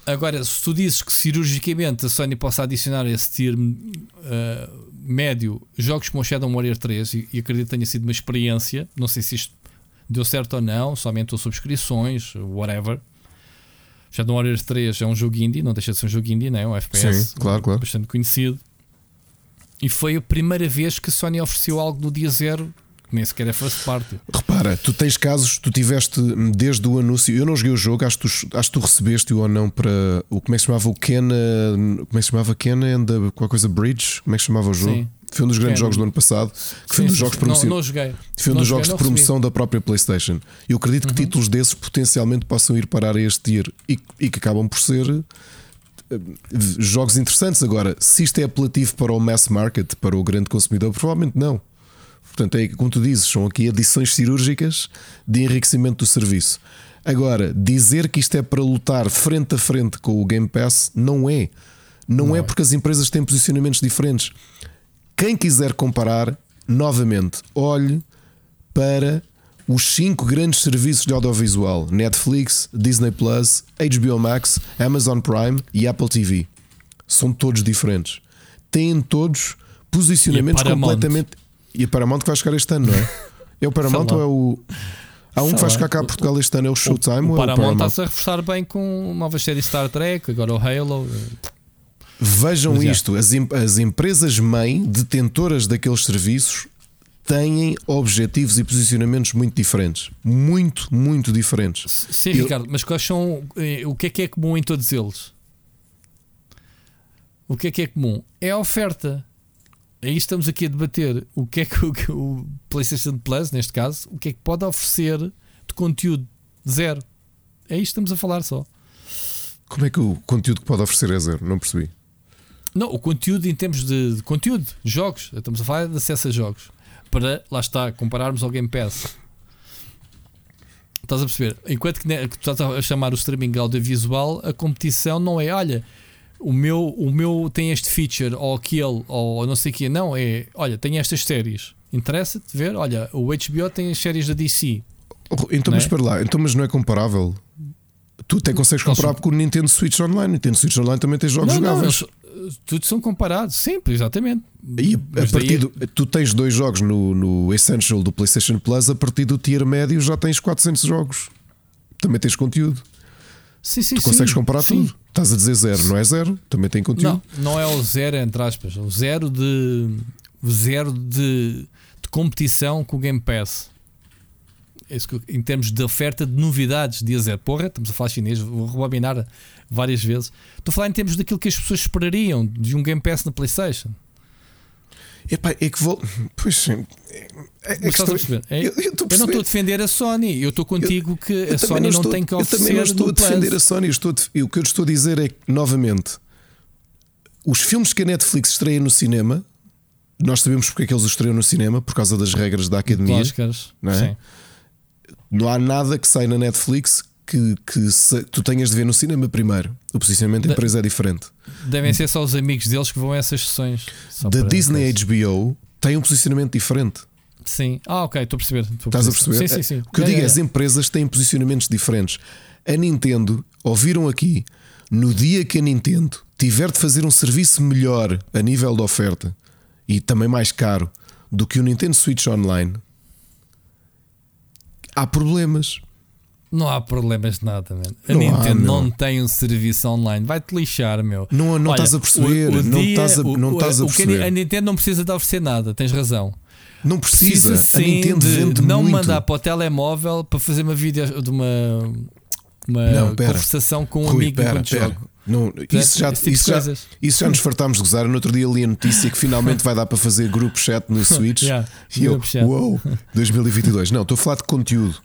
Agora, se tu dizes que cirurgicamente a Sony possa adicionar esse tier uh, médio jogos como o Shadow Warrior 3, e, e acredito que tenha sido uma experiência, não sei se isto deu certo ou não, só aumentou subscrições, whatever. Shadow Warrior 3 é um jogo indie, não deixa de ser um jogo indie, não é? Um FPS Sim, claro, claro. bastante conhecido. E foi a primeira vez que a Sony ofereceu algo no dia zero que nem sequer é first party. Repara, tu tens casos, tu tiveste desde o anúncio. Eu não joguei o jogo, acho que tu, acho que tu recebeste ou não para o como é que se chamava o Ken, como é que se chamava Ken and the, qualquer coisa Bridge, como é que se chamava o jogo? Sim. Foi um dos grandes Ken. jogos do ano passado, que foi um dos jogos promocionados. Não, não joguei. Foi um dos joguei, jogos de não promoção da própria PlayStation. Eu acredito que Uhum. títulos desses potencialmente possam ir parar a este tier e, e que acabam por ser jogos interessantes. Agora, se isto é apelativo para o mass market, para o grande consumidor, provavelmente não. Portanto, é como tu dizes, são aqui adições cirúrgicas de enriquecimento do serviço. Agora, dizer que isto é para lutar frente a frente com o Game Pass não é. Não, é porque as empresas têm posicionamentos diferentes. Quem quiser comparar, novamente, olhe para os cinco grandes serviços de audiovisual: Netflix, Disney Plus, HBO Max, Amazon Prime e Apple TV. São todos diferentes. Têm todos posicionamentos E completamente. E a Paramount que vai chegar este ano, não é? É o Paramount ou é o. Há um Sei que vai chegar cá a Portugal este ano, é o Showtime o ou é o Paramount está-se a reforçar bem com novas séries Star Trek, agora o Halo. Vejam Mas é. isto: as, em- as empresas mãe, detentoras daqueles serviços, têm objetivos e posicionamentos muito diferentes. Muito, muito diferentes. Sim, Eu- Ricardo, mas quais são. eh, O que é que é comum em todos eles? O que é que é comum? É a oferta. Aí estamos aqui a debater o que é que o, o PlayStation Plus, neste caso, o que é que pode oferecer de conteúdo zero. É isto que estamos a falar só. Como é que o conteúdo que pode oferecer é zero? Não percebi. Não, o conteúdo em termos de, de conteúdo, jogos, estamos a falar de acesso a jogos. Para, lá está, compararmos ao Game Pass. Estás a perceber? Enquanto que, ne- que tu estás a chamar o streaming audiovisual, a competição não é, olha, o meu, o meu tem este feature, ou aquele, ou não sei o quê. Não, é, olha, tem estas séries. Interessa-te ver? Olha, o HBO tem as séries da DC. Então, Não mas é? espera lá, então, mas não é comparável. Tu até consegues comparar com o Nintendo Switch Online. O Nintendo Switch Online também tem jogos não, não, jogáveis. eles, tudo são comparados, sempre, exatamente. E a, partir do, tu tens dois jogos no, no Essential do PlayStation Plus, a partir do tier médio já tens 400 jogos. Também tens conteúdo. sim, sim, Tu consegues sim, comparar sim. tudo. Estás a dizer zero, não é zero? Também tem conteúdo. Não, não é o zero, entre aspas. O zero de. O zero de, de competição com o Game Pass. É isso que eu- em termos de oferta de novidades, dia zero. Porra, estamos a falar chinês, vou rebobinar várias vezes. Estou a falar em termos daquilo que as pessoas esperariam de um Game Pass na PlayStation. Epá, é que vou. Pois sim. É, é a perceber? É- Eu, eu estou a eu não estou a defender a Sony, eu estou contigo que Eu a também Sony não, estou- tem que Eu oferecer. também não estou a defender a Sony. Eu estou a o que eu estou a dizer é que, novamente, os filmes que a Netflix estreia no cinema, nós sabemos porque é que eles os estreiam no cinema, por causa das regras da academia. Oscars, Não é? sim. Não há nada que sai na Netflix que, que se- tu tenhas de ver no cinema primeiro. O posicionamento da Da- empresa é diferente. Devem ser só os amigos deles que vão a essas sessões. Da Disney HBO tem um posicionamento diferente. Sim. Ah, ok, estou a perceber. estou Estás a perceber? Sim, sim, sim. O que eu Yeah, digo é yeah, as empresas têm posicionamentos diferentes. A Nintendo, ouviram aqui, no dia que a Nintendo tiver de fazer um serviço melhor a nível de oferta e também mais caro do que o Nintendo Switch Online, há problemas. Não há problemas de nada, man. A Não há, Nintendo meu. não tem um serviço online. Vai-te lixar, meu. Não, não Olha, estás a perceber. não estás a, o- não o- estás a o perceber. A Nintendo não precisa de oferecer nada, tens razão. Não precisa. Precisa a Nintendo de vende não muito. mandar para o telemóvel para fazer uma vídeo de uma, uma Não, conversação com um Rui, amigo pera, enquanto pera. jogo. Não, isso, já, tipo isso, já, isso já nos fartámos de gozar. No outro dia li a notícia que finalmente vai dar para fazer grupo chat no Switch. Yeah, e eu, chat. uou, 2022. Não, estou a falar de conteúdo.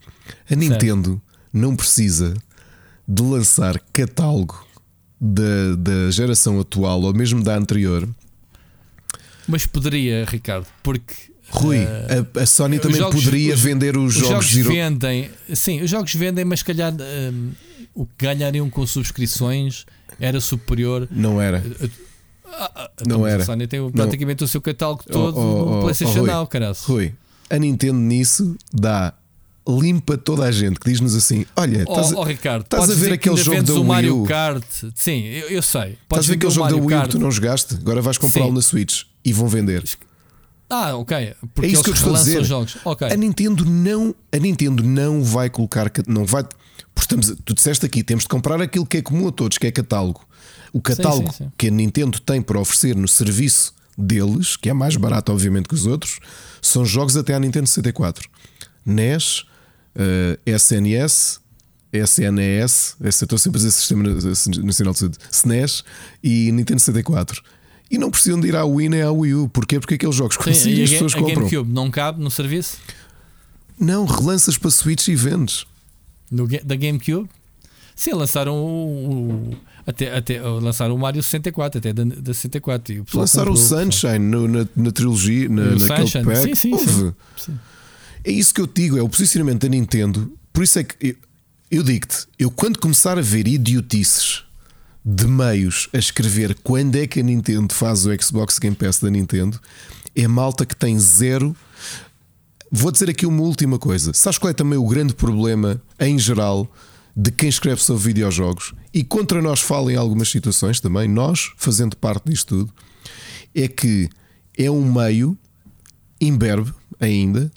A Nintendo não precisa de lançar catálogo da, da geração atual ou mesmo da anterior. Mas poderia, Ricardo, porque Rui, eh, a, a Sony também jogos- poderia os- vender os, os jogos, jogos Zero- vendem, sim, os jogos vendem, mas se calhar hum, o que ganhariam com subscrições era superior. Não era. Ah, ah, Não então, era. A Sony tem praticamente o seu catálogo todo Oh, oh, no oh, PlayStation oh, Rui. Now, caralho. Rui, a Nintendo nisso dá limpa toda a gente que diz-nos assim: Olha, estás, oh, oh, Ricardo, estás a ver aquele jogo da o Wii Mario U? Kart. Sim, eu, eu sei. Estás a ver aquele jogo da Wii U que tu não jogaste? Agora vais comprá-lo na Switch e vão vender. Ah, ok. Porque é isso que eu estou a dizer. Jogos. Okay. A Nintendo não, a Nintendo não vai colocar, não vai. Estamos, tu disseste aqui, temos de comprar aquilo que é comum a todos, que é catálogo. O catálogo sim, sim, sim. que a Nintendo tem para oferecer no serviço deles, que é mais barato, obviamente, que os outros, são jogos até à Nintendo 64. NES, uh, SNS, SNES, estou sempre a dizer Sistema Nacional de Saúde, SNES e Nintendo 64. E não precisam de ir à Wii nem à Wii U. Porquê? Porque aqueles jogos conhecidos as pessoas a compram. GameCube não cabe no serviço? Não, relanças para Switch e vendes. No, da GameCube? Sim, lançaram o, o até, até lançaram o Mario 64, até da, da 64. E o lançaram o Sunshine no, na, na, trilogia, na, o naquele Sunshine. pack. Sim, sim, sim, sim. É isso que eu te digo, é o posicionamento da Nintendo. Por isso é que eu, eu digo-te, eu quando começar a ver idiotices de meios a escrever quando é que a Nintendo faz o Xbox Game Pass da Nintendo, é malta que tem zero. Vou dizer aqui uma última coisa. Sabes qual é também o grande problema, em geral, de quem escreve sobre videojogos? E contra nós fala em algumas situações também, nós fazendo parte disto tudo, é que é um meio imberbe ainda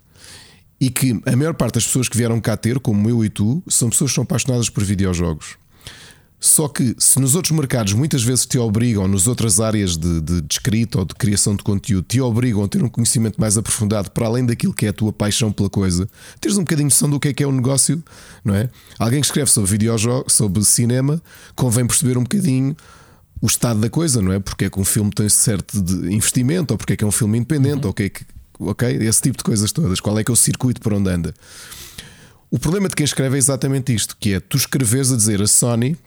e que a maior parte das pessoas que vieram cá ter, como eu e tu, são pessoas que são apaixonadas por videojogos. Só que se nos outros mercados muitas vezes te obrigam, nas outras áreas de, de, de escrita ou de criação de conteúdo, te obrigam a ter um conhecimento mais aprofundado para além daquilo que é a tua paixão pela coisa, teres um bocadinho de noção do que é que é o um negócio, não é? Alguém que escreve sobre videojogos, sobre cinema, convém perceber um bocadinho o estado da coisa, não é? Porque é que um filme tem certo investimento, ou porque é que é um filme independente, uhum. ou que é que ok? Esse tipo de coisas todas. Qual é que é o circuito por onde anda? O problema de quem escreve é exatamente isto: que é tu escreves a dizer a Sony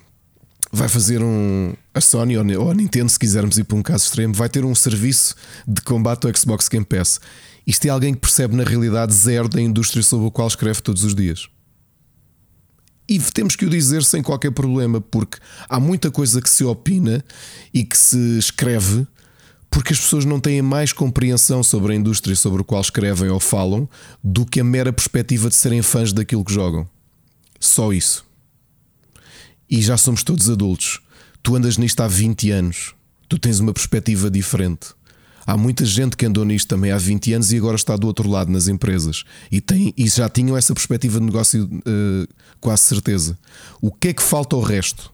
vai fazer um. A Sony ou a Nintendo, se quisermos ir para um caso extremo, vai ter um serviço de combate ao Xbox Game Pass. Isto é alguém que percebe na realidade zero da indústria sobre o qual escreve todos os dias. E temos que o dizer sem qualquer problema, porque há muita coisa que se opina e que se escreve porque as pessoas não têm mais compreensão sobre a indústria sobre o qual escrevem ou falam do que a mera perspectiva de serem fãs daquilo que jogam. Só isso. E já somos todos adultos. Tu andas nisto há 20 anos. Tu tens uma perspectiva diferente. Há muita gente que andou nisto também há 20 anos e agora está do outro lado nas empresas e, tem, e já tinham essa perspectiva de negócio uh, quase certeza. O que é que falta ao resto?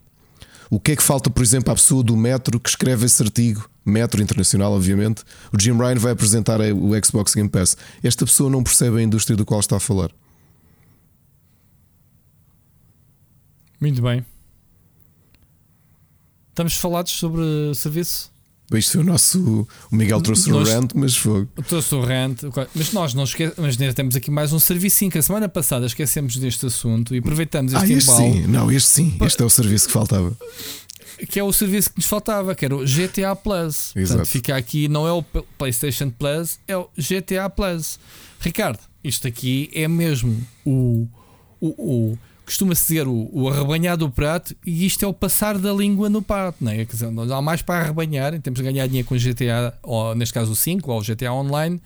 O que é que falta, por exemplo, à pessoa do Metro que escreve esse artigo Metro Internacional, obviamente, o Jim Ryan vai apresentar o Xbox Game Pass. Esta pessoa não percebe a indústria do qual está a falar. Muito bem. Estamos falados sobre serviço? Isto foi o nosso. O Miguel trouxe nós, um rant, mas foi. Trouxe um rant, mas nós não esquecemos. Mas temos aqui mais um serviço. Que a semana passada esquecemos deste assunto e aproveitamos este ah, este sim, não, este sim, este é o serviço que faltava que é o serviço que nos faltava, que era o GTA Plus. Exato. Portanto, fica aqui, não é o PlayStation Plus, é o GTA Plus. Ricardo, isto aqui é mesmo o. o, o Costuma-se dizer o, o arrebanhar do prato e isto é o passar da língua no prato, não é? Quer dizer, não há mais para arrebanhar, temos de ganhar dinheiro com o GTA, ou neste caso o 5, ou o GTA Online.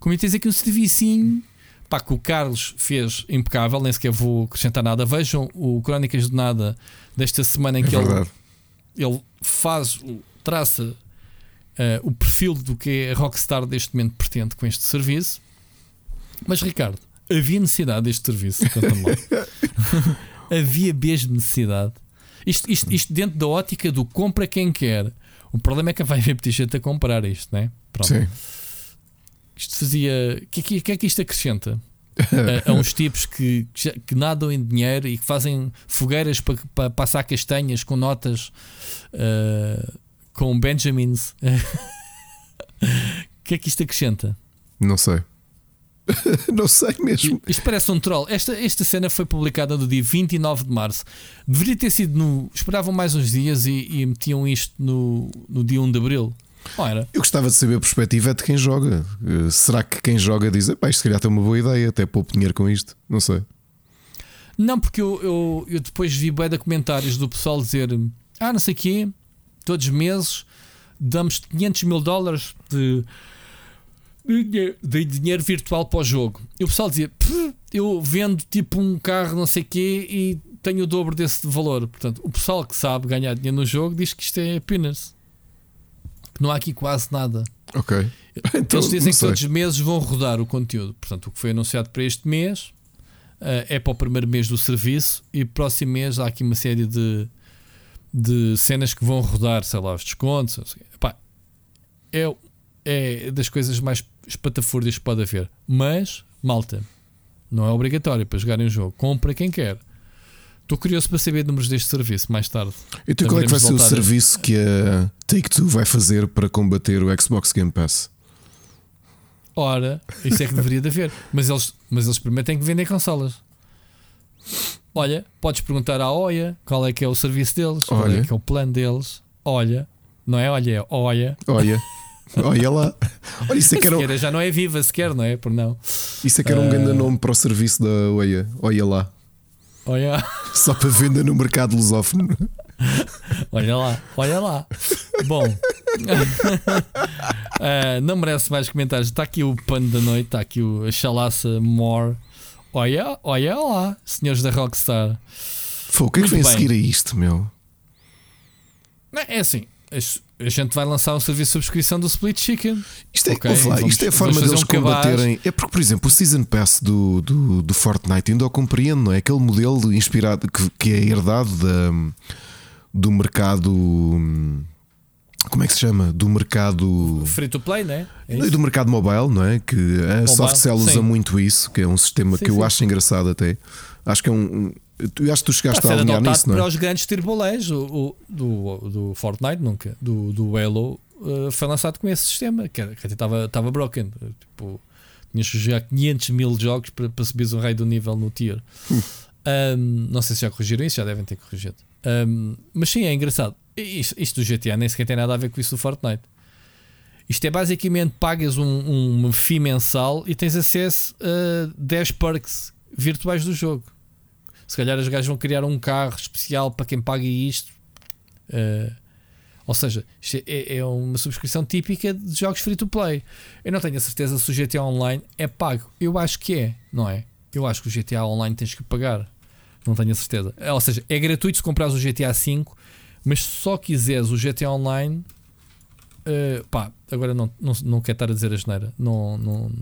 Como tens aqui um servicinho pá, que o Carlos fez impecável, nem sequer vou acrescentar nada. Vejam o Crónicas de Nada desta semana em é que ele ele faz, traça uh, o perfil do que a Rockstar deste momento pretende com este serviço. Mas Ricardo, havia necessidade deste serviço? havia mesmo necessidade. Isto, isto, isto, dentro da ótica do compra quem quer. O problema é que vai haver gente a comprar isto, não é? Pronto. Sim. Isto fazia. O que, que, que é que isto acrescenta? a, a, uns tipos que, que nadam em dinheiro e que fazem fogueiras para, para passar castanhas com notas uh, com Benjamins. O que é que isto acrescenta? Não sei. não sei mesmo. Isto parece um troll. Esta, esta cena foi publicada no dia 29 de março. Deveria ter sido no. Esperavam mais uns dias e, e metiam isto no, no dia 1 de abril. Ora. Eu gostava de saber a perspectiva de quem joga. Uh, será que quem joga diz, isto se calhar tem uma boa ideia, até pouco dinheiro com isto? Não sei. Não, porque eu, eu, eu depois vi bué de comentários do pessoal dizer ah, não sei o quê, todos os meses damos 500 mil dólares de, dei dinheiro virtual para o jogo. E o pessoal dizia: eu vendo tipo um carro, não sei o quê, e tenho o dobro desse valor. Portanto, o pessoal que sabe ganhar dinheiro no jogo diz que isto é peanuts. Que não há aqui quase nada. Ok. Então, Eles dizem que todos os meses vão rodar o conteúdo. Portanto, o que foi anunciado para este mês uh, é para o primeiro mês do serviço e próximo mês há aqui uma série de, de cenas que vão rodar, sei lá, os descontos. Epá, é, é das coisas mais espatafúrdias que pode haver. Mas, malta, não é obrigatório para jogarem o jogo. Compra quem quer. Estou curioso para saber números deste serviço mais tarde. Então, qual é que vai ser o serviço que a Take-Two vai fazer para combater o Xbox Game Pass? Ora, isso é que deveria de haver. Mas eles, mas eles primeiro têm que vender consolas. Olha, podes perguntar à OIA qual é que é o serviço deles, olha. qual é que é o plano deles. Olha, não é olha, é olha. Olha. Olha lá. Olha, isso é que era... Já não é viva sequer, não é? Por não. Isso é que era um uh... grande nome para o serviço da OIA. Olha lá. Olha. Só para venda no mercado lusófono. olha lá, olha lá. Bom, uh, não merece mais comentários. Está aqui o pano da noite, está aqui o, chalaça More. Olha, olha lá, senhores da Rockstar. Foi o que é que vem a seguir a isto, meu? É assim, a gente vai lançar um serviço de subscrição do Split Chicken. Isto é, okay, vamos, isto é a forma deles um combaterem. É porque, por exemplo, o Season Pass do, do, do Fortnite ainda o compreendo, não é? Aquele modelo inspirado que, que é herdado da, do mercado. Como é que se chama? Do mercado. Free to play, né? É do mercado mobile, não é? Que a Softcell usa muito isso, que é um sistema sim, que eu sim. acho engraçado até. Acho que é um. Eu acho que tu chegaste a alinhar nisso, não é? para os grandes tirbolés do, do Fortnite, nunca. Do, do Halo uh, foi lançado com esse sistema, que até estava broken. Tipo, tinhas que jogar 500 mil jogos para, para subir o rei do nível no tier. Um, não sei se já corrigiram isso, já devem ter corrigido. Um, mas sim, é engraçado. Isto, isto, do GTA nem sequer tem nada a ver com isso do Fortnite. Isto é basicamente pagas um, um, um FII mensal e tens acesso a 10 perks virtuais do jogo. Se calhar os gajos vão criar um carro especial para quem paga isto. Uh, ou seja, é, é, uma subscrição típica de jogos free to play. Eu não tenho a certeza se o GTA Online é pago. Eu acho que é, não é? Eu acho que o GTA Online tens que pagar. Não tenho a certeza. É, ou seja, é gratuito se comprares o GTA V, mas se só quiseres o GTA Online, uh, pá, agora não, não, não quero estar a dizer a geneira. Não, não,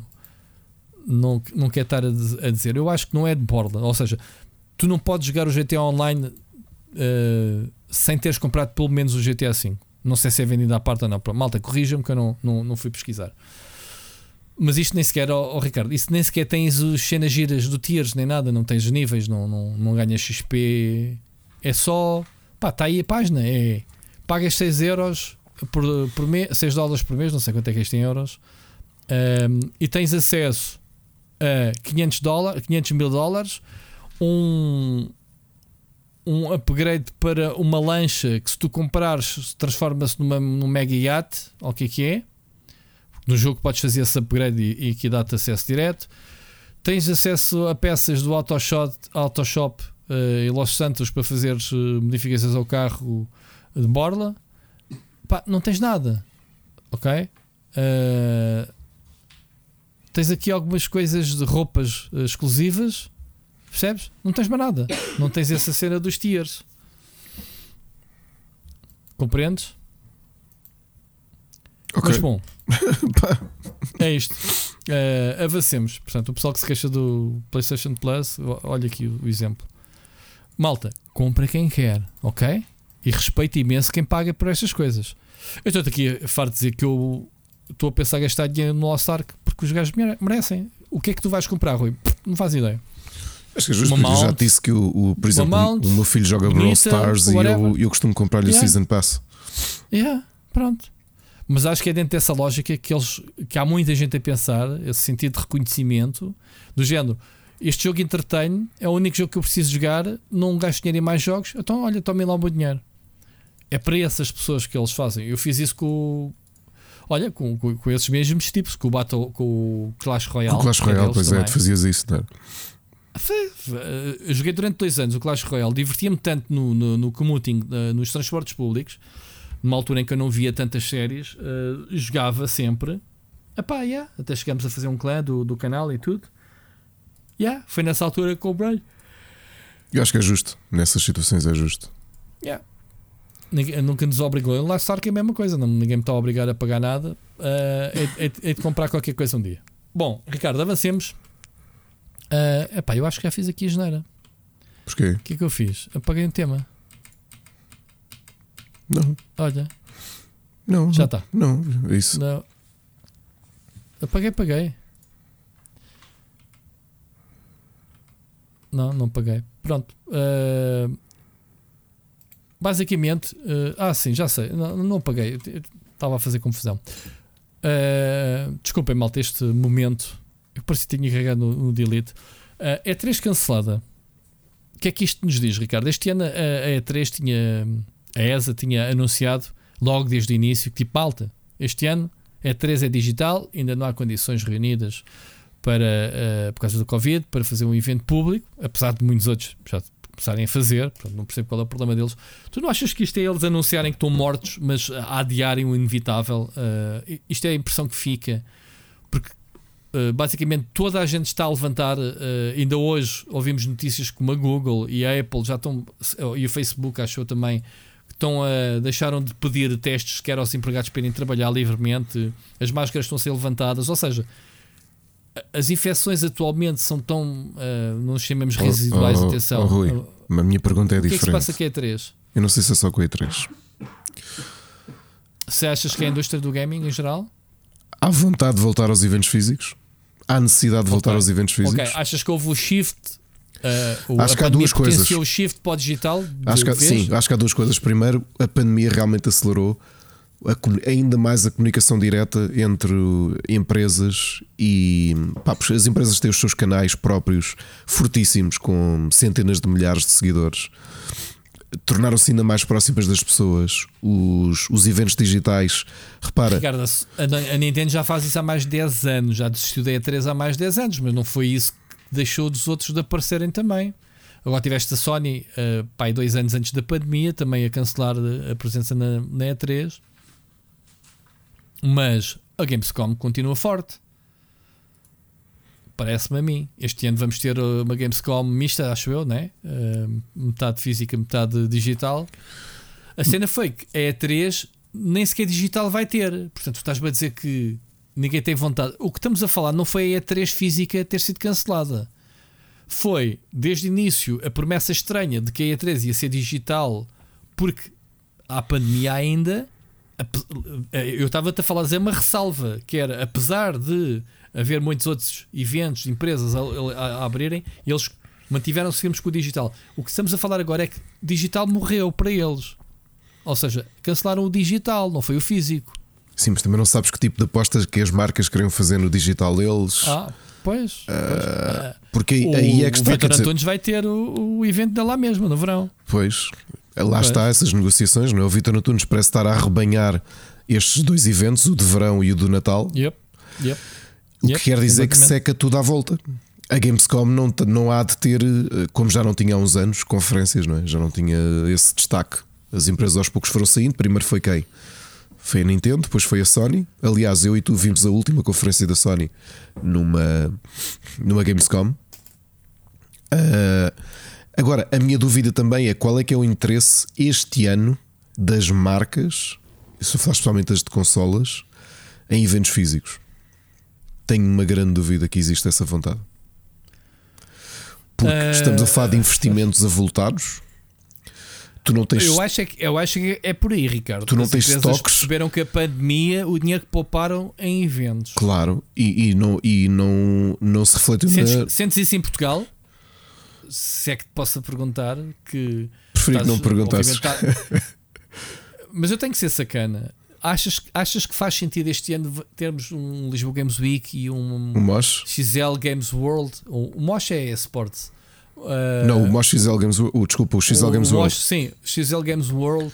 não, não quero estar a dizer. Eu acho que não é de borda. Ou seja, tu não podes jogar o GTA Online uh, sem teres comprado pelo menos o GTA V. Não sei se é vendido à parte ou não. Malta, corrija-me que eu não, não, não fui pesquisar. Mas isto nem sequer, oh, oh, Ricardo, isso nem sequer tens os cenas giras do tiers, nem nada, não tens níveis, não, não, não ganhas XP. É só. Pá, está aí a página. É, pagas 6 euros por, por mês, 6 dólares por mês, não sei quanto é que é isto em euros, um, e tens acesso a 500, dólares, 500 mil dólares, um, um upgrade para uma lancha que, se tu comprares, transforma-se numa, num mega yacht, ou o que é que é no jogo podes fazer esse upgrade e, e dá-te acesso direto. Tens acesso a peças do Autoshop, Autoshop uh, em Los Santos para fazer uh, modificações ao carro de borla. Pá, não tens nada. Ok? Uh, tens aqui algumas coisas de roupas exclusivas. Percebes? Não tens mais nada. Não tens essa cena dos tiers. Compreendes? Okay. Mas bom, é isto. Uh, avancemos. Portanto, o pessoal que se queixa do PlayStation Plus, olha aqui o, o exemplo. Malta, compra quem quer, ok? E respeita imenso quem paga por estas coisas. Eu estou aqui a farto dizer que eu estou a pensar em gastar dinheiro no Lost Ark porque os gajos merecem. O que é que tu vais comprar, Rui? Não faz ideia. Acho que é justo, eu já disse que, o, o por exemplo, mount, o meu filho joga Brawl Stars e eu, eu costumo comprar-lhe yeah. o Season Pass. Yeah, pronto. Mas acho que é dentro dessa lógica que, eles, que há muita gente a pensar, esse sentido de reconhecimento, do género. Este jogo entretém, é o único jogo que eu preciso jogar, não gasto dinheiro em mais jogos, então olha, tomem lá o meu dinheiro. É para essas pessoas que eles fazem. Eu fiz isso com. Olha, com, com, com esses mesmos tipos, com o Battle, com o Clash Royale. Com o Clash é Royale, pois também. é, tu fazias isso, não é? Eu joguei durante dois anos o Clash Royale, divertia-me tanto no, no, no commuting, eh, nos transportes públicos, numa altura em que eu não via tantas séries, uh, jogava sempre. Epá, yeah, até chegamos a fazer um clã do, do canal e tudo. Yeah, foi nessa altura que comprei. Eu acho que é justo. Nessas situações é justo. Yeah. Ninguém, nunca nos obrigou. Lá Stark é a mesma coisa, não, ninguém me está a obrigar a pagar nada. Uh, é, é, é, de comprar qualquer coisa um dia. Bom, Ricardo, avancemos. Uh, epá, eu acho que já fiz aqui a geneira. Porquê? O que é que eu fiz? Apaguei um tema. Não. Olha. Não. Já está. Não, isso. Não. Apaguei, apaguei. Não, não paguei. Pronto. Uh, basicamente. Uh, ah, sim, já sei. Não, não paguei. Estava a fazer confusão. Uh, desculpem, malta, este momento. Eu pareci que tinha carregado no, no delete. Uh, E3 cancelada. O que é que isto nos diz, Ricardo? Este ano a, a E3 tinha. A ESA tinha anunciado logo desde o início que, tipo, malta, este ano E3 é digital, ainda não há condições reunidas para, uh, por causa do Covid, para fazer um evento público, apesar de muitos outros já começarem a fazer, portanto, não percebo qual é o problema deles. Tu não achas que isto é eles anunciarem que estão mortos, mas a adiarem o inevitável? Uh, isto é a impressão que fica, uh, basicamente toda a gente está a levantar. Uh, ainda hoje ouvimos notícias como a Google e a Apple já estão, e o Facebook achou também. que Estão a, deixaram de pedir testes que eram aos empregados para irem trabalhar livremente, as máscaras estão a ser levantadas, ou seja, as infecções atualmente são tão, uh, não chamemos residuais, oh, oh, atenção. Oh, Rui, a minha pergunta é o que diferente. é que se passa com a E3? Eu não sei se é só com a E3. Se achas que é a indústria do gaming em geral? Há vontade de voltar aos eventos físicos? Há necessidade de voltar Ok. aos eventos físicos? Ok, achas que houve o shift? Uh, o, Acho que há duas coisas. o shift para o digital? Acho que, há- sim, acho que há duas coisas. Primeiro, a pandemia realmente acelerou a ainda mais a comunicação direta entre empresas e pá, as empresas têm os seus canais próprios fortíssimos com centenas de milhares de seguidores. Tornaram-se ainda mais próximas das pessoas. Os, os eventos digitais, repara, Ricardo, a, Nintendo já faz isso há mais de 10 anos, já desistiu da E3 há mais de 10 anos, mas não foi isso que deixou dos outros de aparecerem também. Agora tiveste a Sony, uh, pai, dois anos antes da pandemia, também a cancelar a presença na, na E3. Mas a Gamescom continua forte. Parece-me a mim. Este ano vamos ter uh, uma Gamescom mista, acho eu, né? Uh, metade física, metade digital. A cena foi que a E3 nem sequer digital vai ter. Portanto, estás-me a dizer que ninguém tem vontade. O que estamos a falar não foi a E3 física ter sido cancelada. Foi, desde o início, a promessa estranha de que a E3 ia ser digital porque há pandemia ainda. Ape- Eu estava-te a falar, a dizer uma ressalva, que era, apesar de haver muitos outros eventos, empresas a, a- a abrirem, eles mantiveram-se firmes com o digital. O que estamos a falar agora é que digital morreu para eles. Ou seja, cancelaram o digital, não foi o físico. sim, mas também não sabes que tipo de apostas que as marcas queriam fazer no digital deles. Ah, pois. pois. Ah, porque aí, o aí é que o está. Vitor Quer dizer, Antunes vai ter o, o evento dele lá mesmo, no verão. Pois, lá Pois. está essas negociações, não é? O Vitor Antunes parece estar a arrebanhar estes dois eventos, o de verão e o do Natal, Yep, yep. O Yep, que quer dizer que completamente. seca tudo à volta. A Gamescom não, não há de ter, eh, como já não tinha há uns anos, conferências, não é? Já não tinha esse destaque. As empresas aos poucos foram saindo. Primeiro foi quem? Foi a Nintendo, depois foi a Sony. Aliás, eu e tu vimos a última conferência da Sony numa, numa Gamescom. Ah, agora, a minha dúvida também é qual é que é o interesse este ano das marcas, a falar especialmente das de consolas, em eventos físicos. Tenho uma grande dúvida que existe essa vontade. Porque Ah, estamos a falar de investimentos avultados. Tu não tens. Eu acho, é que, eu acho que é por aí, Ricardo. Tu não As tens estoques? perceberam que a pandemia, o dinheiro que pouparam em eventos. Claro, e, e não, e não, não se refletiu na. Sentes, sentes isso em Portugal? Se é que te possa perguntar que. Preferi que não perguntasses. tá- Mas eu tenho que ser sacana. Achas, achas que faz sentido este ano termos um Lisboa Games Week e um Mosh? XL Games World? O, o Mosh é Sports. Uh, Não, o Mosh XL Games World. Desculpa, o XL o Games Mosh, World. Sim, XL Games World.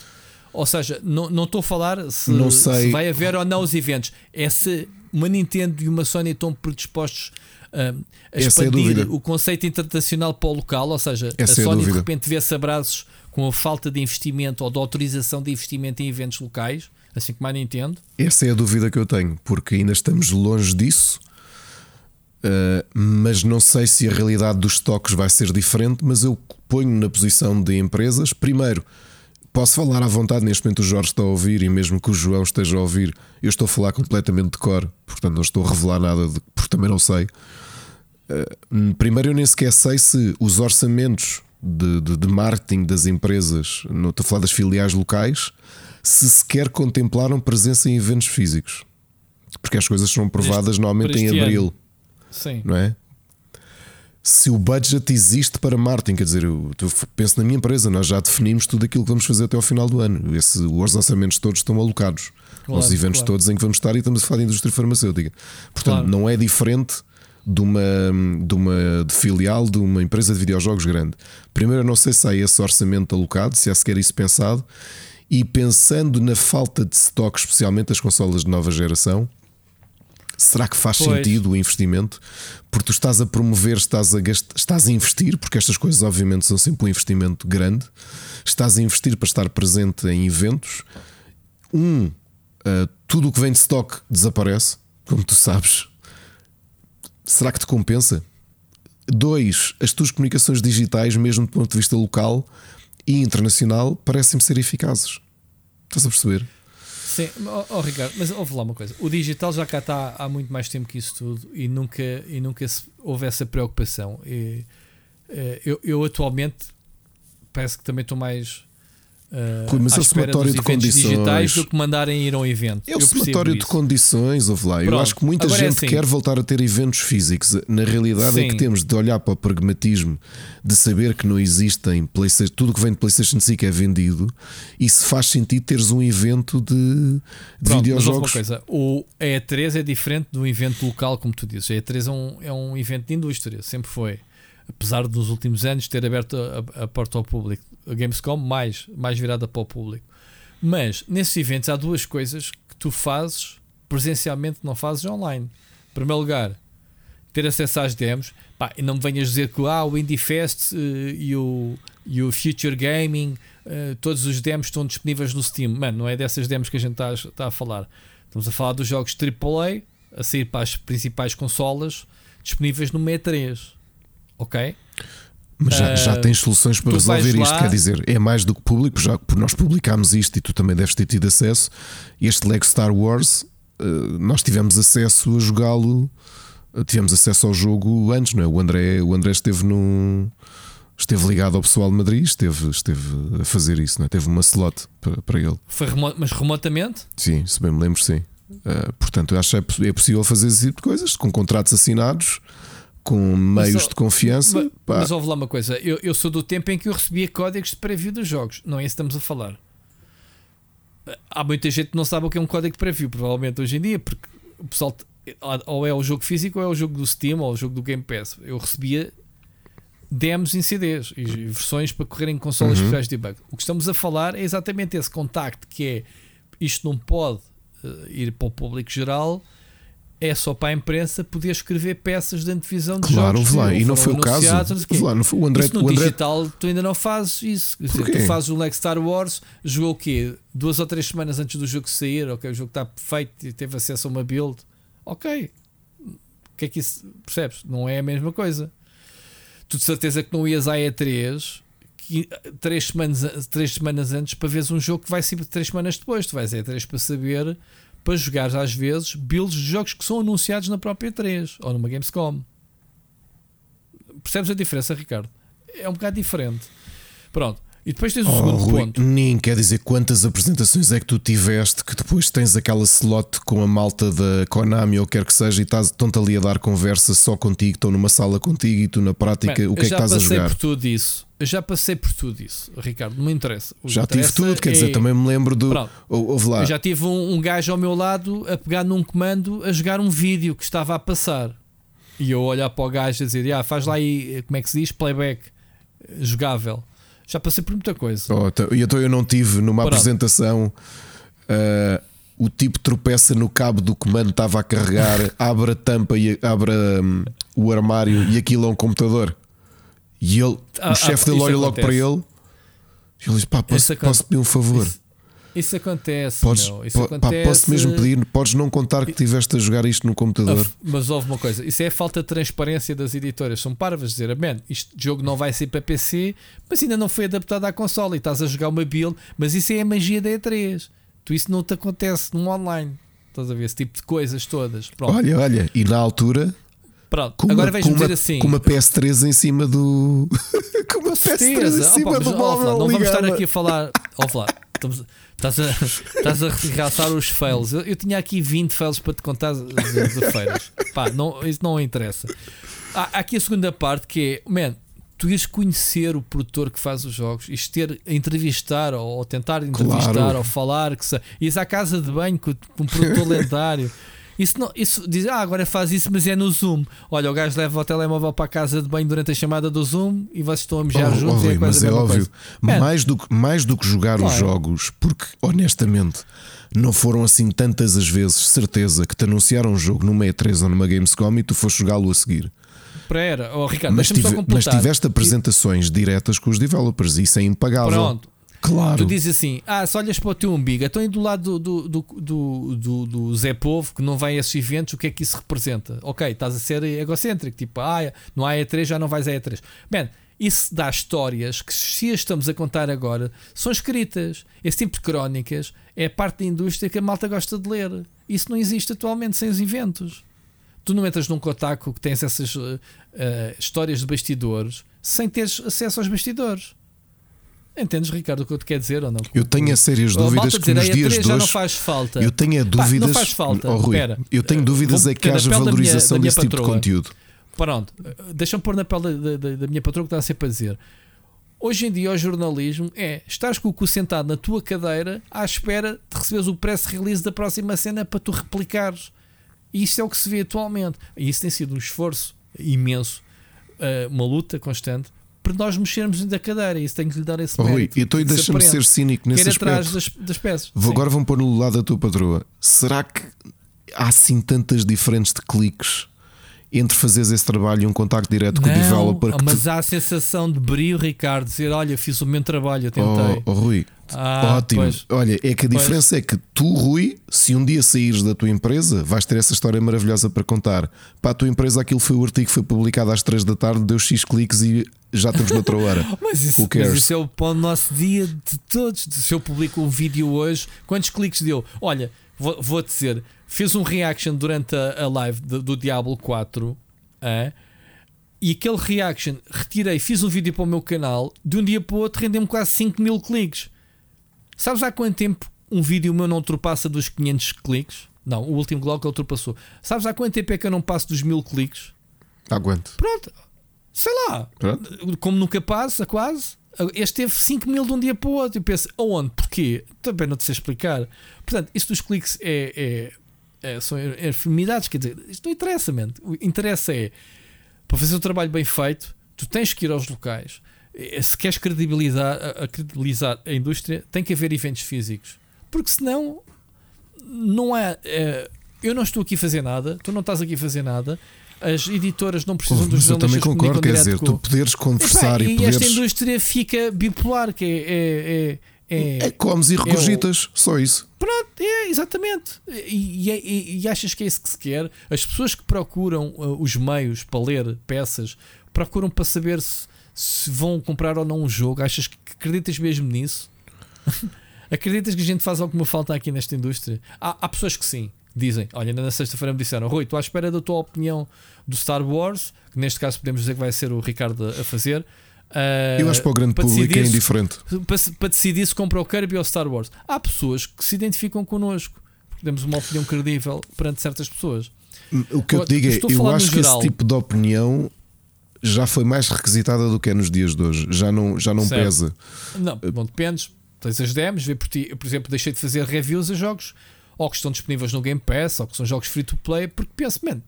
Ou seja, não não estou a falar se, Não sei. se vai haver ou não os eventos. É se uma Nintendo e uma Sony estão predispostos ah, a Essa é a expandir o conceito internacional para o local. Ou seja, Essa é a a Sony de dúvida. repente vê-se abraços com a falta de investimento ou de autorização de investimento em eventos locais. Assim como a Nintendo. Essa é a dúvida que eu tenho, porque ainda estamos longe disso. Uh, mas não sei se a realidade dos estoques vai ser diferente. Mas eu ponho na posição de empresas. Primeiro, posso falar à vontade. Neste momento, o Jorge está a ouvir, e mesmo que o João esteja a ouvir, eu estou a falar completamente de cor, portanto, não estou a revelar nada, de, porque também não sei. Uh, primeiro, eu nem sequer sei se os orçamentos de, de, de marketing das empresas, não estou a falar das filiais locais, se sequer contemplaram presença em eventos físicos. Porque as coisas são provadas normalmente em abril. Ano. Sim. Não é? Se o budget existe para marketing, quer dizer, eu, eu penso na minha empresa, nós já definimos tudo aquilo que vamos fazer até ao final do ano. Esse, os orçamentos todos estão alocados claro, aos eventos claro. todos em que vamos estar e estamos a falar de indústria farmacêutica. Portanto, claro. não é diferente de uma, de uma de filial de uma empresa de videojogos grande. Primeiro, eu não sei se há esse orçamento alocado, se há sequer isso pensado, e pensando na falta de stock, especialmente das consolas de nova geração, será que faz pois. sentido o investimento? Porque tu estás a promover, estás a, gastar, estás a investir, porque estas coisas, obviamente, são sempre um investimento grande. Estás a investir para estar presente em eventos. Um, uh, tudo o que vem de stock desaparece, como tu sabes será que te compensa? Dois, as tuas comunicações digitais, mesmo do ponto de vista local e internacional, parecem-me ser eficazes. Estás a perceber? Sim, oh, oh, Ricardo, mas ouve lá uma coisa: o digital já cá está há muito mais tempo que isso tudo e nunca, e nunca se, houve essa preocupação. E, eh, eu, eu atualmente parece que também estou mais Rui, mas é o somatório de condições digitais do que mandarem ir a um evento. É o somatório de condições, ouve lá. Pronto. Eu acho que muita Agora é gente é assim. quer voltar a ter eventos físicos. Na realidade Sim. é que temos de olhar para o pragmatismo de saber que não existem tudo que vem de PlayStation 5 é vendido e se faz sentido teres um evento de, de Pronto, videojogos. Mas coisa, o E3 é diferente do evento local, como tu dizes. A E3 é um, é um evento de indústria, sempre foi apesar dos últimos anos ter aberto a, a, porta ao público, a Gamescom mais, mais virada para o público. Mas nesses eventos há duas coisas que tu fazes presencialmente não fazes online. Em primeiro lugar, ter acesso às demos. Pá, e não me venhas dizer que ah, o Indie Fest uh, e, o, e o Future Gaming, uh, todos os demos estão disponíveis no Steam. Mano, não é dessas demos que a gente está tá a falar. Estamos a falar dos jogos AAA a sair para as principais consolas disponíveis no Me3 ok? Mas já, já ah, tens soluções para resolver isto, lá... quer dizer, é mais do que público, já por nós publicámos isto e tu também deves ter tido acesso. Este Lego Star Wars, ah, nós tivemos acesso a jogá-lo, tivemos acesso ao jogo antes, não é? O André, o André esteve num. Esteve ligado ao pessoal de Madrid, esteve, esteve a fazer isso, não é? teve uma slot para, para ele. Foi mas remotamente? Sim, se bem me lembro, sim. Uh, portanto, eu acho que é, é possível fazer esse tipo de coisas com contratos assinados com meios mas, de confiança. Mas, mas ouve lá uma coisa: eu, eu sou do tempo em que eu recebia códigos de preview dos jogos, não é isso que estamos a falar. Há muita gente que não sabe o que é um código de preview, provavelmente hoje em dia, porque o pessoal ou é o jogo físico ou é o jogo do Steam ou o jogo do Game Pass. Eu recebia demos em CDs e versões para correr em consolas uhum. de debug. O que estamos a falar é exatamente esse contacto que é isto não pode uh, ir para o público geral é só para a imprensa poder escrever peças de antevisão de claro, jogos. Claro, e não foi o caso. Lá, não foi, o André, isso no o André... digital tu ainda não fazes isso. tu fazes o Lego Star Wars, jogou o quê? Duas ou três semanas antes do jogo sair, ok, o jogo está perfeito e teve acesso a uma build. Ok. O que é que isso percebes? Não é a mesma coisa. Tu de certeza que não ias à E3 que, três, semanas, três semanas antes para veres um jogo que vai ser três semanas depois. Tu vais à E3 para saber para jogar às vezes builds de jogos que são anunciados na própria 3 ou numa Gamescom. Percebes a diferença, Ricardo? É um bocado diferente. Pronto. E depois tens o oh, segundo Rui, ponto. Nem quer dizer quantas apresentações é que tu tiveste que depois tens aquela slot com a malta da Konami ou quer que seja e estão-te ali a dar conversa só contigo, estão numa sala contigo e tu na prática o que é que estás a jogar? Eu já passei por tudo isso. Eu já passei por tudo isso, Ricardo. Não me interessa. O já tive tudo, quer é... dizer, também me lembro do. Ouve lá. Eu já tive um, um gajo ao meu lado a pegar num comando a jogar um vídeo que estava a passar. E eu olhar para o gajo a dizer: ah, faz lá aí, como é que se diz? Playback jogável. Já passei por muita coisa. Oh, então, e então eu não tive numa Pronto. apresentação. Uh, o tipo tropeça no cabo do comando, estava a carregar, abre a tampa e abre um, o armário e aquilo é um computador. E ele, ah, o chefe ah, dele olha logo para ele e ele diz: pá, posso, posso pedir um favor? Isso, Isso acontece. Podes, isso pá, acontece. posso mesmo pedir, podes não contar que estiveste a jogar isto no computador. Ah, Mas houve uma coisa, isso é a falta de transparência das editoras. São parvas dizer, man, este jogo não vai ser para PC, mas ainda não foi adaptado à consola e estás a jogar uma build, mas isso é a magia da E3. Tu isso não te acontece no online. Estás a ver esse tipo de coisas todas. Pronto. Olha, olha, e na altura, Pronto. com Agora vais-me uma, dizer assim. com uma PS3 em cima do. com uma PS3 em cima Opa, mas, do móvel. não vamos estar aqui a falar. Flá, estamos- Estás a, estás a regaçar os fails. Eu, eu tinha aqui 20 fails para te contar de, de feiras. Pá, não, isso não interessa. Há, há aqui a segunda parte que é, man, tu ires conhecer o produtor que faz os jogos, ires ter a entrevistar ou, ou tentar entrevistar Claro. ou falar, que se, ires à casa de banho com um produtor lendário. Isso, não, isso diz, ah, agora faz isso, mas é no Zoom. Olha, o gajo leva o telemóvel para a casa de banho durante a chamada do Zoom e vocês estão a mejar Oh, juntos oh, e é mas é óbvio, coisa. Man, mais do, que, mais do que jogar os Claro. jogos, porque honestamente não foram assim tantas as vezes, certeza, que te anunciaram um jogo numa E3 ou numa Gamescom e tu foste jogá-lo a seguir. Espera, oh, Ricardo, Mas, tive- mas tiveste apresentações diretas com os developers, isso é impagável. Pronto. Claro. Tu dizes assim: ah, se olhas para o teu umbigo, então aí do lado do, do, do, do, do- Zé Povo que não vai a esses eventos, o que é que isso representa? Ok, estás a ser egocêntrico, tipo, ah, não há E3, já não vais a E3. Man, isso dá histórias que, se as estamos a contar agora, são escritas. Esse tipo de crónicas é parte da indústria que a malta gosta de ler. Isso não existe atualmente sem os eventos. Tu não entras num Kotaku que tens essas eh, eh, histórias de bastidores sem teres acesso aos bastidores. Entendes, Ricardo, o que eu te quero dizer ou não? Eu tenho a sérias A dúvidas que dizer, nos "A dias E3 de já não hoje. faz falta. Eu tenho a Pá, dúvidas. não faz falta. Oh, Rui, Espera. eu tenho dúvidas Vou é que haja pele da minha- valorização da minha desse tipo de patroa. conteúdo. Pronto, deixa-me pôr na pele da, da- da minha patroa que está sempre a dizer. Hoje em dia, o jornalismo é estás com o cu sentado na tua cadeira à espera de receberes o press release da próxima cena para tu replicares. E isso é o que se vê atualmente. E isso tem sido um esforço imenso, eh, uma luta constante para nós mexermos da cadeira. Isso tem que lhe dar esse Oh, Rui, mérito. então e deixa-me ser cínico nesse ir atrás aspecto. das, das peças. Vou, agora vamos pôr no lado da tua patroa. Será que há assim tantas diferentes de cliques entre fazeres esse trabalho e um contacto direto com o Não, developer? mas te- há a sensação de brilho, Ricardo, dizer: Olha, fiz o meu trabalho, eu tentei. Oh, oh, Rui, Ah, ótimo. pois. Olha, é que a Pois. diferença é que tu, Rui, se um dia saíres da tua empresa, vais ter essa história maravilhosa para contar. Para a tua empresa, aquilo foi o artigo que foi publicado às 3 da tarde, deu X cliques e já temos noutra hora. Mas isso, mas isso é o pão do nosso dia de todos. Se eu publico um vídeo hoje, quantos cliques deu? Olha, vou- vou-te dizer, fez um reaction durante a, a live do, do Diablo 4 ah, e aquele reaction retirei, fiz um vídeo para o meu canal, de um dia para o outro rendeu-me quase 5 mil cliques. Sabes há quanto tempo um vídeo meu não ultrapassa dos 500 cliques? Não, o último que ultrapassou. Sabes há quanto tempo é que eu não passo dos mil cliques? Aguento. Pronto, sei lá, Pronto. como nunca passa, quase. Este teve 5 mil de um dia para o outro. Eu penso, aonde? Porquê? Também não te sei explicar. Portanto, isso dos cliques é, é, é- são enfermidades. Quer dizer, isto não interessa, mente. O que interessa é para fazer o trabalho bem feito, tu tens que ir aos locais. Eh, Se queres credibilizar a, a credibilizar a indústria, tem que haver eventos físicos. Porque senão, não é. é, eu não estou aqui a fazer nada, tu não estás aqui a fazer nada. As editoras não precisam Oh, dos mas eu também jornalistas concordo, quer dizer, com- tu poderes conversar e, e esta poderes. indústria fica bipolar, que é. é, é, é- É, comes e regurgitas, só isso. Pronto, é, exatamente. E, e- e- e achas que é isso que se quer? As pessoas que procuram uh, os meios para ler peças procuram para saber se, se vão comprar ou não um jogo. Achas que acreditas mesmo nisso? acreditas que a gente faz alguma falta aqui nesta indústria? Há, há pessoas que sim. Dizem, olha, ainda na sexta-feira me disseram, Rui, estou à espera da tua opinião do Star Wars, que neste caso podemos dizer que vai ser o Ricardo a fazer. Uh, Eu acho que para o grande para público é se- indiferente. para, para decidir se compra o Kirby ou o Star Wars. Há pessoas que se identificam connosco. Temos uma opinião credível perante certas pessoas. O que eu Eu te digo é, eu acho que geral. esse tipo de opinião já foi mais requisitada do que é nos dias de hoje. Já não, já não Certo. pesa. Não, não dependes. Tens as demos, vê por ti. Eu, por exemplo, deixei de fazer reviews a jogos ou que estão disponíveis no Game Pass ou que são jogos free to play porque penso, man,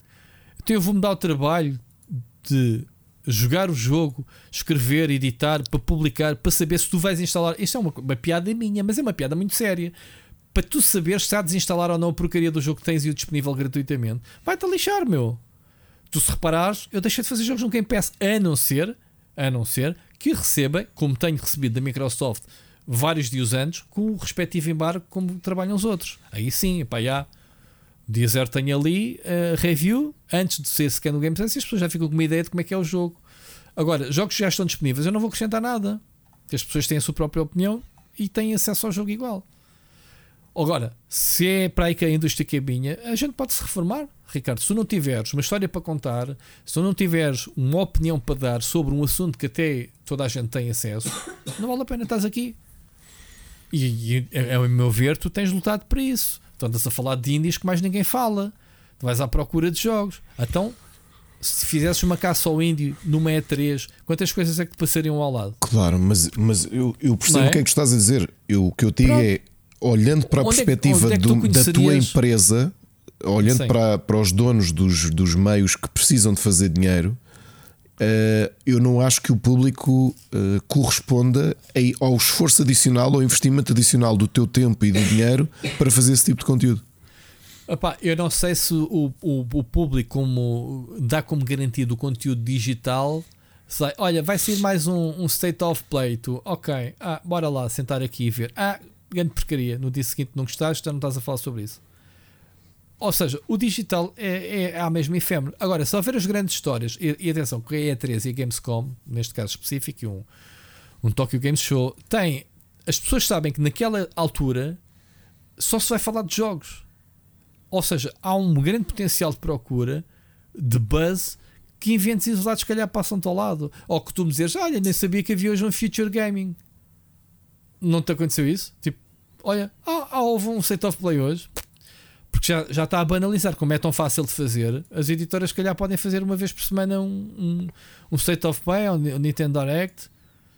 então eu vou-me dar o trabalho de jogar o jogo, escrever, editar, para publicar, para saber se tu vais instalar. Isto é uma, uma piada minha, mas é uma piada muito séria. Para tu saberes se está a desinstalar ou não a porcaria do jogo que tens e o disponível gratuitamente, vai-te a lixar, meu. Tu se reparares, eu deixei de fazer jogos no Game Pass, a não ser, a não ser que receba, como tenho recebido da Microsoft vários dias antes com o respectivo embargo como trabalham os outros. Aí sim, pá, já. Dia zero tem ali uh, review antes de ser sequer no Game Pass e as pessoas já ficam com uma ideia de como é que é o jogo. Agora, jogos que já estão disponíveis, eu não vou acrescentar nada. As pessoas têm a sua própria opinião e têm acesso ao jogo igual. Agora, se é para aí que a indústria caminha, a gente pode se reformar. Ricardo, se tu não tiveres uma história para contar, se tu não tiveres uma opinião para dar sobre um assunto que até toda a gente tem acesso, não vale a pena estás aqui. E, e é, é o meu ver, tu tens lutado para isso. Tu andas a falar de índios que mais ninguém fala. Tu vais à procura de jogos. Então, se fizesses uma caça ao índio numa E3, quantas coisas é que te passariam ao lado? Claro, mas, mas eu, eu percebo é? o que é que estás a dizer. Eu, o que eu digo Pronto. é, olhando para a onde perspectiva é que, é do, da tua empresa, olhando para, para os donos dos, dos meios que precisam de fazer dinheiro, uh, eu não acho que o público uh, corresponda ao esforço adicional, ao investimento adicional do teu tempo e do dinheiro para fazer esse tipo de conteúdo. Epá, eu não sei se o, o, o, público como, dá como garantido o conteúdo digital. Sei, olha, vai ser mais um, um, state of play. Tu, ok, ah, bora lá sentar aqui e ver. Ah, grande porcaria. No dia seguinte não gostaste, já não estás a falar sobre isso. Ou seja, o digital é, é a mesma efêmero. Agora, se houver as grandes histórias, e, e atenção, que a E3 e a Gamescom, neste caso específico, e um, um Tokyo Games Show, tem. As pessoas sabem que naquela altura só se vai falar de jogos. Ou seja, há um grande potencial de procura, de buzz, que eventos isolados, se calhar, passam-te ao lado. Ou que tu me dizes, olha, nem sabia que havia hoje um Future Gaming. Não te aconteceu isso? Tipo, olha, ah, ah, houve um State of Play hoje. Porque já, já está a banalizar, como é tão fácil de fazer, as editoras, se calhar, podem fazer uma vez por semana um, um, um State of Play, um Nintendo Direct.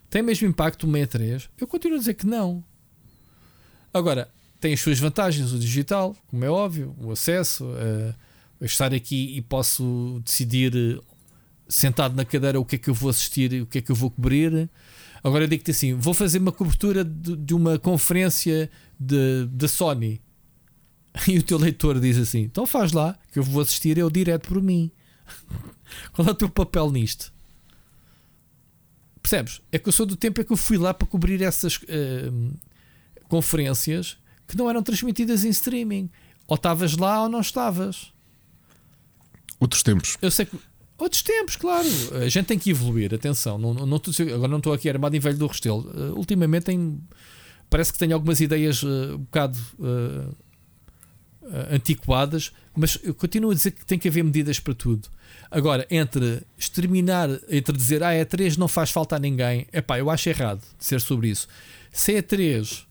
Tem mesmo impacto o 63? Eu continuo a dizer que não. Agora, tem as suas vantagens, o digital, como é óbvio, o acesso, uh, estar aqui e posso decidir eh, sentado na cadeira o que é que eu vou assistir o que é que eu vou cobrir. Agora digo-te assim: vou fazer uma cobertura de, de uma conferência da Sony. E o teu leitor diz assim: então faz lá, que eu vou assistir eu direto por mim. Qual é o teu papel nisto? Percebes? É que eu sou do tempo é que eu fui lá para cobrir essas uh, conferências que não eram transmitidas em streaming. Ou estavas lá ou não estavas. Outros tempos. Eu sei que. Outros tempos, claro. A gente tem que evoluir, atenção. Não, não, não agora não estou aqui armado em velho do Restelo. Uh, ultimamente tem, parece que tenho algumas ideias uh, um bocado uh, antiquadas, mas eu continuo a dizer que tem que haver medidas para tudo. Agora, entre exterminar, entre dizer ah, é 3 não faz falta a ninguém, é pá, eu acho errado ser sobre isso. Se é 3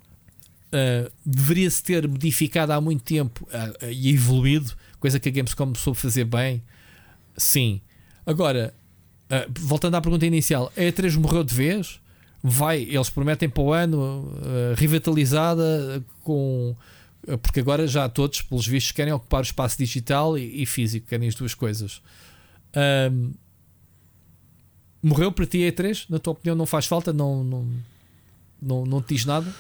uh, deveria-se ter modificado há muito tempo uh, uh, e evoluído, coisa que a Gamescom soube fazer bem. Sim. Agora, voltando à pergunta inicial, a E3 morreu de vez? Vai, eles prometem para o ano revitalizada com. Porque agora já todos, pelos vistos, querem ocupar o espaço digital e, e físico, querem as duas coisas. Um, morreu para ti a E3? Na tua opinião, não faz falta? Não, não, não, não te diz nada?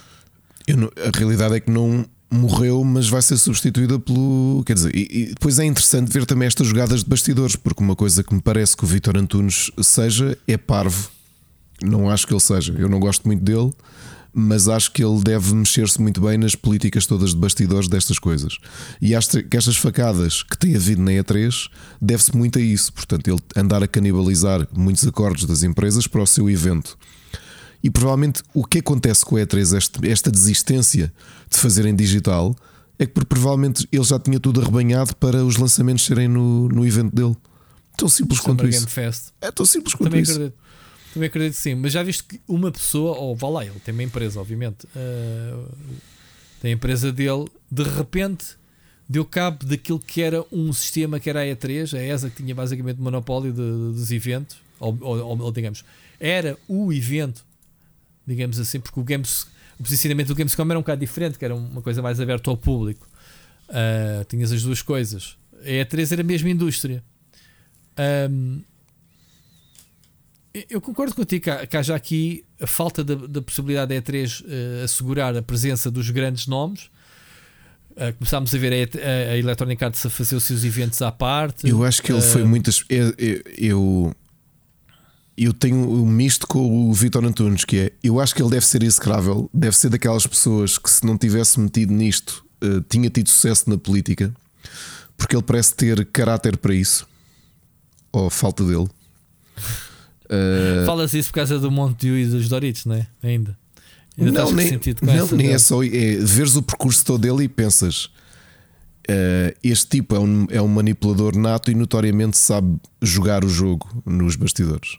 Não, a realidade é que não morreu, mas vai ser substituída pelo. Quer dizer, e, e, depois é interessante ver também estas jogadas de bastidores, porque uma coisa que me parece que o Vitor Antunes seja é parvo. Não acho que ele seja. Eu não gosto muito dele, mas acho que ele deve mexer-se muito bem nas políticas todas de bastidores destas coisas. E acho que estas facadas que tem havido na E3 deve-se muito a isso. Portanto, ele andar a canibalizar muitos acordos das empresas para o seu evento. E provavelmente o que acontece com a E3, esta, esta desistência de fazer em digital, é que provavelmente ele já tinha tudo arrebanhado para os lançamentos serem no, no evento dele. Tão simples quanto Game isso. Fest. É tão simples quanto Também isso. Acredito. Também acredito que sim, mas já viste que uma pessoa, ou vá lá, ele tem uma empresa, obviamente, uh, tem a empresa dele, de repente deu cabo daquilo que era um sistema que era a E3, a ESA que tinha basicamente monopólio de, de, dos eventos, ou, ou, ou, digamos, era o evento digamos assim, porque o, games, o posicionamento do Gamescom era um bocado diferente, que era uma coisa mais aberta ao público. Uh, tinhas as duas coisas. A E3 era a mesma indústria. Um, eu concordo contigo que já aqui a falta da, da possibilidade da E3 uh, assegurar a presença dos grandes nomes. Uh, começámos a ver a, a, Electronic Arts a fazer os seus eventos à parte. Eu acho que ele foi muitas. Eu, eu, eu tenho um misto com o Vitor Antunes, que é eu acho que ele deve ser execrável, deve ser daquelas pessoas que se não tivesse metido nisto uh, tinha tido sucesso na política, porque ele parece ter caráter para isso, ou falta dele. Uh, Fala-se isso por causa do Monte e dos Doritos, não é? Ainda. Ainda não, nem, não, nem é só. É, veres o percurso todo dele e pensas: uh, este tipo é um, é um manipulador nato e notoriamente sabe jogar o jogo nos bastidores.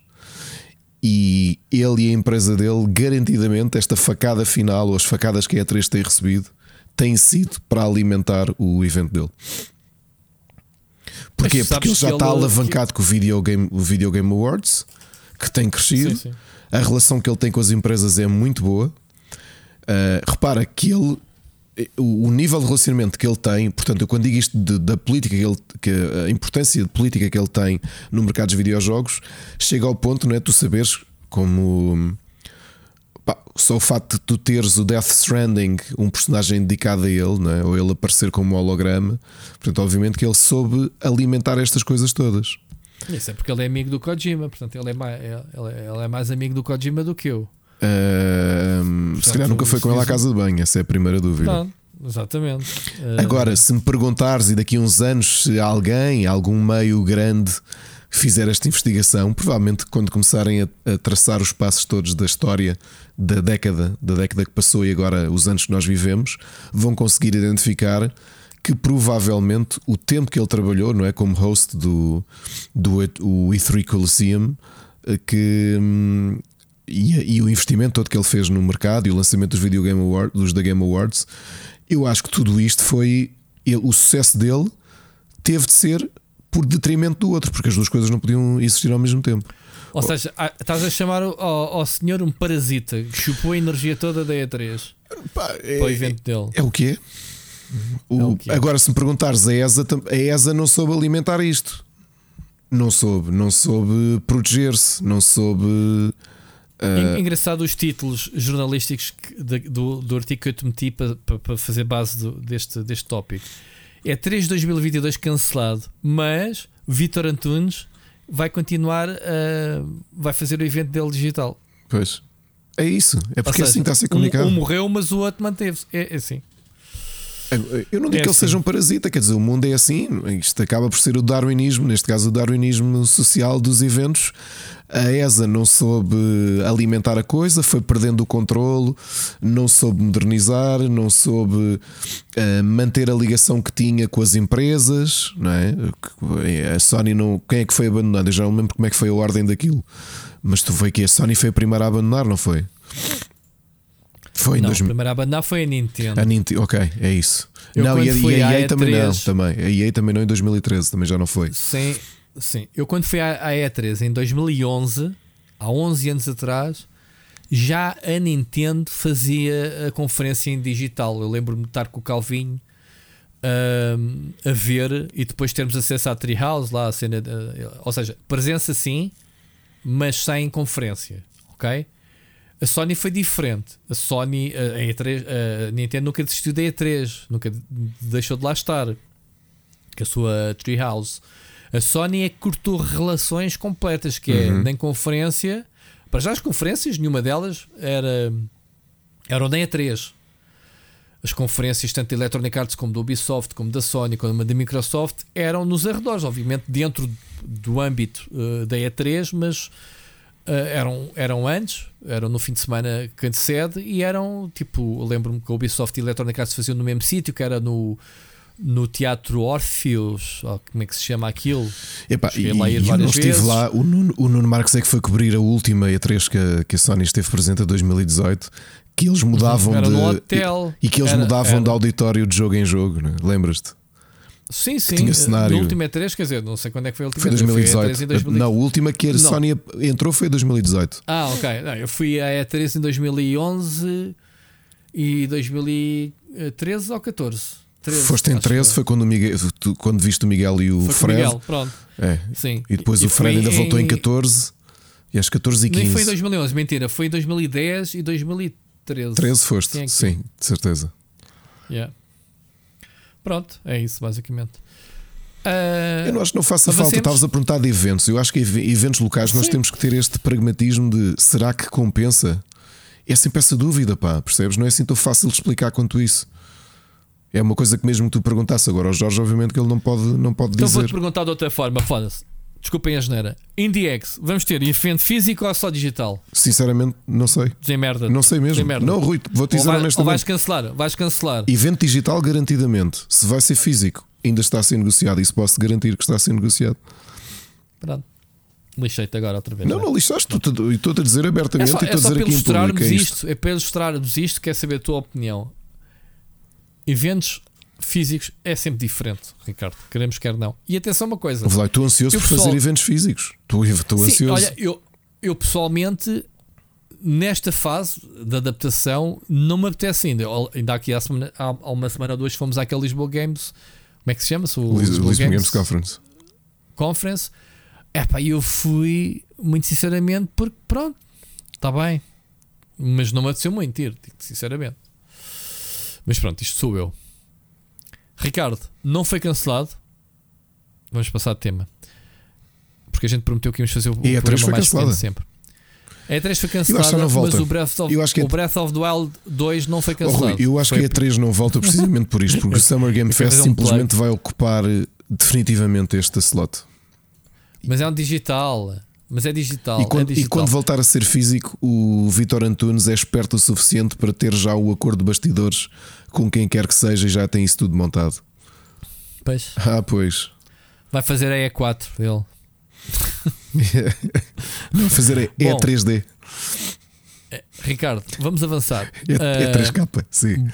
E ele e a empresa dele, garantidamente, esta facada final ou as facadas que a E3 tem recebido, têm sido para alimentar o evento dele. Porquê? Porque ele já está ele... alavancado com o Video Game, o Video Game Awards, que tem crescido. Sim, sim. A relação que ele tem com as empresas é muito boa. Uh, repara que ele o nível de relacionamento que ele tem, portanto, eu quando digo isto de, da política que ele, que a importância de política que ele tem no mercado dos videojogos, chega ao ponto, não é? Tu saberes como pá, só o facto de tu teres o Death Stranding, um personagem dedicado a ele, não é? ou ele aparecer como holograma, portanto, obviamente que ele soube alimentar estas coisas todas. Isso é porque ele é amigo do Kojima, portanto, ele é mais, ele é, ele é mais amigo do Kojima do que eu. Uh, se calhar nunca foi com ele à casa de banho, essa é a primeira dúvida. Não, exatamente. Uh, Agora, se me perguntares e daqui a uns anos se alguém, algum meio grande, fizer esta investigação, provavelmente quando começarem a, a, traçar os passos todos da história da década, da década que passou e agora os anos que nós vivemos, vão conseguir identificar que provavelmente o tempo que ele trabalhou, não é, como host do, do o E3 Coliseum, eh, que hum, e, e, o investimento todo que ele fez no mercado e o lançamento dos Video Game Awards, dos da Game Awards, eu acho que tudo isto foi ele, o sucesso dele teve de ser por detrimento do outro, porque as duas coisas não podiam existir ao mesmo tempo. Ou seja, estás a chamar ao, ao senhor um parasita que chupou a energia toda da E3 Pá, é, para o evento dele. É o quê? O, é quê? Agora, se me perguntares, a ESA, a ESA não soube alimentar isto. Não soube, não soube proteger-se, não soube Uh... Engraçado os títulos jornalísticos de, do, do artigo que eu te meti para, para, para fazer base do, deste, deste tópico. É 3 de 2022 cancelado, mas Vitor Antunes vai continuar a. vai fazer o evento dele digital. Pois. É isso. É porque seja, assim está a ser comunicado. Um, um morreu, mas o outro manteve-se. É, é assim. Eu não digo é que ele assim. seja um parasita, quer dizer, o mundo é assim. Isto acaba por ser o darwinismo, neste caso, o darwinismo social dos eventos. A ESA não soube alimentar a coisa, foi perdendo o controlo, não soube modernizar, não soube uh, manter a ligação que tinha com as empresas. Não é? A Sony não. Quem é que foi abandonado? Eu já não lembro como é que foi a ordem daquilo. Mas tu foi que a Sony foi a primeira a abandonar, não foi? Foi não, 2000... a primeira a abandonar foi a Nintendo. A Nintendo, ok, é isso. Eu não, e a, e a EA, também não, também. A EA também não em 2013, também já não foi. Sim, sim. Eu quando fui à, à E3 em 2011, há 11 anos atrás, já a Nintendo fazia a conferência em digital. Eu lembro-me de estar com o Calvinho um, a ver e depois termos acesso à Treehouse, lá a cena, de, ou seja, presença sim, mas sem conferência, ok? A Sony foi diferente. A Sony, a, E3, a Nintendo nunca desistiu da E3, nunca deixou de lá estar. Com a sua Treehouse. A Sony é que cortou relações completas, que é uhum. nem conferência. Para já as conferências, nenhuma delas era eram nem E3. As conferências, tanto da Electronic Arts como da Ubisoft, como da Sony, como da Microsoft, eram nos arredores, obviamente dentro do âmbito uh, da E3, mas Uh, eram, eram antes, eram no fim de semana que antecede e eram tipo, lembro-me que a Ubisoft e a Electronic Arts faziam no mesmo sítio, que era no, no Teatro Orpheus, ou como é que se chama aquilo? Epá, e, lá eu não estive vezes. lá, o Nuno, o Nuno Marques é que foi cobrir a última E3 que que a Sony esteve presente a 2018. Que eles mudavam era de. E, e que eles era, mudavam era. de auditório de jogo em jogo, né? lembras-te? Sim, sim. Tinha cenário. No último E3, quer dizer, não sei quando é que foi a última Foi 2018. Foi 2018. Não, a última que a não. Sony entrou foi 2018. Ah, ok. Não, eu fui a E3 em 2011 e 2013 ou 14. 13, Foste em 13, foi quando, o Miguel, quando viste o Miguel e o foi Fred. Miguel, pronto. É. Sim. E depois e o Fred ainda em... voltou em 14 e às 14 e 15. Nem foi em 2011, mentira. Foi em 2010 e 2013. 13 foste, sim, de certeza. Yeah. Pronto, é isso basicamente. Uh, eu não acho que não faça avancemos. falta. Estavas a perguntar de eventos. Eu acho que eventos locais nós Sim. temos que ter este pragmatismo de será que compensa? É sempre essa dúvida, pá, percebes? Não é assim tão fácil de explicar quanto isso. É uma coisa que mesmo que tu perguntasse agora ao Jorge, obviamente que ele não pode, não pode Então dizer. vou-te perguntar de outra forma, foda-se. Desculpem a geneira. IndieX, vamos ter evento físico ou só digital? Sinceramente, não sei. Dizem merda. Não sei mesmo. Merda. Não, Rui, vou-te ou, dizer vai- ou honestamente. vais cancelar? Vais cancelar. Evento digital, garantidamente. Se vai ser físico, ainda está a ser negociado. Isso posso garantir que está a ser negociado. Pronto. Lixei-te agora outra vez. Não, vai. não lixaste. Estou- Estou-te a dizer É abertamente só, e é estou a só dizer para aqui em público. É isto. isto. É para ilustrarmos isto. Quer saber a tua opinião. Eventos físicos é sempre diferente, Ricardo. Queremos, quer não. E atenção, uma coisa. Lá, Estou ansioso Eu por pessoal- fazer eventos físicos. Estou estou Sim, ansioso. olha, eu, eu pessoalmente, nesta fase de adaptação, não me apetece ainda. Eu- Ainda aqui há, semana, há, há uma semana ou duas fomos àquele Lisboa Games. Como é que se chama-se? O Lis- Lisbon Games Conference. Conference. Epá, eu fui muito sinceramente porque pronto, está bem. Mas não me apeteceu muito ir, digo sinceramente. Mas pronto, isto sou eu. Ricardo, não foi cancelado. Vamos passar de tema. Porque a gente prometeu que íamos fazer o, o E E3 programa mais pequeno sempre. A E3 foi cancelada, mas o Breath, of, que é- o Breath of the Wild 2 não foi Oh, cancelado. Rui, eu acho Foi- que a E3 não volta precisamente por isto, porque o Summer Game Fest um simplesmente vai ocupar eh, definitivamente este slot. Mas é um digital. Mas é digital. E quando, é e digital. quando voltar a ser físico, o Vitor Antunes é esperto o suficiente para ter já o acordo de bastidores com quem quer que seja e já tem isso tudo montado. Pois. Ah, pois. Vai fazer a E4 dele. Não, fazer é, é Bom. 3D. Ricardo, vamos avançar. É, é Ah, 3K, sim.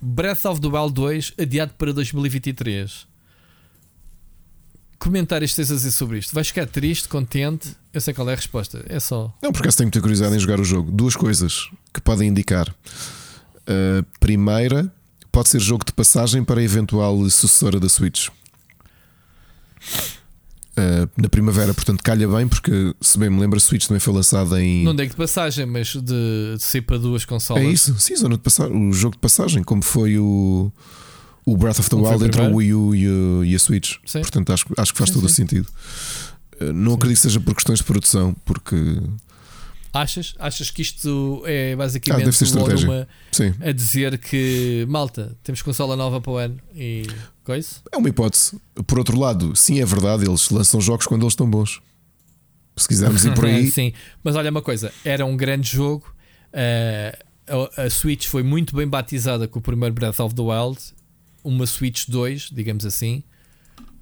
Breath of the Wild 2 adiado para 2023. Comentários tens a dizer sobre isto? Vais ficar triste, contente? Eu sei qual é a resposta. É só. Não, por acaso tenho muita curiosidade em jogar o jogo. Duas coisas que podem indicar. A primeira, pode ser jogo de passagem para a eventual sucessora da Switch. Uh, na primavera, portanto, calha bem, porque se bem me lembro, a Switch também foi lançada em. Não digo de passagem, mas de, de ser para duas consolas. É isso, sim, zona de passagem, o jogo de passagem, como foi o, o Breath of the Como Wild o entre o. Wii U e, o- e a Switch. Sim. Portanto, acho, acho que faz Sim, todo o sim. sentido. Uh, Não acredito que seja por questões de produção, porque Achas? Achas que isto é Ah, basicamente estratégia. Onuma sim, a dizer que malta, temos consola nova para o ano e coisa? é uma hipótese. Por outro lado, sim, é verdade, eles lançam jogos quando eles estão bons. Se quisermos ir por aí, Sim, mas olha uma coisa, era um grande jogo. eh, a, a Switch foi muito bem batizada com o primeiro Breath of the Wild. Uma Switch 2, digamos assim,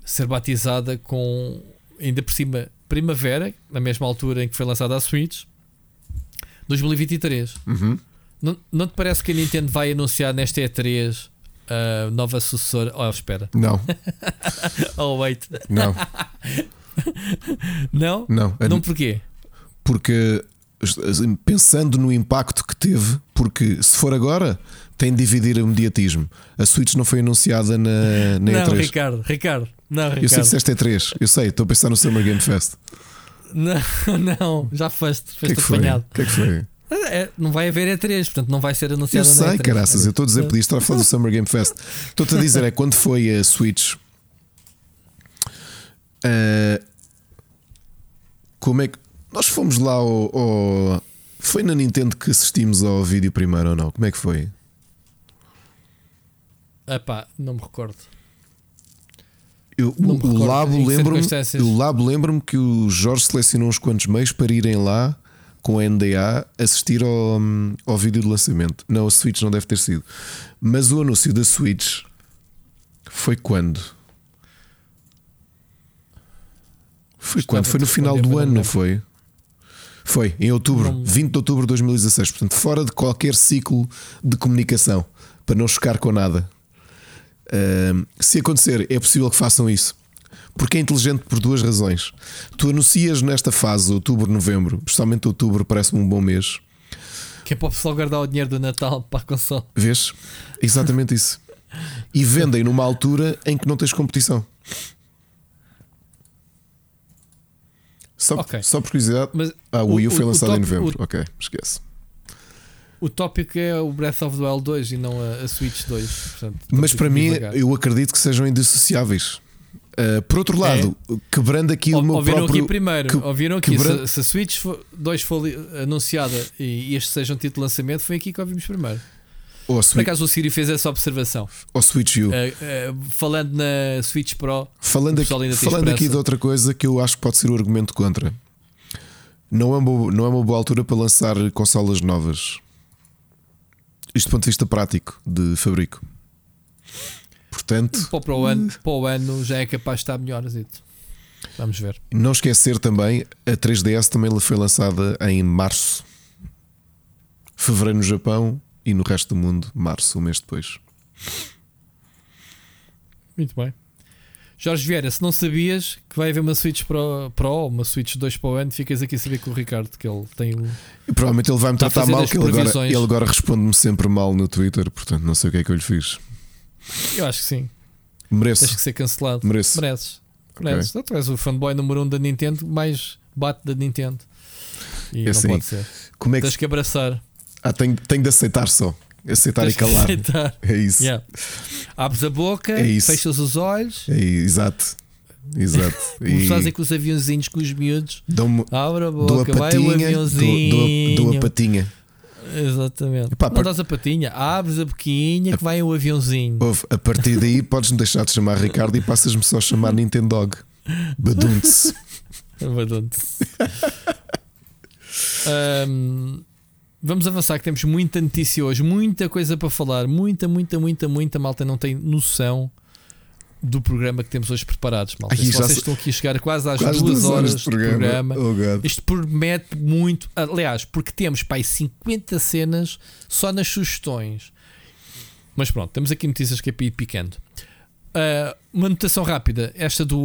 ser batizada com ainda por cima primavera, na mesma altura em que foi lançada a Switch, 2023. Uhum. Não, não te parece que a Nintendo vai anunciar nesta E3 a nova sucessora? Oh, espera. não, Oh, wait. não, Não? não. Não porquê? Porque pensando no impacto que teve, porque se for agora, tem de dividir o mediatismo. A Switch não foi anunciada na, na não, E3. Ricardo, Ricardo. Não, Eu sei que Ricardo. disseste E3, eu sei, estou a pensar no Summer Game Fest. Não, não, já foste, que é foste que foi? apanhado. O que é que foi? É, não vai haver E3, portanto não vai ser Eu anunciado na sei, E3. caraças, eu estou a dizer, podia estar a falar do Summer Game Fest. Estou-te a dizer, é quando foi a Switch. eh, como é que. Nós fomos lá ao, ao- Foi na Nintendo que assistimos ao vídeo primeiro ou não? Como é que foi? Epá, não me recordo. Eu, Não o, o Labo em que o Labo lembra-me que o Jorge selecionou uns quantos meios para irem lá com a NDA assistir ao, ao vídeo de lançamento. Não, a Switch não deve ter sido. Mas o anúncio da Switch foi quando? Foi Estava quando? Foi no a final do ano, não não foi? Foi, em outubro, Não- 20 de outubro de 2016. Portanto, fora de qualquer ciclo de comunicação, para não chocar com nada. Se acontecer, é possível que façam isso. Porque é inteligente por duas razões. Tu anuncias nesta fase, outubro, novembro, especialmente outubro, parece-me um bom mês. Que é para o pessoal guardar o dinheiro do Natal para a console. Vês? Exatamente isso. E vendem numa altura em que não tens competição. Só, Ok. só por curiosidade. Mas Ah, o Wii U foi o lançado em novembro. Ok, esquece. O, tópico é o Breath of the Wild 2 e não a, a Switch 2. Portanto, Mas para mim, devagar. eu acredito que sejam indissociáveis. Uh, por outro lado, é. quebrando aqui o, o meu ouviram próprio... aqui primeiro, que, ouviram aqui, quebrando... se, se a Switch 2 for anunciada e este seja um título de lançamento, foi aqui que ouvimos primeiro. Ou Por acaso o Siri fez essa observação. Ou Switch U. Uh, uh, falando na Switch Pro, falando, aqui, falando aqui de outra coisa que eu acho que pode ser o argumento contra. Não é, uma, não é uma boa altura para lançar consolas novas. Isto do ponto de vista prático de fabrico. Portanto, para o, ano, para o ano já é capaz de estar melhor. Vamos ver. Não esquecer também, a 3DS também foi lançada em março. Fevereiro no Japão e no resto do mundo, março, um mês depois. Muito bem. Jorge Vieira, se não sabias que vai haver uma Switch Pro, Pro uma Switch 2 para o ano, ficas aqui a saber com o Ricardo que ele tem. E provavelmente ele vai me tratar mal, que ele agora, ele agora responde-me sempre mal no Twitter, portanto não sei o que é que eu lhe fiz. Eu acho que sim. Mereço. Tens que ser cancelado. Mereço. Mereces. Mereces. Okay. Tu és o fanboy número 1 um da Nintendo, mais bate da Nintendo. E é não assim. pode ser. Como é que... Tens que abraçar. Ah, tenho, tenho de aceitar só. Aceitar Tens e calar. Aceitar. É isso. Yeah. Abres a boca, é fechas os olhos. É, exato. Exato. Como e... fazem com os aviãozinhos com os miúdos. Abre a boca, a patinha, vai o aviãozinho. Dou, dou, a patinha. Exatamente. Epá, não a patinha, abres a boquinha que vai o aviãozinho. Ouve, a partir daí podes-me deixar de chamar Ricardo e passas-me só a chamar Nintendo Dog. Badunce. Badunce. um, vamos avançar que temos muita notícia hoje, muita coisa para falar, muita, muita, muita, muita malta não tem noção do programa que temos hoje preparados, malta. Se vocês estão aqui a chegar quase às quase duas, horas, horas de programa, programa oh isto promete muito. Aliás, porque temos pai 50 cenas só nas sugestões. Mas pronto, temos aqui notícias que é picando. Uh, uma notação rápida, esta do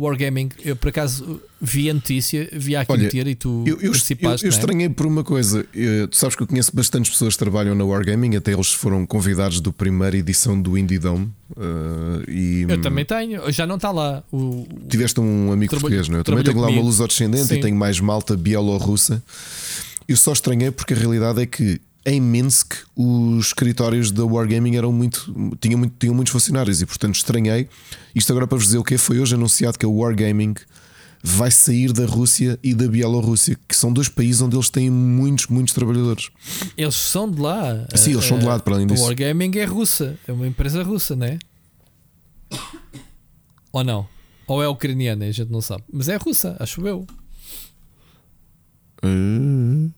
Wargaming, eu por acaso vi a notícia, vi aqui Olha, meter e tu eu, eu, participaste. Eu, eu é? estranhei por uma coisa, eu, tu sabes que eu conheço bastantes pessoas que trabalham na Wargaming, até eles foram convidados do primeira edição do Indie Dome. Uh, e, eu também tenho, já não está lá. O, tiveste um amigo português, não é? Eu também tenho lá uma luz descendente e tenho mais malta bielorrussa. Eu só estranhei porque a realidade é que em Minsk os escritórios da Wargaming eram muito tinham, muito, tinham muitos funcionários e portanto estranhei. Isto agora para vos dizer o que foi hoje anunciado que a Wargaming vai sair da Rússia e da Bielorrússia, que são dois países onde eles têm muitos, muitos trabalhadores. Eles são de lá. Sim, eles são de lá, para além disso. A Wargaming é russa, é uma empresa russa, não é? Ou não? Ou é ucraniana, a gente não sabe. Mas é russa, acho eu. Uh...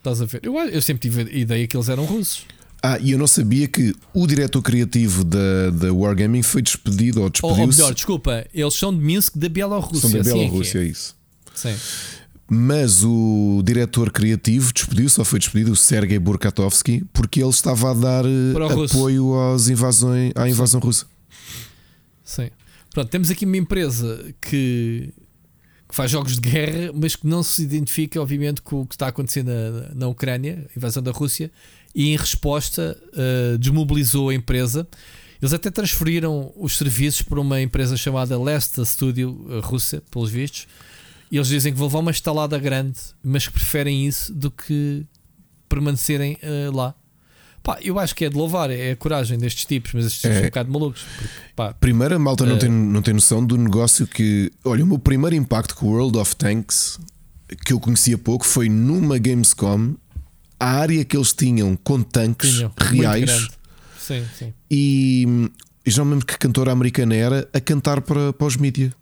Estás a ver? Eu, eu sempre tive a ideia que eles eram russos. Ah, e eu não sabia que o diretor criativo da, da Wargaming foi despedido ou despediu-se. Ou, ou melhor, desculpa, eles são de Minsk, da Bielorrússia. São da assim Bielorrússia, é, é. isso. Sim. Mas o diretor criativo despediu-se ou foi despedido, o Sergei Burkatovsky, porque ele estava a dar eh, apoio às invasões, à invasão Sim. russa. Sim. Pronto, temos aqui uma empresa que que faz jogos de guerra, mas que não se identifica, obviamente, com o que está acontecendo na, na Ucrânia, a invasão da Rússia, e em resposta uh, desmobilizou a empresa. Eles até transferiram os serviços para uma empresa chamada Lesta Studio uh, russa, pelos vistos. E eles dizem que vão levar uma estalada grande, mas que preferem isso do que permanecerem uh, lá. Pá, eu acho que é de louvar, é a coragem destes tipos, mas estes tipos é. são um bocado malucos. Porque, pá, Primeiro, a malta não, tem, não tem noção do negócio que. Olha, o meu primeiro impacto com o World of Tanks, que eu conhecia pouco, foi numa Gamescom, a área que eles tinham com tanques tinham, reais. Sim, sim. E, e já mesmo que cantora americana era a cantar para, para os mídias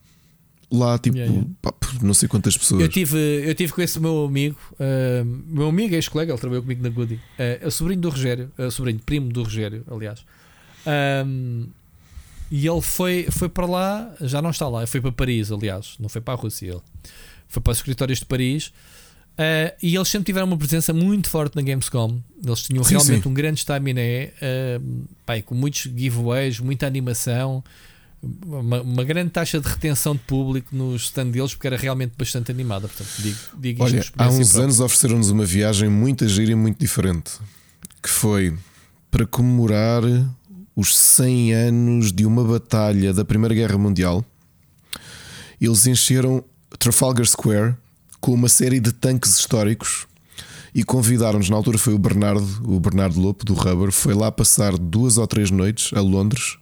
lá, tipo, yeah, yeah. Pá, não sei quantas pessoas. Eu tive, eu tive com esse meu amigo, uh, meu amigo, ex-colega, ele trabalhou comigo na Goody, uh, é o sobrinho do Rogério, uh, sobrinho, primo do Rogério, aliás. Um, e ele foi, foi para lá, já não está lá, foi para Paris, aliás, não foi para a Rússia. Ele foi para os escritórios de Paris. Uh, e eles sempre tiveram uma presença muito forte na Gamescom. Eles tinham sim, realmente sim. um grande staminé, uh, com muitos giveaways, muita animação uma, uma, grande taxa de retenção de público nos stand deles porque era realmente bastante animada. Portanto, digo, digo Olha, há uns própria. anos ofereceram-nos uma viagem muito gira e muito diferente que foi para comemorar os 100 anos de uma batalha da Primeira Guerra Mundial. Eles encheram Trafalgar Square com uma série de tanques históricos e convidaram-nos. Na altura foi o Bernardo, o Bernardo Lopo do Rubber, foi lá passar duas ou três noites a Londres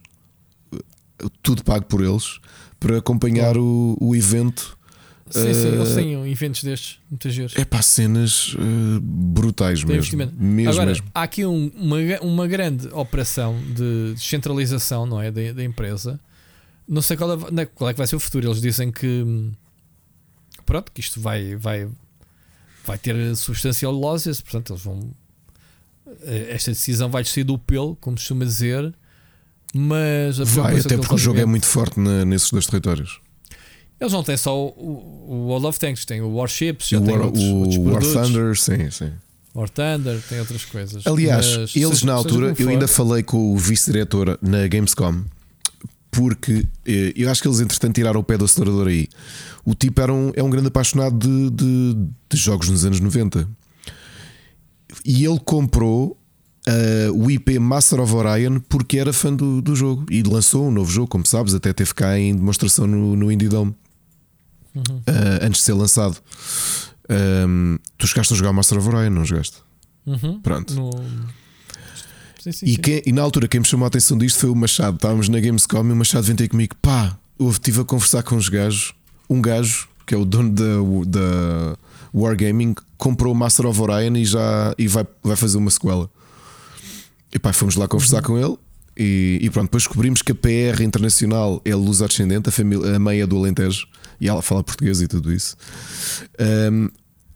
tudo pago por eles, para acompanhar o, o evento. Sim, sim, eles têm eventos destes, muitas vezes. É para cenas uh, brutais Tem mesmo. mesmo, Agora, mesmo. há aqui um- uma, uma grande operação de descentralização não é, da, da empresa. Não sei qual é, é- qual é que vai ser o futuro. Eles dizem que pronto, que isto vai, vai, vai ter substancial losses, portanto, eles vão. eh, Esta decisão vai sair do pelo, como se costuma dizer. Mas a Vai, até que porque o jogo é muito forte na- nesses dois territórios. Eles não têm só o, o, World of Tanks, têm o Warships, já o War, outros, o outros War. Thunder, sim, sim. War Thunder, tem outras coisas. Aliás, Mas, eles seja- na altura, eu ainda falei com o vice-diretor na Gamescom, porque eh, eu acho que eles entretanto tiraram o pé do acelerador aí. O tipo era um, é um grande apaixonado de, de- de jogos nos anos 90 e ele comprou eh, o IP Master of Orion porque era fã do, do jogo e lançou um novo jogo, como sabes, até teve cá em demonstração no, no Indie Dome Uhum. eh, antes de ser lançado. Ahm, tu chegaste a jogar Master of Orion, não jogaste? Uhum. Pronto. No... Sim, sim, E, quem- e na altura quem me chamou a atenção disto foi o Machado. Estávamos na Gamescom e o Machado vem ter comigo. Pá, eu estive a conversar com os gajos. Um gajo, que é o dono da, da Wargaming, comprou o Master of Orion e já e vai, vai fazer uma sequela. E pá, fomos lá conversar com ele. E, e pronto, depois descobrimos que a PR internacional é luz ascendente, a, família, a mãe é do Alentejo e ela fala português e tudo isso. Ahm,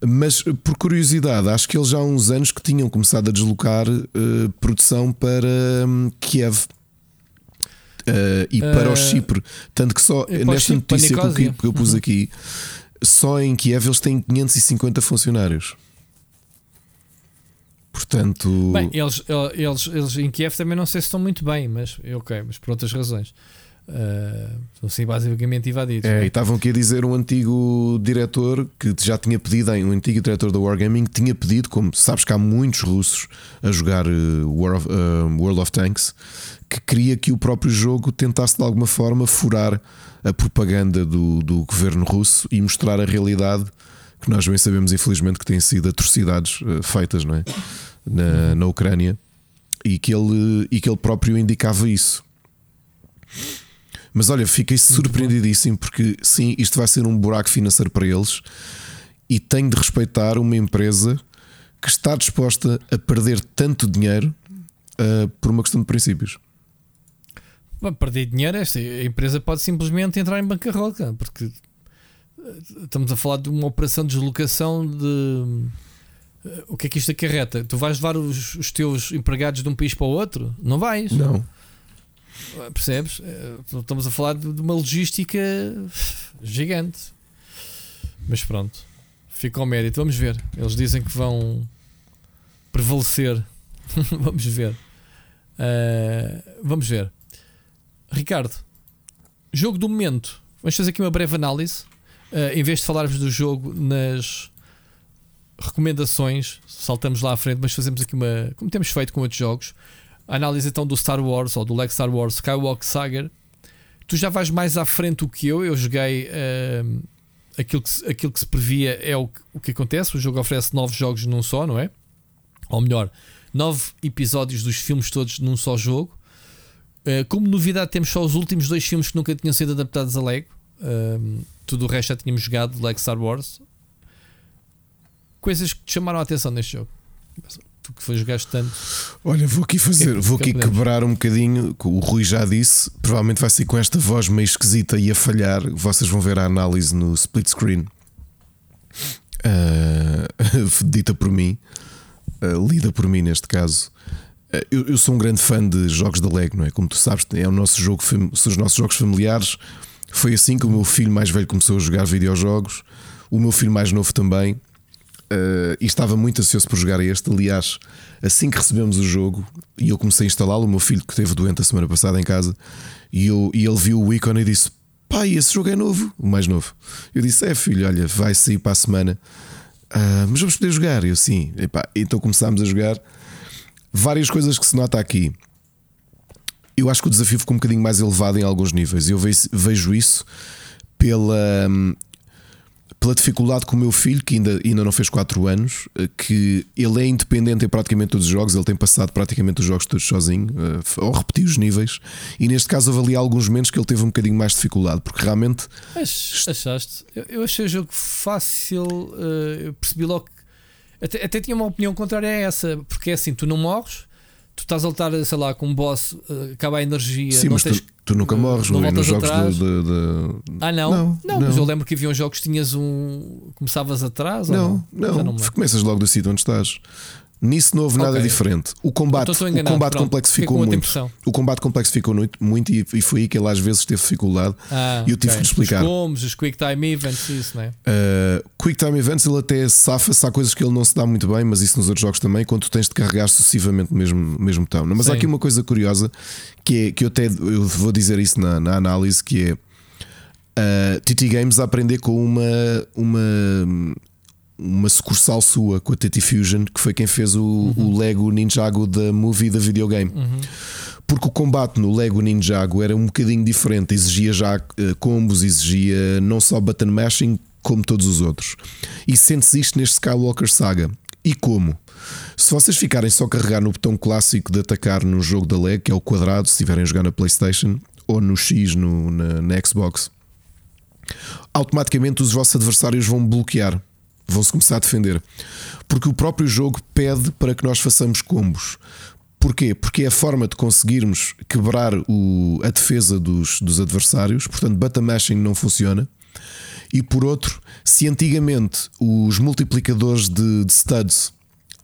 mas por curiosidade, acho que eles já há uns anos que tinham começado a deslocar eh, produção para hum, Kiev. Eh, e para o Eh, Chipre, tanto que só o nesta notícia que eu, que eu pus Uhum. aqui, só em Kiev eles têm 550 funcionários. Portanto, Bem, eles, eles, eles em Kiev também não sei se estão muito bem, mas ok, mas por outras razões. Uh, são assim basicamente invadidos. É, não e é? estavam aqui a dizer um antigo diretor que já tinha pedido, um antigo diretor da Wargaming tinha pedido, como sabes que há muitos russos a jogar eh, War of- eh, World of Tanks, que queria que o próprio jogo tentasse de alguma forma furar a propaganda do, do governo russo e mostrar a realidade que nós bem sabemos, infelizmente, que têm sido atrocidades eh, feitas não é? na, na Ucrânia e que, ele, e que ele próprio indicava isso. Mas olha, fiquei surpreendidíssimo porque sim, isto vai ser um buraco financeiro para eles e tenho de respeitar uma empresa que está disposta a perder tanto dinheiro ah, por uma questão de princípios. Bom, perder dinheiro, esta a empresa pode simplesmente entrar em bancarrota, porque estamos a falar de uma operação de deslocação de. eh, O que é que isto acarreta? Tu vais levar os, os teus empregados de um país para o outro? Não vais. Não. Percebes? Eh, Estamos a falar de uma logística gigante. Mas pronto, fica ao mérito. Vamos ver. Eles dizem que vão prevalecer. vamos ver. Eh, vamos ver. Ricardo, jogo do momento. Vamos fazer aqui uma breve análise. Eh, em vez de falarmos do jogo nas recomendações, saltamos lá à frente, mas fazemos aqui uma. Como temos feito com outros jogos. A análise então do Star Wars ou do Lego Star Wars Skywalker Saga. Tu já vais mais à frente do que eu. Eu joguei ehm, aquilo, que aquilo que se previa é o que, o que acontece. O jogo oferece nove jogos num só, não é? Ou melhor, nove episódios dos filmes todos num só jogo. Uh, como novidade, temos só os últimos dois filmes que nunca tinham sido adaptados a Lego. Um, tudo o resto já tínhamos jogado, Lego Star Wars. Coisas que te chamaram a atenção neste jogo. Tu que foi jogaste tanto. Olha, vou aqui fazer, Que- vou que aqui podemos? quebrar um bocadinho. O Rui já disse, provavelmente vai ser com esta voz meio esquisita e a falhar. Vocês vão ver a análise no split screen, Ah, dita por mim, ah, lida por mim neste caso. Ah, eu, eu sou um grande fã de jogos da Lego, não é? Como tu sabes, é o nosso jogo, são os nossos jogos familiares. Foi assim que o meu filho mais velho começou a jogar videojogos, o meu filho mais novo também. Uh, e estava muito ansioso por jogar este. Aliás, assim que recebemos o jogo e eu comecei a instalá-lo, o meu filho que esteve doente a semana passada em casa, e, eu, e ele viu o ícone e disse: Pai, esse jogo é novo, o mais novo. Eu disse: É, filho, olha, vai sair para a semana, Ah, mas vamos poder jogar. Eu sim, então começámos a jogar. Várias coisas que se nota aqui. Eu acho que o desafio ficou um bocadinho mais elevado em alguns níveis. Eu vejo, isso pela. hum, pela dificuldade com o meu filho, que ainda, ainda não fez 4 anos, eh, que ele é independente em praticamente todos os jogos, ele tem passado praticamente os jogos todos sozinho, ou repetir os níveis, e neste caso ali alguns momentos que ele teve um bocadinho mais dificuldade, porque realmente. Mas achaste? Eu, eu achei o jogo fácil, uh, percebi logo. Até, até tinha uma opinião contrária a essa, porque é assim, tu não morres tu estás a lutar, sei lá, com um boss, uh, acaba a energia. Sim, mas tens, tu, tu, nunca morres, não nos jogos de, de, de, Ah, não? Não, não? não, mas eu lembro que havia uns jogos que tinhas um. Começavas atrás? Não, não, não. começas logo do sítio onde estás. Nisso não houve nada okay. diferente. O combate, então o combate complexo ficou muito. O combate complexo ficou muito, muito e, e, foi aí que ele às vezes teve dificuldade. Ah, e eu tive okay. que explicar. Os combos, os quick time events, isso, não é? Uh, quick time events, ele até safa-se. Há coisas que ele não se dá muito bem, mas isso nos outros jogos também, quando tu tens de carregar sucessivamente o mesmo, mesmo botão. Mas Sim. há aqui uma coisa curiosa que é que eu até eu vou dizer isso na, na análise que é. Uh, TT Games a aprender com uma, uma uma sucursal sua com a Titi Fusion, que foi quem fez o, uhum. o Lego Ninjago da movie da videogame. Uhum. Porque o combate no Lego Ninjago era um bocadinho diferente, exigia já uh, combos, exigia não só button mashing, como todos os outros. E sente-se isto neste Skywalker Saga. E como? Se vocês ficarem só a carregar no botão clássico de atacar no jogo da Lego, que é o quadrado, se estiverem a jogar na PlayStation, ou no X no, na, na Xbox, automaticamente os vossos adversários vão bloquear vão-se começar a defender. Porque o próprio jogo pede para que nós façamos combos. Porquê? Porque é a forma de conseguirmos quebrar o, a defesa dos, dos adversários, portanto, button mashing não funciona. E por outro, se antigamente os multiplicadores de, de studs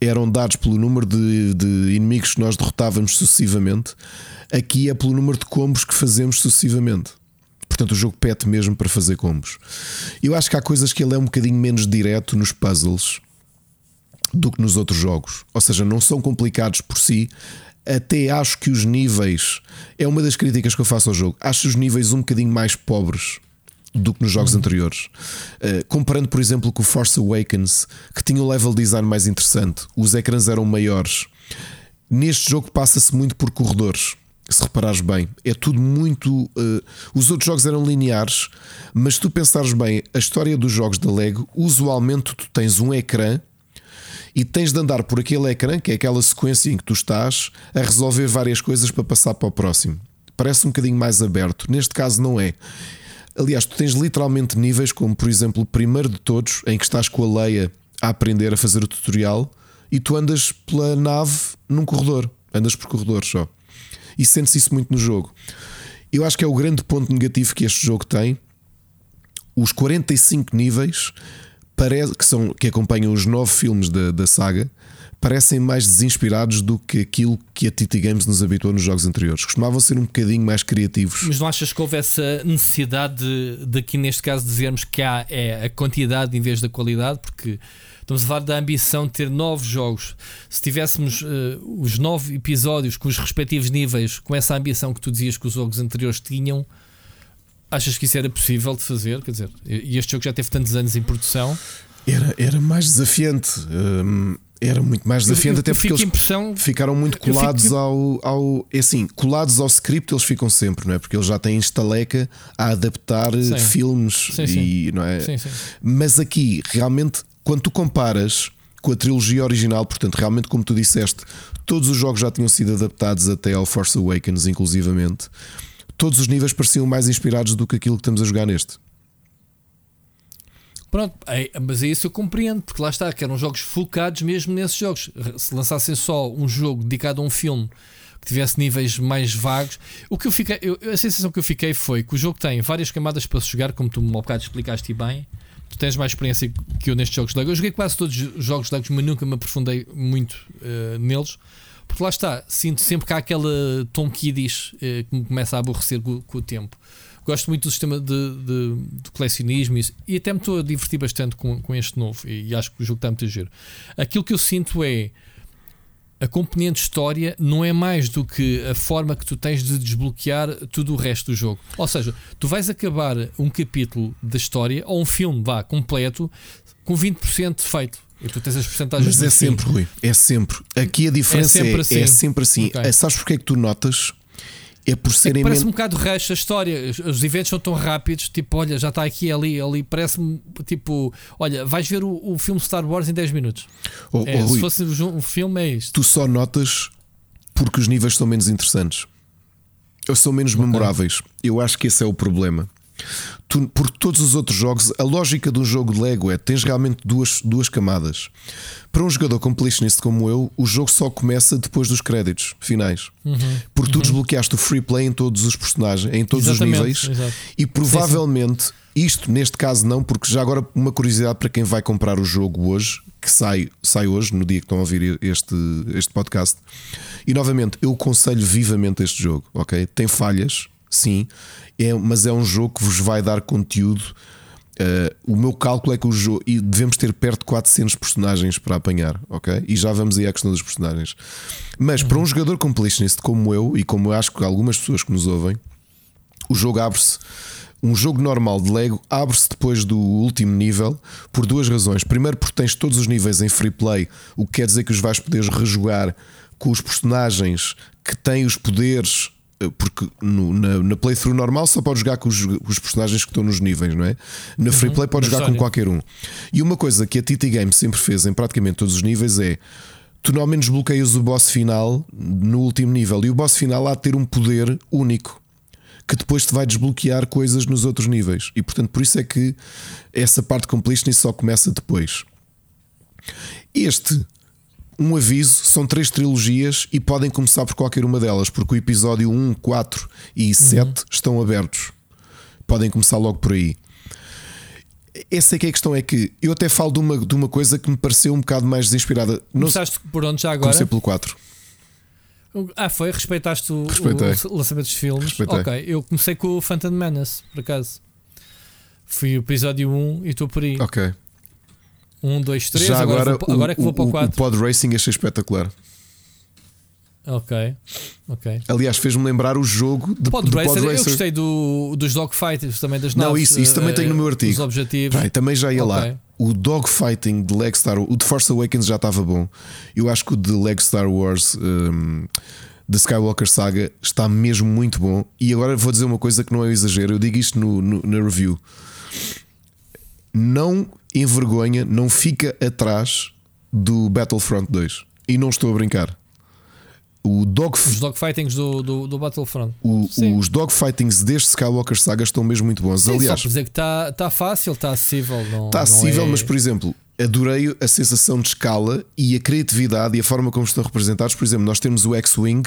eram dados pelo número de, de, inimigos que nós derrotávamos sucessivamente, aqui é pelo número de combos que fazemos sucessivamente. Portanto, o jogo pete mesmo para fazer combos. Eu acho que há coisas que ele é um bocadinho menos direto nos puzzles do que nos outros jogos. Ou seja, não são complicados por si. Até acho que os níveis. É uma das críticas que eu faço ao jogo. Acho os níveis um bocadinho mais pobres do que nos jogos uhum. anteriores. Uh, comparando, por exemplo, com o Force Awakens, que tinha um level design mais interessante, os ecrãs eram maiores. Neste jogo passa-se muito por corredores se reparares bem, é tudo muito. Uh, os outros jogos eram lineares, mas se tu pensares bem, a história dos jogos da Lego, usualmente tu tens um ecrã e tens de andar por aquele ecrã, que é aquela sequência em que tu estás, a resolver várias coisas para passar para o próximo. Parece um bocadinho mais aberto. Neste caso, não é. Aliás, tu tens literalmente níveis, como por exemplo o primeiro de todos, em que estás com a Leia a aprender a fazer o tutorial e tu andas pela nave num corredor. Andas por corredores só e sente-se isso muito no jogo. Eu acho que é o grande ponto negativo que este jogo tem. Os 45 níveis parece, que, são, que acompanham os 9 filmes da, da saga parecem mais desinspirados do que aquilo que a TT Games nos habituou nos jogos anteriores. Costumavam ser um bocadinho mais criativos. Mas não achas que houve essa necessidade de, de aqui neste caso dizermos que há é a quantidade em vez da qualidade? Porque Estamos a falar da ambição de ter novos jogos. Se tivéssemos uh, os nove episódios com os respectivos níveis, com essa ambição que tu dizias que os jogos anteriores tinham, achas que isso era possível de fazer? Quer dizer, e este jogo já teve tantos anos em produção. Era, era mais desafiante. Hum, era muito mais desafiante, eu, eu, até porque eles impressão, ficaram muito colados fico... ao, ao. É assim, colados ao script eles ficam sempre, não é? Porque eles já têm estaleca a adaptar sim. filmes sim, sim. e não é? Mas aqui realmente quando tu comparas com a trilogia original, portanto, realmente, como tu disseste, todos os jogos já tinham sido adaptados até ao Force Awakens, inclusivamente. Todos os níveis pareciam mais inspirados do que aquilo que estamos a jogar neste. Pronto, é, mas é isso eu compreendo, porque lá está, que eram jogos focados mesmo nesses jogos. Se lançassem só um jogo dedicado a um filme que tivesse níveis mais vagos, o que eu fiquei, eu, a sensação que eu fiquei foi que o jogo tem várias camadas para se jogar, como tu um bocado explicaste bem, tu tens mais experiência que eu nestes jogos de Lego. Eu joguei quase todos os jogos de Lego, mas nunca me aprofundei muito uh, neles. Porque lá está, sinto sempre que há aquela tom kiddish uh, que me começa a aborrecer com, com o tempo. Gosto muito do sistema de, de, de colecionismo e, e, até me estou a divertir bastante com, com este novo. E, e acho que o jogo está muito giro. Aquilo que eu sinto é a componente história não é mais do que a forma que tu tens de desbloquear tudo o resto do jogo. Ou seja, tu vais acabar um capítulo da história ou um filme vá completo com 20% feito. E tu tens as porcentagens Mas é sempre, Rui. É sempre. Aqui a diferença é sempre é, assim. É sempre assim. Okay. Sabes porque é que tu notas? É por serem É parece men- um bocado rush a história. Os- Os eventos são tão rápidos, tipo, olha, já está aqui, ali, ali. Parece-me tipo, olha, vais ver o, o filme Star Wars em 10 minutos. Oh, É, oh, se fosse um um filme, é isto. tu só notas porque os níveis são menos interessantes. Ou são menos memoráveis. Eu acho que esse é o problema. Tu, porque todos os outros jogos, a lógica de um jogo de Lego é tens realmente duas, duas camadas. Para um jogador completionist como eu, o jogo só começa depois dos créditos finais. Porque tu desbloqueaste o free play em todos os personagens, em todos Exatamente, os níveis, exato. e provavelmente, isto neste caso não, porque já agora uma curiosidade para quem vai comprar o jogo hoje, que sai, sai hoje, no dia que estão a ouvir este, este podcast. E novamente, eu aconselho vivamente este jogo, ok? Tem falhas, sim, é, mas é um jogo que vos vai dar conteúdo. Uh, o meu cálculo é que o jogo e devemos ter perto de 400 personagens para apanhar, ok? E já vamos aí à questão dos personagens. Mas para um jogador completionist como eu e como eu acho que algumas pessoas que nos ouvem, o jogo abre-se. Um jogo normal de Lego abre-se depois do último nível por duas razões. Primeiro, porque tens todos os níveis em free play, o que quer dizer que os vais poder rejogar com os personagens que têm os poderes. Eh, Porque no- na, na playthrough normal só podes jogar com os, os personagens que estão nos níveis, não é? Na free play podes na jogar com qualquer um. E uma coisa que a TT Games sempre fez em praticamente todos os níveis é tu normalmente desbloqueias o boss final no último nível e o boss final há de ter um poder único que depois te vai desbloquear coisas nos outros níveis. E portanto, por isso é que essa parte completionist só começa depois. Este, um aviso, são três trilogias e podem começar por qualquer uma delas, porque o episódio 1, 4 e 7 estão abertos. Podem começar logo por aí. Essa é que é a questão, é que eu até falo de uma, de uma coisa que me pareceu um bocado mais desinspirada. Não Começaste por onde já agora? comecei pelo 4. Ah, foi? Respeitaste o, o lançamento dos filmes? Respeitei. Ok, eu comecei com o Phantom Menace, por acaso. Fui o episódio 1 e estou por aí. Ok. 1, 2, 3, Já agora, agora, vou, agora é que vou para o o 4. pod racing achei espetacular. Ok, ok. Aliás, fez-me lembrar o jogo de, Pod do Racer, Pod eu Racer. gostei do, dos dogfighters também das Não, naves. isso- isso também eh, tenho no meu artigo. Os objetivos. Também já ia Ok. lá. O dogfighting de Lego Star o de Force Awakens já estava bom. Eu acho que o de Lego Star Wars um, da Skywalker Saga está mesmo muito bom. E agora vou dizer uma coisa que não é um exagero. Eu digo isto no, no- na review. Não envergonha, não fica atrás do Battlefront 2. E não estou a brincar. O dog, Os dogfightings do, do, do Battlefront. o- os dogfightings deste Skywalker Saga estão mesmo muito bons. Sim, Aliás, só por dizer que está tá fácil, está acessível. Está não acessível, é- mas por exemplo, adorei a sensação de escala e a criatividade e a forma como estão representados. Por exemplo, nós temos o X-Wing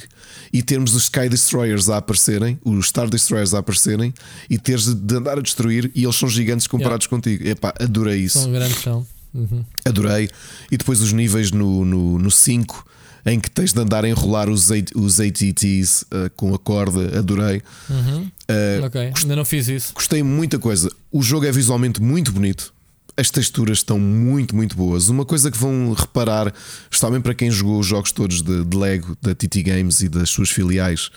e temos os Sky Destroyers a aparecerem, os Star Destroyers a aparecerem e teres de andar a destruir e eles são gigantes comparados contigo. Epá, adorei isso. São grandes, são. Uhum. Adorei. E depois os níveis no, no, no 5 em que tens de andar a enrolar os, os ATTs uh, com a corda, adorei. Uhum. Uh, Ok, ainda não fiz isso. Gostei muita coisa. O jogo é visualmente muito bonito. As texturas estão muito, muito boas. Uma coisa que vão reparar, especialmente para quem jogou os jogos todos de, de Lego, da TT Games e das suas filiais,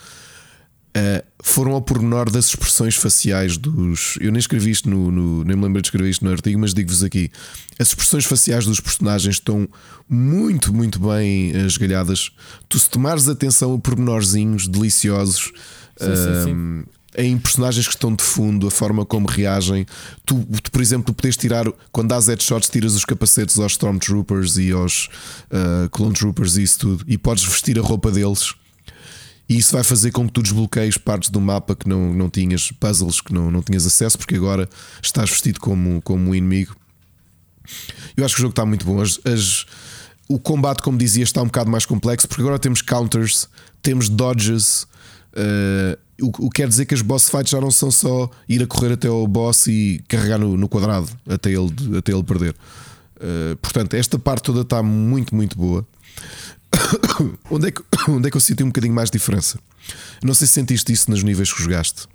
eh, foram ao pormenor das expressões faciais dos. Eu nem escrevi isto no, no- nem me lembro de escrever isto no artigo, mas digo-vos aqui: as expressões faciais dos personagens estão muito, muito bem eh, esgalhadas. Tu, se tomares atenção a pormenorzinhos deliciosos. Sim, sim, sim. Em personagens que estão de fundo, a forma como reagem. Tu, tu, por exemplo, tu podes tirar, quando dás headshots, tiras os capacetes aos Stormtroopers e aos uh, Clone Troopers e isso tudo, e podes vestir a roupa deles. E isso vai fazer com que tu desbloqueies partes do mapa que não, não tinhas, puzzles que não, não tinhas acesso, porque agora estás vestido como, como um inimigo. Eu acho que o jogo está muito bom. As- as- o combate, como dizia, está um bocado mais complexo, porque agora temos counters, temos dodges. eh, o, que quer dizer que as boss fights já não são só ir a correr até ao boss e carregar no, no quadrado até ele, até ele perder. Eh, portanto, esta parte toda está muito, muito boa. onde, é que, onde é que eu senti um bocadinho mais de diferença? Não sei se sentiste isso nos níveis que jogaste.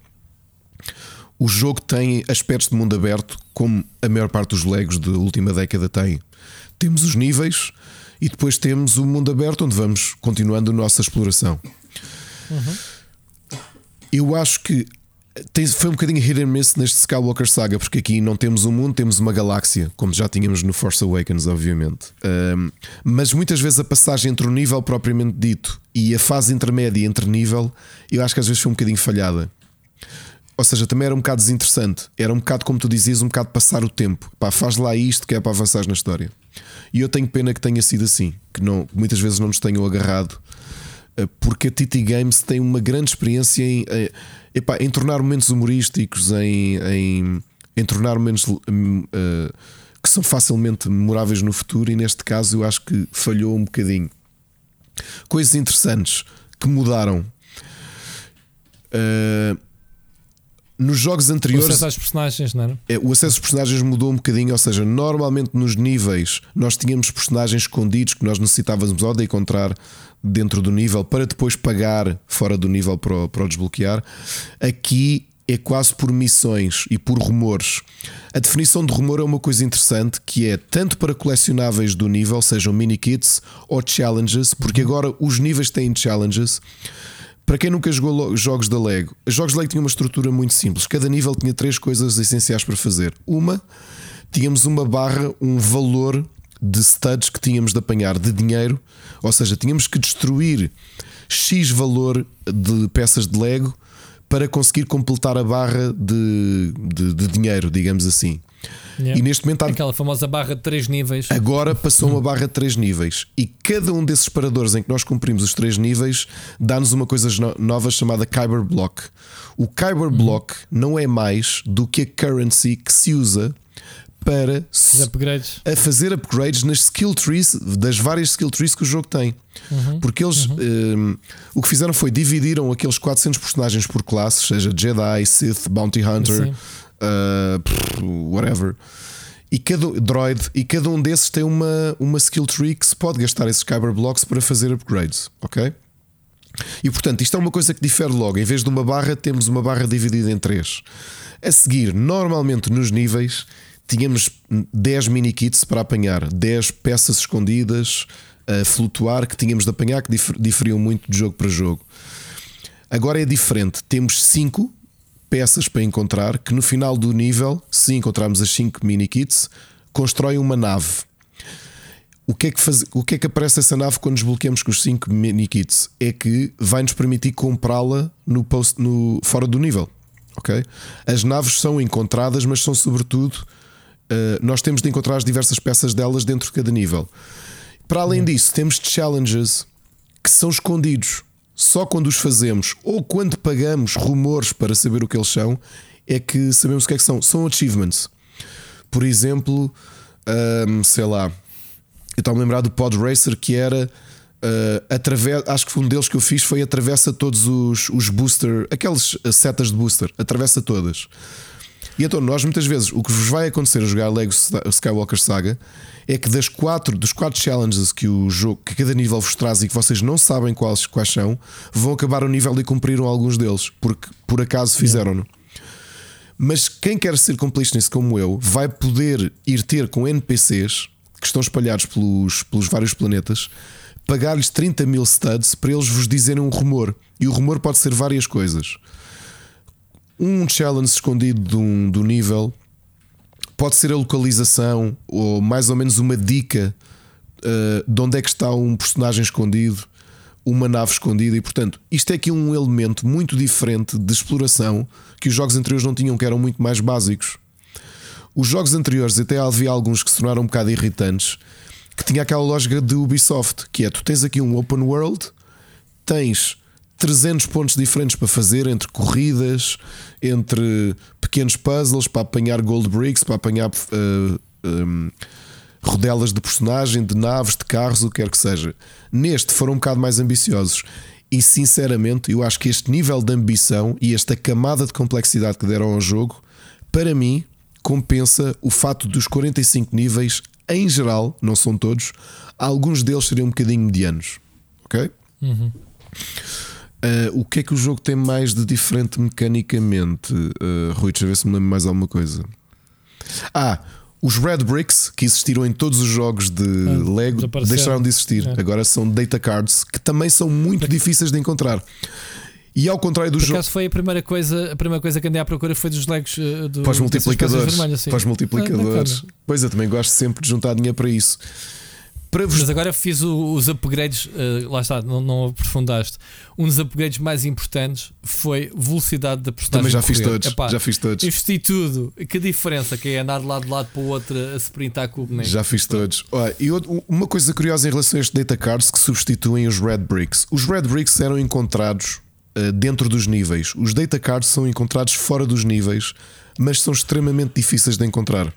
O jogo tem aspectos de mundo aberto, como a maior parte dos Legos da última década tem. Temos os níveis e depois temos o mundo aberto, onde vamos continuando a nossa exploração. Eu acho que foi um bocadinho hit and miss neste Skywalker Saga, porque aqui não temos um mundo, temos uma galáxia, como já tínhamos no Force Awakens, obviamente. Um, mas muitas vezes a passagem entre o nível propriamente dito e a fase intermédia entre nível, eu acho que às vezes foi um bocadinho falhada. Ou seja, também era um bocado desinteressante. Era um bocado, como tu dizias, um bocado passar o tempo. Pá, faz lá isto que é para avançar na história. E eu tenho pena que tenha sido assim, que não, muitas vezes não nos tenham agarrado, porque a TT Games tem uma grande experiência em. Eh, epá, em tornar momentos humorísticos, em, em, em tornar momentos uh, que são facilmente memoráveis no futuro, e neste caso eu acho que falhou um bocadinho. Coisas interessantes que mudaram. Uh, nos jogos anteriores. O acesso às personagens, não era? É, o acesso às personagens mudou um bocadinho, ou seja, normalmente nos níveis nós tínhamos personagens escondidos que nós necessitávamos ou de encontrar dentro do nível para depois pagar fora do nível para, para o desbloquear. Aqui é quase por missões e por rumores. A definição de rumor é uma coisa interessante que é tanto para colecionáveis do nível, sejam mini kits ou challenges, porque agora os níveis têm challenges. Para quem nunca jogou jogos da Lego, os jogos da Lego tinham uma estrutura muito simples. Cada nível tinha três coisas essenciais para fazer. Uma, tínhamos uma barra, um valor de studs que tínhamos de apanhar de dinheiro, ou seja, tínhamos que destruir X valor de peças de Lego para conseguir completar a barra de, de, de dinheiro, digamos assim. Yeah. E neste momento há... Aquela famosa barra de 3 níveis. Agora passou uma barra de 3 níveis. E cada um desses paradores em que nós cumprimos os 3 níveis dá-nos uma coisa nova chamada Kyber Block. O Kyber Block não é mais do que a currency que se usa para a fazer upgrades nas skill trees, das várias skill trees que o jogo tem. Uhum, Porque eles uhum. um, o que fizeram foi dividiram aqueles 400 personagens por classes, seja Jedi, Sith, Bounty Hunter, uh, whatever. E cada droid e cada um desses tem uma, uma skill tree que se pode gastar esses kyber blocks para fazer upgrades, ok? E portanto, isto é uma coisa que difere logo. Em vez de uma barra, temos uma barra dividida em três. A seguir, normalmente nos níveis, tínhamos 10 mini kits para apanhar, 10 peças escondidas a flutuar que tínhamos de apanhar, que diferiam muito de jogo para jogo. Agora é diferente, temos 5 peças para encontrar que no final do nível, se encontrarmos as 5 mini kits, constrói uma nave. O que, é que faz, o que é que aparece essa nave quando desbloqueamos com os 5 mini kits? É que vai nos permitir comprá-la no, post, no fora do nível. ok? As naves são encontradas, mas são sobretudo nós temos de encontrar as diversas peças delas dentro de cada nível. Para além disso, temos challenges que são escondidos. Só quando os fazemos ou quando pagamos rumores para saber o que eles são, é que sabemos o que é que são. São achievements. Por exemplo, um, sei lá, eu estava a lembrar do Pod Racer que era. Uh, através, acho que um deles que eu fiz foi atravessa todos os, os booster, aquelas setas de booster, atravessa todas. E então, nós muitas vezes, o que vos vai acontecer a jogar Lego Skywalker Saga é que das quatro, dos quatro challenges que o jogo, que cada nível vos traz e que vocês não sabem quais, quais são, vão acabar o nível e cumpriram alguns deles, porque por acaso fizeram-no. Mas quem quer ser completionist como eu vai poder ir ter com NPCs que estão espalhados pelos, pelos vários planetas, pagar-lhes 30 mil studs para eles vos dizerem um rumor. E o rumor pode ser várias coisas um challenge escondido do, nível pode ser a localização ou mais ou menos uma dica uh, de onde é que está um personagem escondido, uma nave escondida, e portanto, isto é aqui um elemento muito diferente de exploração que os jogos anteriores não tinham, que eram muito mais básicos. Os jogos anteriores, até havia alguns que se tornaram um bocado irritantes, que tinha aquela lógica de Ubisoft, que é tu tens aqui um open world, tens 300 pontos diferentes para fazer entre corridas, entre pequenos puzzles para apanhar gold bricks, para apanhar uh, eh, um, ehm, rodelas de personagem, de naves, de carros, o que quer que seja. Neste foram um bocado mais ambiciosos. E sinceramente, eu acho que este nível de ambição e esta camada de complexidade que deram ao jogo, para mim, compensa o fato dos 45 níveis, em geral, não são todos, alguns deles seriam um bocadinho medianos. Ok? Uhum. Uh, o que é que o jogo tem mais de diferente mecanicamente? Uh, Rui, deixa eu ver se me lembro mais alguma coisa. Ah, os Red Bricks que existiram em todos os jogos de ah, Lego deixaram de existir. É. Agora são data cards que também são muito difíceis de encontrar. E ao contrário do jogo. foi a primeira coisa, a primeira coisa que andei à procura foi dos Legos uh, do, Para os dessas multiplicadores. coisas vermelhas, sim. Para os multiplicadores. Ah, pois eu também gosto sempre de juntar dinheiro para isso. Para vos Mas agora fiz o- os upgrades, uh, lá está, não, não aprofundaste. Um dos upgrades mais importantes foi velocidade da personagem. também já fiz todos. Epá, já fiz todos. Investi tudo. Que diferença que é andar de lado de lado para o outro a sprintar com o boneco. Já fiz todos. Olha, e uma coisa curiosa em relação a este data cards que substituem os red bricks. Os red bricks eram encontrados uh, dentro dos níveis. Os data cards são encontrados fora dos níveis, mas são extremamente difíceis de encontrar.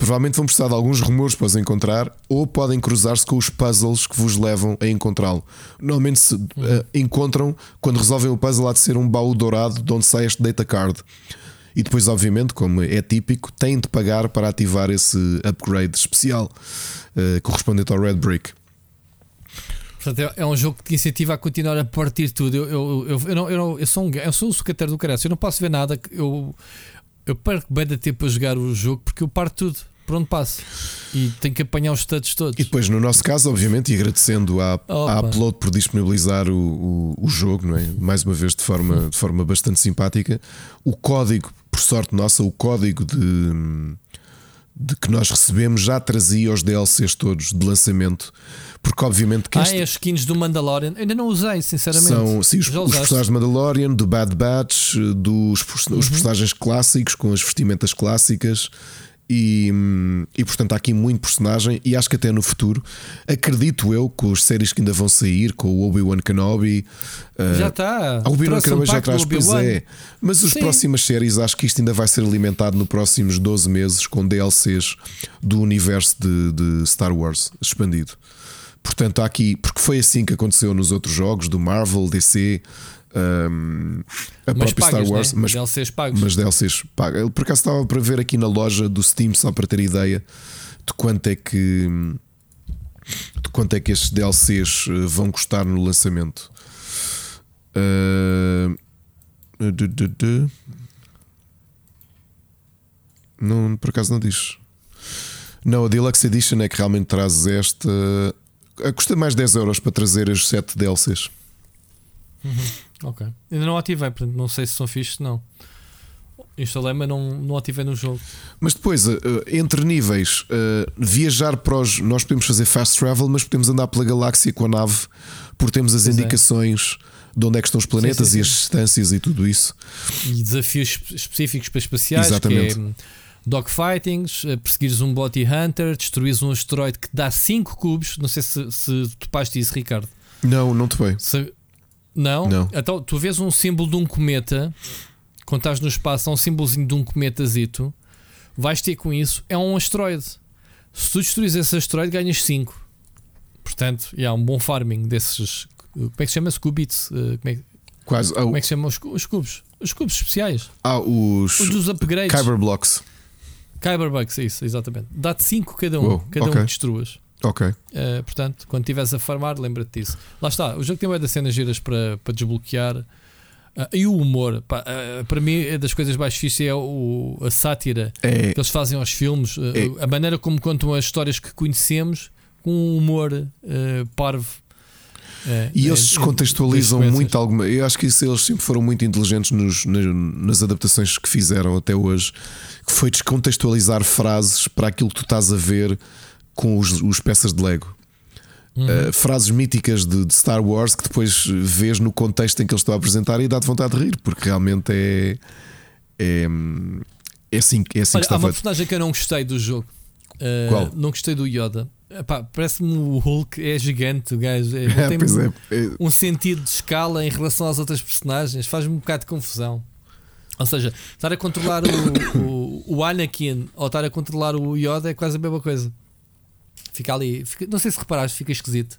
Provavelmente vão precisar de alguns rumores para os encontrar ou podem cruzar-se com os puzzles que vos levam a encontrá-lo. Normalmente se uh, encontram quando resolvem o puzzle há de ser um baú dourado de onde sai este data card. E depois, obviamente, como é típico, têm de pagar para ativar esse upgrade especial uh, correspondente ao Red Brick. Portanto, é, é um jogo que te incentiva a continuar a partir tudo. Eu, eu, eu, eu, não, eu, não- eu sou um, eu sou um sucateiro do caralho. Eu não posso ver nada. Eu, eu perco bem de tempo a jogar o jogo porque eu parto tudo. Por onde passo. E tenho que apanhar os studs todos. E depois, no nosso caso, obviamente, e agradecendo à, Opa. à Upload por disponibilizar o, o, o jogo, não é? mais uma vez de forma, de forma bastante simpática, o código, por sorte nossa, o código de, de que nós recebemos já trazia os DLCs todos de lançamento, porque obviamente que Ah, este- é as skins do Mandalorian. Ainda não usei, sinceramente. São sim, os, os personagens de Mandalorian, do Bad Batch, dos pers- Uhum. os personagens clássicos com as vestimentas clássicas. E, e portanto há aqui muito personagem e acho que até no futuro acredito eu com as séries que ainda vão sair com o Obi-Wan Kenobi uh, Já está. a Obi-Wan Trouxe um Kenobi já traz, pois é mas as Sim. próximas séries acho que isto ainda vai ser alimentado nos próximos 12 meses com DLCs do universo de, de Star Wars expandido Portanto, há aqui, porque foi assim que aconteceu nos outros jogos do Marvel, DC, hum, a Mas própria pagas, Star Wars, né? mas, DLCs pagos. mas DLCs paga. Ele por acaso estava para ver aqui na loja do Steam, só para ter ideia de quanto é que de quanto é que estes DLCs eh, vão custar no lançamento. Du. Não, por acaso não diz. Não, a Deluxe Edition é que realmente traz esta. ah, Custa mais 10 euros para trazer as 7 DLCs. Ok. Ainda não ativei, portanto não sei se são fixos ou não. Instalei, mas não, não ativei no jogo. Mas depois, ah, entre níveis, ah, viajar para os. Nós podemos fazer fast travel, mas podemos andar pela galáxia com a nave, porque temos as Pois é. indicações de onde é que estão os planetas sim, e as sim. distâncias e tudo isso. E desafios espe- específicos para espaciais, Exatamente. que é dogfightings, perseguires um bounty hunter, destruires um asteroide que dá 5 cubos. Não sei se, se topaste isso, Ricardo. Não, não te bem. Se- Não? Não. Então, tu vês um símbolo de um cometa, quando estás no espaço, há um símbolozinho de um cometazito, vais ter com isso, é um asteroide. Se tu destruís esse asteroide, ganhas 5. Portanto, e há um bom farming desses. Como é que se chama? Cubits? Eh, Como é, que- Quase. Ah, como é que se chama os, cu- os cubos? Os cubos especiais. há os. Os dos upgrades. Kyber Blocks. Kyberbucks, é isso, exatamente. Dá-te 5 cada um, Uou, cada um ok. que destruas. Ok. Uh, portanto, quando estiveres a farmar, lembra-te disso. Lá está, o jogo tem das cenas giras para, para desbloquear. Uh, e o humor, pá, uh, para mim, é das coisas mais difíceis é o, a sátira É, que eles fazem aos filmes, É. a maneira como contam as histórias que conhecemos, com um humor parvo. E é- eles descontextualizam muito alguma. Eu acho que isso eles sempre foram muito inteligentes nos- na- nas adaptações que fizeram até hoje, que foi descontextualizar frases para aquilo que tu estás a ver com os, os peças de Lego. Uhum. Uh, frases míticas de, de Star Wars que depois vês no contexto em que eles estão a apresentar e dá-te vontade de rir, porque realmente é. É, é assim, é assim Olha, que há uma personagem que eu não gostei do jogo. Uh, Qual? Não gostei do Yoda. Parece-me o Hulk, é gigante, o gajo. É, É, tem é- um sentido de escala em relação às outras personagens, faz-me um bocado de confusão. Ou seja, estar a controlar o, o, o Anakin ou estar a controlar o Yoda é quase a mesma coisa. Fica ali, fica- não sei se reparaste, fica esquisito.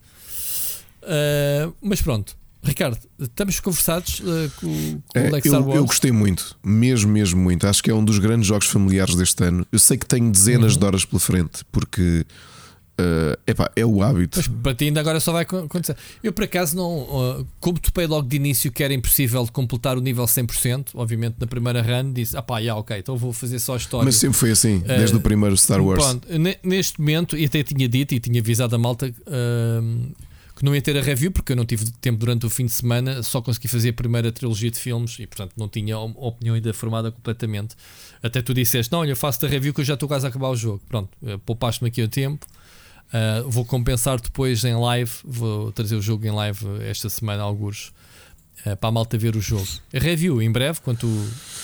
Uh, mas pronto, Ricardo, estamos conversados uh, com, com É, o Lex eu, Wars. eu gostei muito, mesmo, mesmo muito. Acho que é um dos grandes jogos familiares deste ano. Eu sei que tenho dezenas Uhum. de horas pela frente, porque eh, epá, é o hábito. Mas para ti ainda agora só vai acon- acontecer. Eu por acaso não, uh, como topei logo de início que era impossível de completar o nível 100%, obviamente na primeira run disse, ah pá, yeah, ok, então vou fazer só a história. Mas sempre foi assim, Eh, desde o primeiro Star Wars. Pronto, ne- neste momento, e até tinha dito e tinha avisado a malta, hum, que não ia ter a review porque eu não tive tempo durante o fim de semana, só consegui fazer a primeira trilogia de filmes e portanto não tinha a opinião ainda formada completamente. Até tu disseste: Não, olha, faço a review que eu já estou quase a acabar o jogo. Pronto, eh, poupaste-me aqui o tempo. Uh, vou compensar depois em live. Vou trazer o jogo em live esta semana, alguns. Uh, para a malta ver o jogo. Review em breve, quando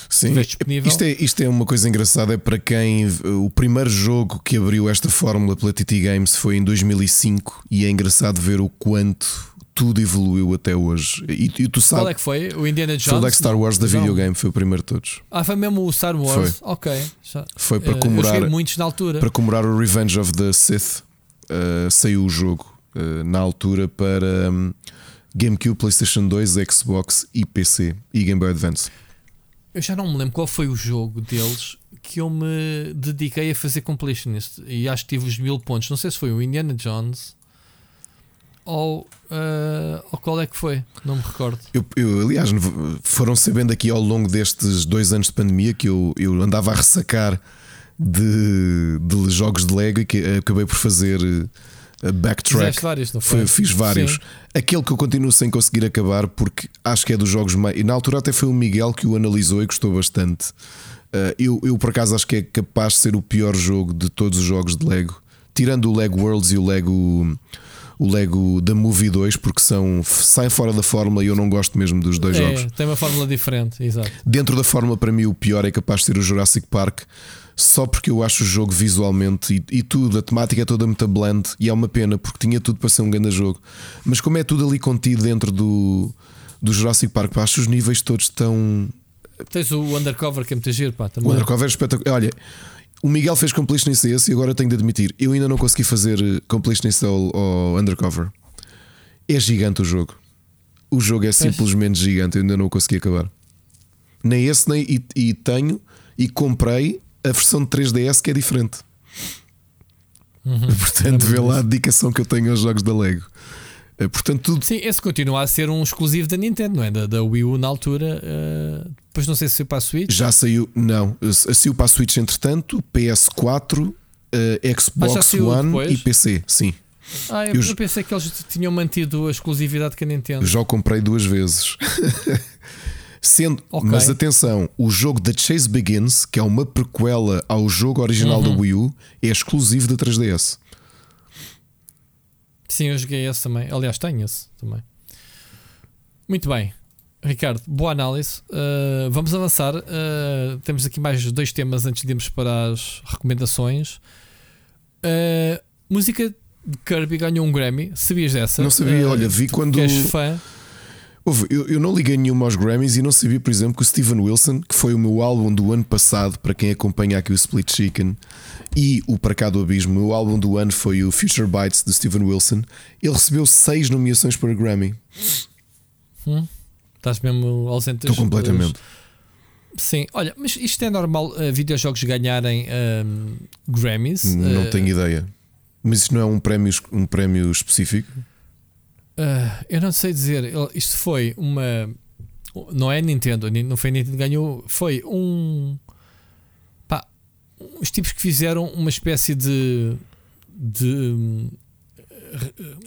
Sim, disponível. Isto é, isto é uma coisa engraçada. É para quem o primeiro jogo que abriu esta fórmula pela TT Games foi em 2005 e é engraçado ver o quanto tudo evoluiu até hoje. E, e tu sabes. Qual é que foi? O Indiana Jones? Foi o Star Wars da videogame, foi o primeiro de todos. Ah, foi mesmo o Star Wars? Foi. Ok. Já. Foi para comemorar. Uh, muitos na altura. Para comemorar o Revenge of the Sith, uh, saiu o jogo uh, na altura para um, GameCube, PlayStation 2, Xbox e PC e Game Boy Advance. Eu já não me lembro qual foi o jogo deles que eu me dediquei a fazer completionist e acho que tive os mil pontos. Não sei se foi o Indiana Jones ou, uh, ou qual é que foi, não me recordo. Eu, eu, aliás, foram sabendo aqui ao longo destes dois anos de pandemia que eu, eu andava a ressacar de, de jogos de Lego e que acabei por fazer uh, backtrack. Vários, não foi? Fiz vários. Sim. Aquele que eu continuo sem conseguir acabar, porque acho que é dos jogos mais. E na altura até foi o Miguel que o analisou e gostou bastante. Uh, eu, eu, por acaso, acho que é capaz de ser o pior jogo de todos os jogos de Lego, tirando o Lego Worlds e o Lego o Lego da Movie 2, porque são saem fora da fórmula e eu não gosto mesmo dos dois é, jogos. Tem uma fórmula diferente, exato. Dentro da fórmula, para mim, o pior é capaz de ser o Jurassic Park, só porque eu acho o jogo visualmente e, e tudo, a temática é toda muito blend e é uma pena, porque tinha tudo para ser um grande jogo. Mas como é tudo ali contido dentro do, do Jurassic Park, pá, acho os níveis todos tão. Tens o Undercover que é muito giro, pá, também. O Undercover é espetacular. Olha, o Miguel fez completionist a esse e agora tenho de admitir, eu ainda não consegui fazer eh, completionist ao, ao Undercover. É gigante o jogo. O jogo é simplesmente gigante, eu ainda não o consegui acabar. Nem esse, nem. E, e, tenho e comprei a versão de 3DS que é diferente. Uhum. Portanto, é vê lá a dedicação que eu tenho aos jogos da Lego. Eh, portanto, tudo... Sim, esse continua a ser um exclusivo da Nintendo, não é? Da, da Wii U na altura. Uh, depois não sei se saiu para a Switch. Já saiu, não. Saiu para a Switch entretanto, PS4, uh, eh, Xbox One depois? e PC. Sim. Ah, eu, eu, pensei que eles tinham mantido a exclusividade com a Nintendo. Já o comprei duas vezes. Sendo, okay. Mas atenção, o jogo The Chase Begins, que é uma prequela ao jogo original uhum. da Wii U, é exclusivo da 3DS. Sim, eu joguei esse também. Aliás, tenho esse também. Muito bem. Ricardo, boa análise. Uh, vamos avançar. Uh, temos aqui mais dois temas antes de irmos para as recomendações. Uh, música de Kirby ganhou um Grammy. Sabias dessa? Não sabia, olha, vi quando. És fã. Eu, eu, não liguei nenhuma aos Grammys e não sabia, por exemplo, que o Steven Wilson, que foi o meu álbum do ano passado, para quem acompanha aqui o Split Chicken, e o Para Cá do Abismo, o meu álbum do ano foi o Future Bites de Steven Wilson. Ele recebeu seis nomeações para Grammy. Hum, estás mesmo ausente Estou completamente. Sim, olha, mas isto é normal uh, videojogos ganharem um, Grammys? Não uh, tenho ideia. Mas isto não é um prémio, um prémio específico? Uh, eu não sei dizer. Isto foi uma. Não é Nintendo, não foi Nintendo que ganhou. Foi um. Pá, os tipos que fizeram uma espécie de. de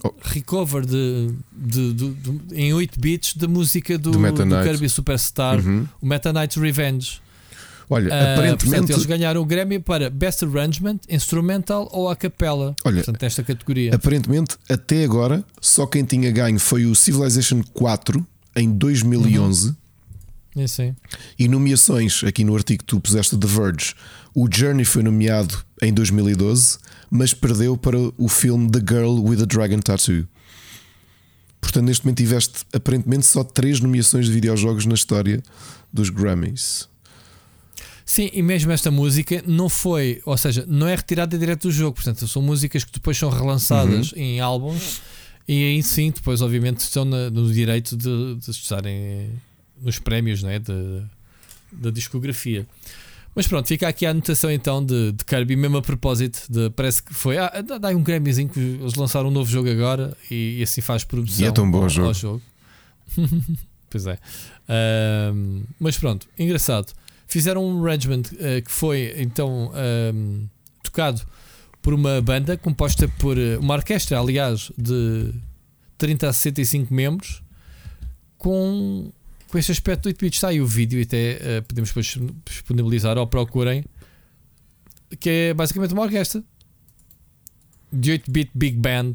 oh. recover de, de, de, de, em 8 bits da música do, do, do Kirby Superstar, uhum. o Meta Knight Revenge. Olha, uh, aparentemente. Portanto, eles ganharam o Grammy para Best Arrangement, Instrumental ou a capella. Olha, portanto, nesta categoria. Aparentemente, até agora, só quem tinha ganho foi o Civilization 4 em 2011. Uhum. É, sim. E nomeações, aqui no artigo que tu puseste The Verge, o Journey foi nomeado em 2012, mas perdeu para o filme The Girl with a Dragon Tattoo. Portanto, neste momento tiveste aparentemente só três nomeações de videojogos na história dos Grammys. Sim, e mesmo esta música não foi, ou seja, não é retirada direto do jogo, portanto, são músicas que depois são relançadas uhum. em álbuns e aí sim, depois, obviamente, estão no direito de, de estarem nos prémios né, da discografia. Mas pronto, fica aqui a anotação então de, de Kirby, mesmo a propósito, de, parece que foi. Ah, dá um Grammyzinho que eles lançaram um novo jogo agora e, e assim faz produção e é tão bom ao, jogo. Ao jogo. pois é. Mas pronto, engraçado fizeram um arrangement uh, que foi então um, ehm, tocado por uma banda composta por eh, uma orquestra, aliás, de 30 a 65 membros com, com este aspecto do 8 bits. Está aí o vídeo até uh, podemos depois disponibilizar ou procurem. Que é basicamente uma orquestra de 8-bit Big Band,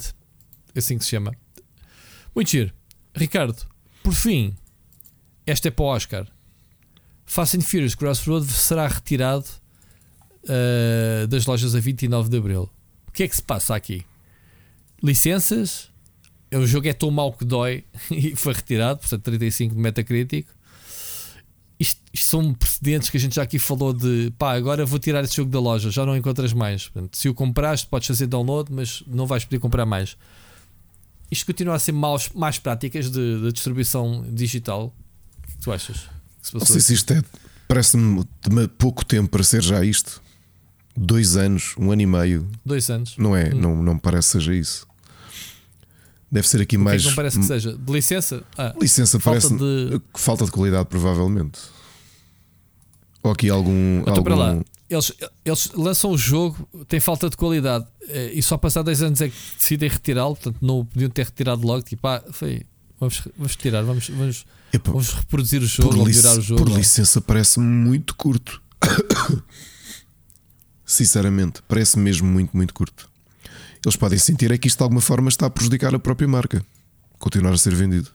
assim que se chama. Muito giro. Ricardo, por fim, esta é para o Oscar. Fast and Furious Crossroad será retirado uh, das lojas a 29 de Abril. O que é que se passa aqui? Licenças, o jogo é tão mau que dói e foi retirado, portanto 35 de Metacritic. Isto, isto, são precedentes que a gente já aqui falou de pá, agora vou tirar esse jogo da loja, já não encontras mais. Portanto, se o compraste, podes fazer download, mas não vais poder comprar mais. Isto continua a ser maus, mais práticas de, de distribuição digital. O que tu achas? Se não sei se isto é. Parece-me pouco tempo para ser já isto. Dois anos, um ano e meio. Dois anos. Não é? Hum. Não, não parece que seja isso. Deve ser aqui o mais. Que não parece que seja? De licença? Ah, licença falta parece de... falta de qualidade, provavelmente. Ou aqui algum. Então, algum... para lá. Eles, eles lançam o jogo, tem falta de qualidade eh, e só passar dois anos é que decidem retirá-lo. Portanto, não podiam ter retirado logo. Tipo, ah, foi. Vamos, vamos retirar, vamos, vamos, Epa, vamos reproduzir o jogo, melhorar o jogo. Por licença, parece muito curto. Sinceramente, parece mesmo muito, muito curto eles podem sentir é que isto de alguma forma está a prejudicar a própria marca. Continuar a ser vendido.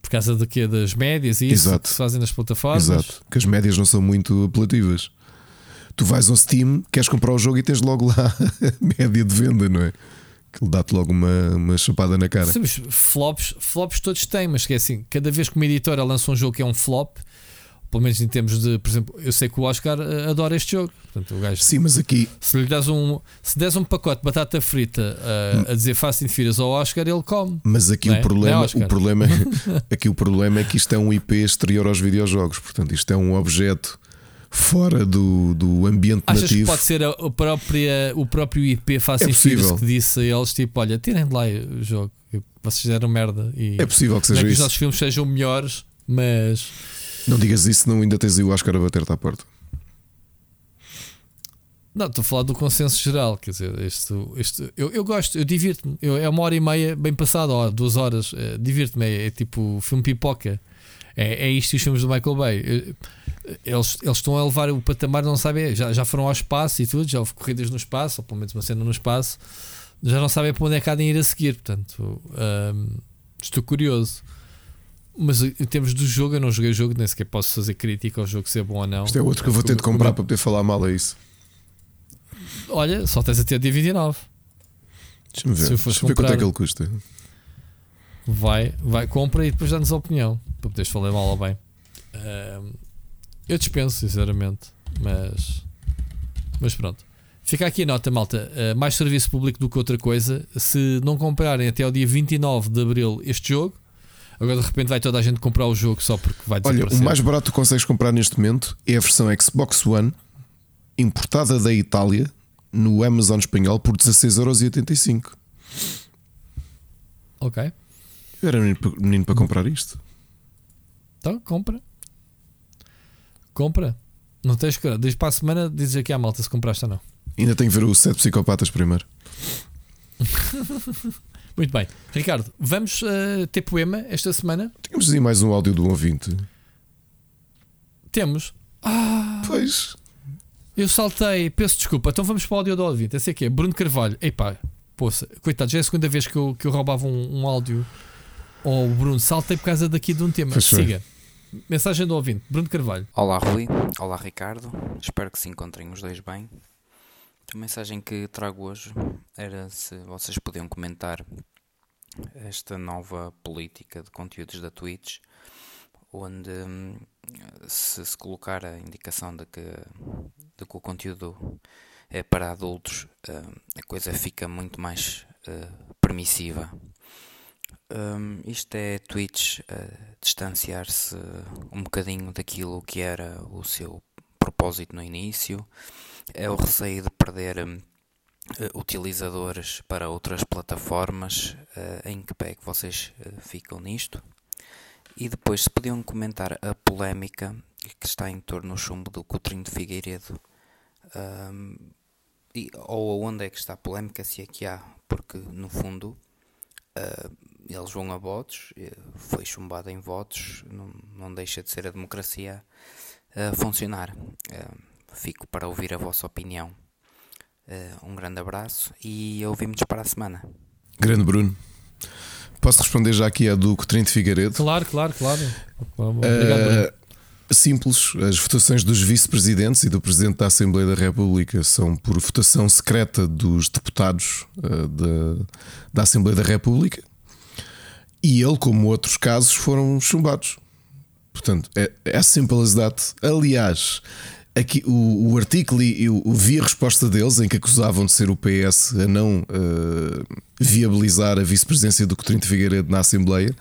Por causa do quê? Das médias e isso que se fazem nas plataformas. Exato, que as médias não são muito apelativas. Tu vais ao Steam, queres comprar o jogo e tens logo lá a média de venda, não é? Ele dá-te logo uma, uma chapada na cara. Sim, flops, flops todos têm, mas que é assim, cada vez que uma editora lança um jogo que é um flop, pelo menos em termos de, por exemplo, eu sei que o Oscar eh, adora este jogo. Portanto, o gajo, Sim, mas aqui. Se lhe das um, se des um pacote de batata frita uh, a dizer Fast and Furious ao Oscar, ele come. Mas aqui o é? problema, é o problema é, aqui o problema é que isto é um IP exterior aos videojogos. Portanto, isto é um objeto fora do, do ambiente Achas nativo. Que pode ser a, a própria, o próprio IP Fast é que disse a eles: tipo, olha, tirem de lá o jogo. Vocês fizeram merda. E é possível que seja é que os nossos filmes sejam melhores, mas não digas isso, não ainda tens aí o Oscar a bater-te à porta. Não, estou a falar do consenso geral, quer dizer, este, este, eu, eu gosto, eu divirto-me. É uma hora e meia bem passada, ó, duas horas, é, divirto-me. É, é, tipo filme pipoca. É, é isto e os filmes do Michael Bay. Eles, eles estão a levar o patamar, não sabem, já, já foram ao espaço e tudo, já houve corridas no espaço, ou pelo menos uma cena no espaço, já não sabem para onde é que há de ir a seguir. Portanto, estou curioso. Mas em termos do jogo, eu não joguei o jogo, nem sequer posso fazer crítica ao jogo ser bom ou não. Isto é outro que eu vou ter de comprar para poder falar mal a isso. Olha, só tens até dia 29. Deixa-me ver. Se eu Deixa ver quanto é que ele custa. Vai, vai, compra e depois dá-nos a opinião para poderes falar mal ou bem. Uh, eu dispenso, sinceramente, mas, mas pronto. Fica aqui a nota, malta. Uh, mais serviço público do que outra coisa. Se não comprarem até ao dia 29 de abril este jogo, Agora de repente vai toda a gente comprar o jogo só porque vai Olha, o mais barato que consegues comprar neste momento é a versão Xbox One importada da Itália no Amazon espanhol por 16,85€. Ok. Eu era menino, menino para comprar isto. Então, compra. Compra. Não tens que. Diz para a semana, dizes aqui à malta se compraste ou não. Ainda tenho que ver o Sete Psicopatas primeiro. Muito bem. Ricardo, vamos uh, ter poema esta semana? Temos aí mais um áudio do ouvinte. Temos. Ah, pois. Eu saltei, peço desculpa. Então vamos para o áudio do ouvinte. Esse aqui é Bruno Carvalho. Epá, poça, coitado, já é a segunda vez que eu, que eu roubava um, um áudio ao Bruno. Saltei por causa daqui de um tema. Pois Siga. Mensagem do ouvinte, Bruno Carvalho. Olá, Rui. Olá, Ricardo. Espero que se encontrem os dois bem. A mensagem que trago hoje era se vocês podiam comentar esta nova política de conteúdos da Twitch, onde hum, se, se colocar a indicação de que, de que o conteúdo é para adultos, hum, a coisa fica muito mais uh, permissiva. Um, isto é Twitch uh, distanciar-se um bocadinho daquilo que era o seu propósito no início é o receio de perder uh, utilizadores para outras plataformas. Uh, em que pé é que vocês uh, ficam nisto? E depois, se podiam comentar a polémica que está em torno do chumbo do Coutrinho de Figueiredo. Um, e, ou onde é que está a polémica, se é que há, porque no fundo Uh, eles vão a votos, foi chumbado em votos, não, não deixa de ser a democracia a funcionar. Uh, fico para ouvir a vossa opinião. Uh, um grande abraço e ouvimos para a semana. Grande Bruno. Posso responder já aqui a do Trento Figueiredo? Claro, claro, claro. Obrigado, Bruno. Simples, as votações dos vice-presidentes e do presidente da Assembleia da República são por votação secreta dos deputados uh, da, da Assembleia da República e ele, como outros casos, foram chumbados. Portanto, é, é simple as that. Aliás, aqui o, o artigo e eu vi a resposta deles em que acusavam de ser o PS a não uh, viabilizar a vice-presidência do Coutinho de Figueiredo na Assembleia,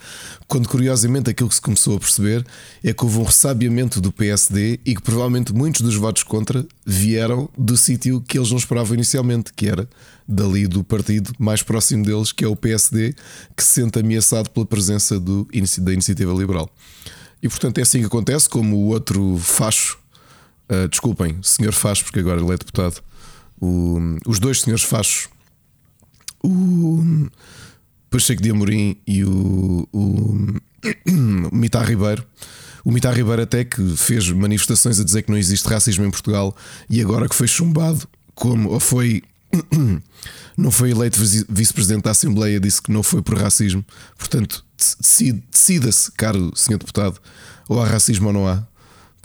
quando curiosamente aquilo que se começou a perceber é que houve um ressabiamento do PSD e que provavelmente muitos dos votos contra vieram do sítio que eles não esperavam inicialmente, que era dali do partido mais próximo deles, que é o PSD, que se sente ameaçado pela presença do, da Iniciativa Liberal. E portanto é assim que acontece, como o outro facho Uh, desculpem, senhor Faz, porque agora ele é deputado. O, os dois senhores Fachos, o Pacheco de Amorim e o, o, o Ribeiro. O Mitar Ribeiro até que fez manifestações a dizer que não existe racismo em Portugal e agora que foi chumbado, como ou foi não foi eleito vice-presidente da Assembleia, disse que não foi por racismo. Portanto, decida-se, caro senhor deputado, ou há racismo ou não há.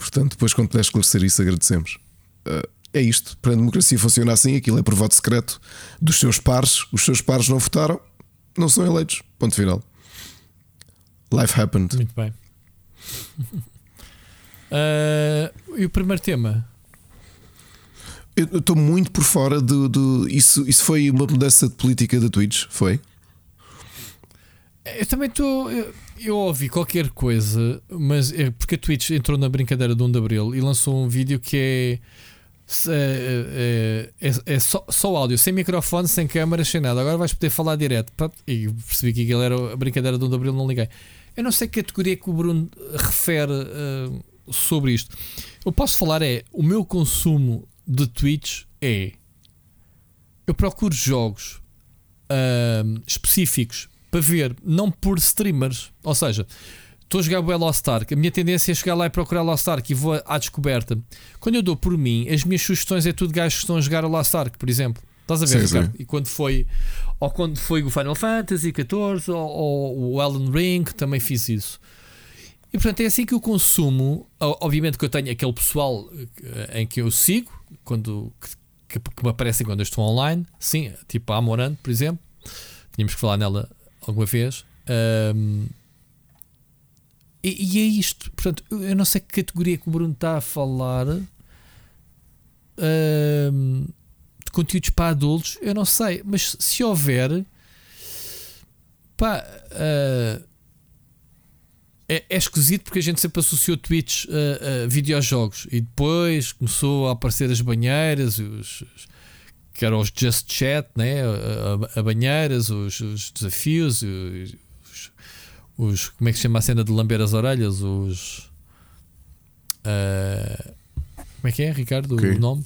Portanto, depois, quando puder esclarecer isso, agradecemos. Uh, é isto. Para a democracia funciona assim, aquilo é por voto secreto dos seus pares. Os seus pares não votaram, não são eleitos. Ponto final. Life happened. Muito bem. uh, e o primeiro tema? Eu estou muito por fora do. do isso, isso foi uma mudança de política da Twitch? Foi? Eu também estou. Eu ouvi qualquer coisa, mas é porque a Twitch entrou na brincadeira do 1 de Abril e lançou um vídeo que é. É, é, é, é só, só áudio, sem microfone, sem câmera, sem nada. Agora vais poder falar direto. E percebi que aquilo era a brincadeira do 1 de Abril, não liguei. Eu não sei que categoria que o Bruno refere uh, sobre isto. Eu posso falar é o meu consumo de Twitch é eu procuro jogos uh, específicos para ver, não por streamers. Ou seja, estou a jogar o Lost Ark, a minha tendência é chegar lá e procurar Lost Ark e vou à descoberta. Quando eu dou por mim, as minhas sugestões é tudo gajos que estão a jogar o Lost Ark, por exemplo. Estás a ver, sim, sim. E quando foi, ou quando foi o Final Fantasy XIV ou, ou o Elden Ring, também fiz isso. E portanto é assim que eu consumo. Obviamente que eu tenho aquele pessoal eh, em que eu sigo, quando, que, que me aparecem quando eu estou online, sim, tipo a Amorante, por exemplo. Tínhamos que falar nela alguma vez. Um, e, e, é isto. Portanto, eu não sei que categoria que o Bruno está a falar um, de conteúdos para adultos. Eu não sei, mas se houver, pá, uh, é, é, esquisito porque a gente sempre associou Twitch a, a videojogos e depois começou a aparecer as banheiras, os, os que eram os Just Chat, né? a, a, banheiras, os, os desafios, os, os, Como é que se chama a cena de lamber as orelhas? Os. Uh, como é que é, Ricardo? Okay. O nome?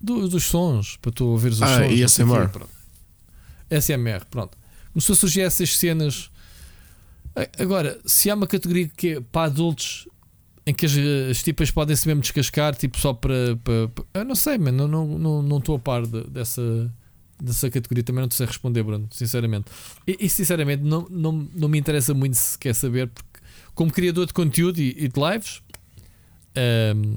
Do, dos sons, para tu ouvires os ah, sons. E SMR. SMR, pronto. Começou a surgir essas cenas. Agora, se há uma categoria que é para adultos em que as, as tipas podem se mesmo descascar, tipo só para. para, eu não sei, mano, não estou não, não, não a par de, dessa, dessa categoria, também não sei responder, Bruno, sinceramente. E, e, sinceramente não, não, não me interessa muito se quer saber, porque como criador de conteúdo e, e de lives, um,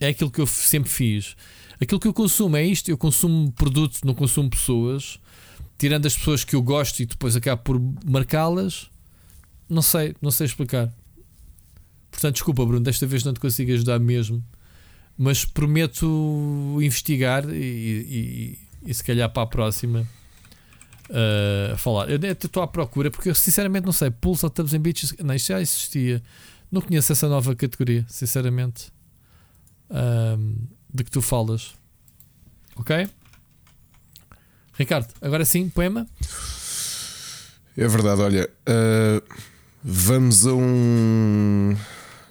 é aquilo que eu sempre fiz. Aquilo que eu consumo é isto, eu consumo produtos, não consumo pessoas, tirando as pessoas que eu gosto e depois acabo por marcá-las. Não sei, não sei explicar. Portanto, desculpa, Bruno, desta vez não te consigo ajudar mesmo. Mas prometo investigar e, e, e se calhar para a próxima uh, falar. Eu estou à procura porque eu sinceramente não sei. Pulse ou Tabs and Beaches, não, isto já existia. Não conheço essa nova categoria, sinceramente. Uh, de que tu falas. Ok? Ricardo, agora sim, poema. É verdade, olha. Uh, vamos a um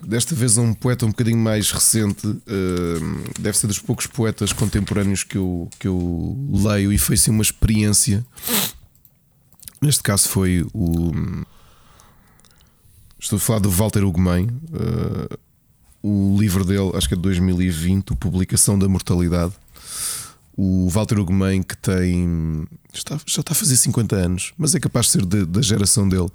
desta vez a um poeta um bocadinho mais recente. Uh, deve ser dos poucos poetas contemporâneos que eu, que eu leio e foi sim uma experiência Neste caso foi o. Estou a falar do Walter Ugumem. Uh, o livro dele, acho que é de 2020, Publicação da Mortalidade. O Walter Ugumem, que tem. Está, já está a fazer 50 anos, mas é capaz de ser de, da geração dele,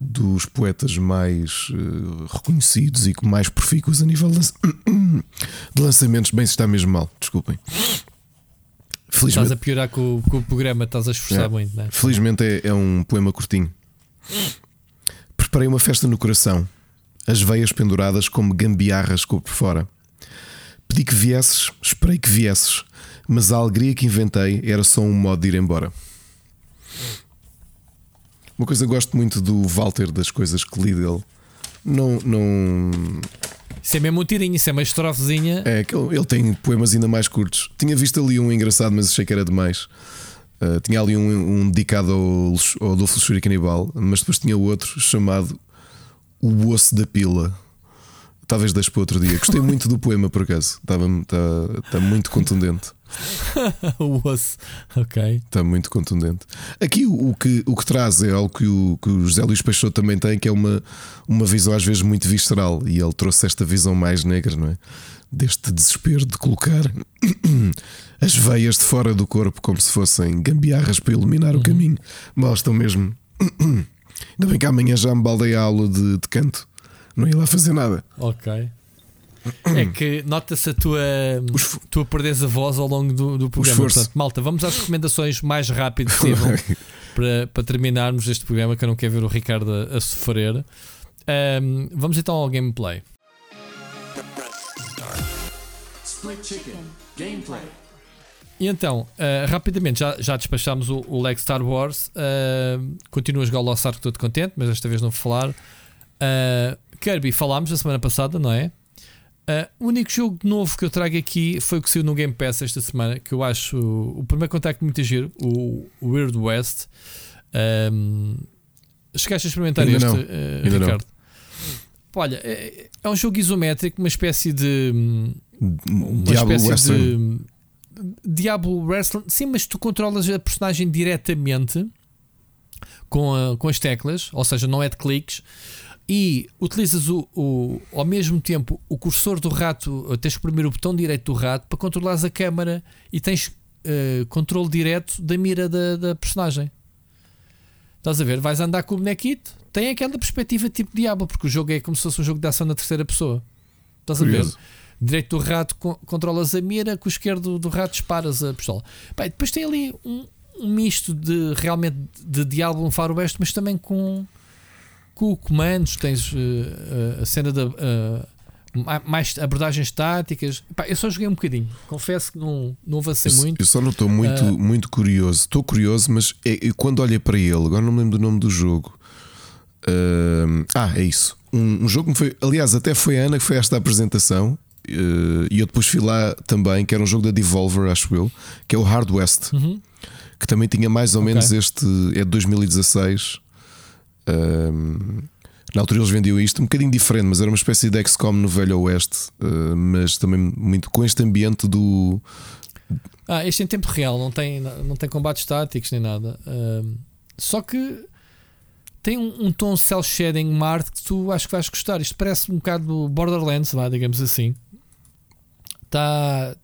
dos poetas mais uh, reconhecidos e mais profícuos a nível de, lançamentos. Bem, se está mesmo mal, desculpem. Felizmente, estás a piorar com, com o programa, estás a esforçar é, muito, não é? Felizmente é, é um poema curtinho. Preparei uma festa no coração, as veias penduradas como gambiarras por fora. Pedi que viesses, esperei que viesses, mas a alegria que inventei era só um modo de ir embora. Uma coisa que gosto muito do Walter, das coisas que li dele, não, não, isso é mesmo um tirinho, isso é uma estrofezinha. É, que ele, ele tem poemas ainda mais curtos. Tinha visto ali um engraçado, mas achei que era demais. Uh, tinha ali um, um dedicado ao, ao Adolfo Luxúria Canibal, mas depois tinha outro chamado O Osso da Pila. Talvez deixe para outro dia. Gostei muito do poema, por acaso. Está, está muito contundente. o osso, ok. Está muito contundente. Aqui o, o, que, o que traz é algo que o, que o José Luís Peixoto também tem, que é uma, uma visão às vezes muito visceral. E ele trouxe esta visão mais negra, não é? Deste desespero de colocar as veias de fora do corpo como se fossem gambiarras para iluminar uhum. o caminho. Mal estão mesmo. Ainda bem que amanhã já me baldei a aula de, de canto. Não ia lá fazer nada. Ok. É que nota-se a tua, Os... tua perdes a voz ao longo do, do programa. Portanto, malta, vamos às recomendações mais rápido possível para, para terminarmos este programa que eu não quero ver o Ricardo a, a sofrer. Um, vamos então ao gameplay. Split Chicken Gameplay. E então, uh, rapidamente, já, já despachámos o, o Leg Star Wars. Uh, continuo a jogar o Lost Ark todo contente, mas esta vez não vou falar. Uh, Kirby, falámos na semana passada, não é? Uh, o único jogo novo que eu trago aqui foi o que saiu no Game Pass esta semana, que eu acho o primeiro contacto muito giro, o Weird West. Um, chegaste a experimentar Ainda este, não. Uh, Ricardo? Não. Olha, é, é, um jogo isométrico, uma espécie de. Uma Diablo espécie Wrestling. de. Diablo Wrestling. Sim, mas tu controlas a personagem diretamente com, a, com as teclas, ou seja, não é de cliques e utilizas o, o, ao mesmo tempo o cursor do rato, tens que primeiro o botão direito do rato para controlares a câmera e tens uh, controle direto da mira da, da, personagem. Estás a ver? Vais andar com o bonequito, tem aquela perspectiva tipo Diablo, porque o jogo é como se fosse um jogo de ação na terceira pessoa. Estás Curioso. a ver? Direito do rato controlas a mira, com o esquerdo do rato disparas a pistola. Bem, depois tem ali um, um misto de realmente de Diablo um faroeste, mas também com com comandos, tens uh, uh, a cena da. Uh, mais abordagens táticas. Pá, eu só joguei um bocadinho. Confesso que não, não avancei eu, muito. Eu só não estou muito, muito curioso. Estou curioso, mas é, quando olhei para ele, agora não me lembro do nome do jogo. ah, é isso. Um, um, jogo que foi. Aliás, até foi a Ana que foi esta apresentação. e eu depois fui lá também, que era um jogo da Devolver, acho eu, que é o Hard West. Uhum. Que também tinha mais ou okay. menos este. É de 2016 um, na altura eles vendiam isto um bocadinho diferente, mas era uma espécie de XCOM no Velho Oeste, uh, mas também muito com este ambiente do. Ah, este em tempo real, não tem, não tem combates estáticos nem nada. Uh, só que tem um, um tom cel shading Marte que tu acho que vais gostar. Isto parece um bocado do Borderlands, vá, digamos assim. Está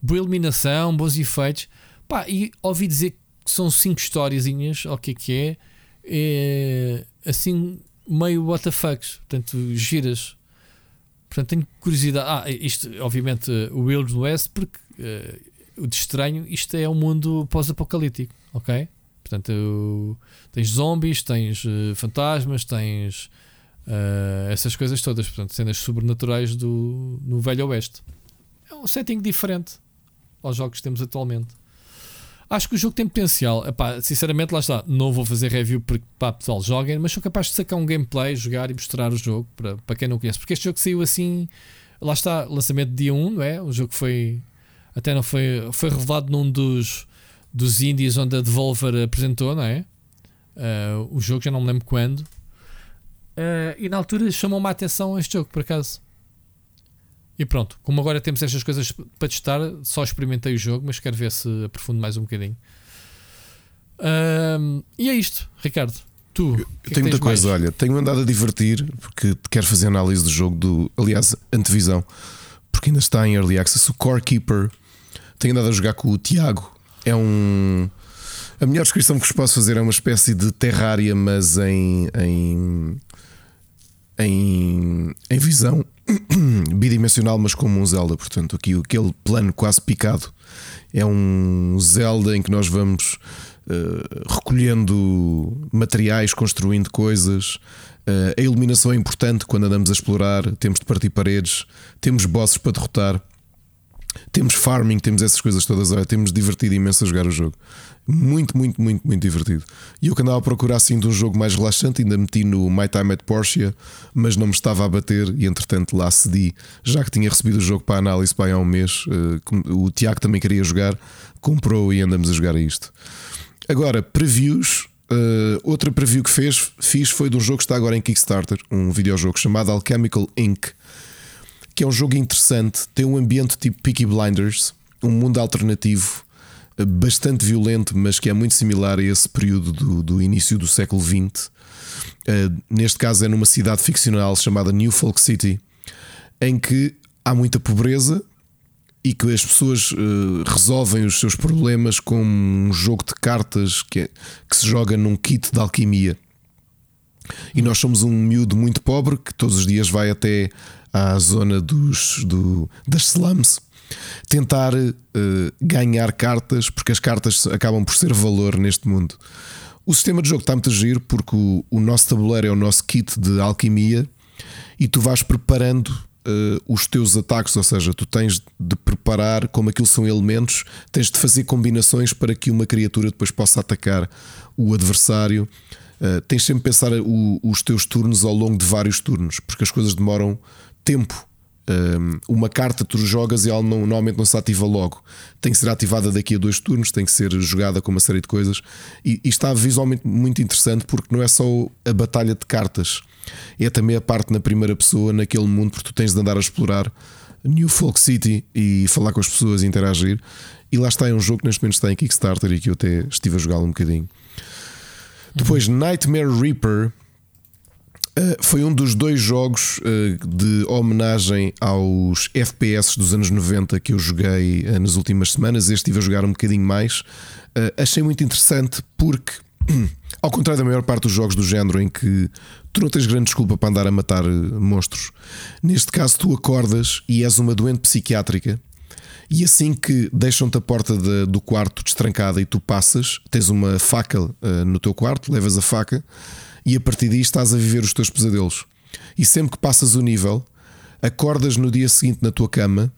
boa iluminação, bons efeitos. Pá, e ouvi dizer que são cinco historiazinhas, o que é que é é assim meio WTF, portanto, giras. Portanto, tenho curiosidade. Ah, isto, obviamente, o Wild West, porque uh, o de estranho, isto é um mundo pós-apocalíptico, ok? Portanto, tens zombies, tens uh, fantasmas, tens uh, essas coisas todas, portanto, cenas sobrenaturais do, no Velho Oeste. É um setting diferente aos jogos que temos atualmente. Acho que o jogo tem potencial. Epá, sinceramente, lá está. Não vou fazer review porque pá, pessoal, joguem, mas sou capaz de sacar um gameplay, jogar e mostrar o jogo para, para quem não conhece. Porque este jogo saiu assim. Lá está, lançamento dia 1, não é? O jogo foi. Até não foi. Foi revelado num dos, dos indies onde a Devolver apresentou, não é? Uh, o jogo já não me lembro quando. Uh, e na altura chamou-me a atenção este jogo, por acaso. E pronto, como agora temos estas coisas para testar, só experimentei o jogo, mas quero ver se aprofundo mais um bocadinho. Um, e é isto, Ricardo. Tu, eu, eu tenho muita coisa, mais? olha, tenho andado a divertir porque quero fazer análise do jogo do, aliás, antevisão, porque ainda está em early access. O Core Keeper tenho andado a jogar com o Tiago. É um. A melhor descrição que vos posso fazer é uma espécie de terrária, mas em. em, em, em visão bidimensional, mas como um Zelda. Portanto, aqui aquele plano quase picado é um Zelda em que nós vamos uh, recolhendo materiais, construindo coisas. Uh, a iluminação é importante quando andamos a explorar. Temos de partir paredes, temos bosses para derrotar. Temos farming, temos essas coisas todas. Olha, temos divertido imenso a jogar o jogo. Muito, muito, muito, muito divertido. E eu que andava a procurar assim de um jogo mais relaxante, ainda meti no My Time at Porsche, mas não me estava a bater e entretanto lá cedi, já que tinha recebido o jogo para análise para há um mês. Eh, o Tiago também queria jogar, comprou e andamos a jogar a isto. Agora, previews. Uh, outra preview que fez, fiz foi de um jogo que está agora em Kickstarter, um videojogo chamado Alchemical Inc que é um jogo interessante, tem um ambiente tipo Peaky Blinders, um mundo alternativo eh, bastante violento, mas que é muito similar a esse período do, do início do século XX. Uh, neste caso é numa cidade ficcional chamada New Folk City, em que há muita pobreza e que as pessoas uh, resolvem os seus problemas com um jogo de cartas que, é, que se joga num kit de alquimia. E nós somos um miúdo muito pobre que todos os dias vai até à zona dos, do, das slums, tentar uh, ganhar cartas, porque as cartas acabam por ser valor neste mundo. O sistema de jogo está muito a giro porque o, o nosso tabuleiro é o nosso kit de alquimia e tu vais preparando uh, os teus ataques, ou seja, tu tens de preparar, como aquilo são elementos, tens de fazer combinações para que uma criatura depois possa atacar o adversário. Uh, tens sempre de pensar o, os teus turnos ao longo de vários turnos, porque as coisas demoram tempo. Um, uma carta tu jogas e ela não, normalmente não se ativa logo. Tem que ser ativada daqui a dois turnos, tem que ser jogada com uma série de coisas. E, e está visualmente muito interessante porque não é só a batalha de cartas, é também a parte na primeira pessoa, naquele mundo, porque tu tens de andar a explorar New Folk City e falar com as pessoas e interagir. E lá está, é um jogo que neste momento está em Kickstarter e que eu até estive a jogá-lo um bocadinho. Depois, Nightmare Reaper foi um dos dois jogos uh, de homenagem aos FPS dos anos 90 que eu joguei uh, nas últimas semanas. Este estive a jogar um bocadinho mais. achei muito interessante porque, ao contrário da maior parte dos jogos do género em que tu não tens grande desculpa para andar a matar monstros, neste caso tu acordas e és uma doente psiquiátrica. E assim que deixam-te a porta de, do quarto destrancada e tu passas, tens uma faca no teu quarto, levas a faca e a partir daí estás a viver os teus pesadelos. E sempre que passas o nível, acordas no dia seguinte na tua cama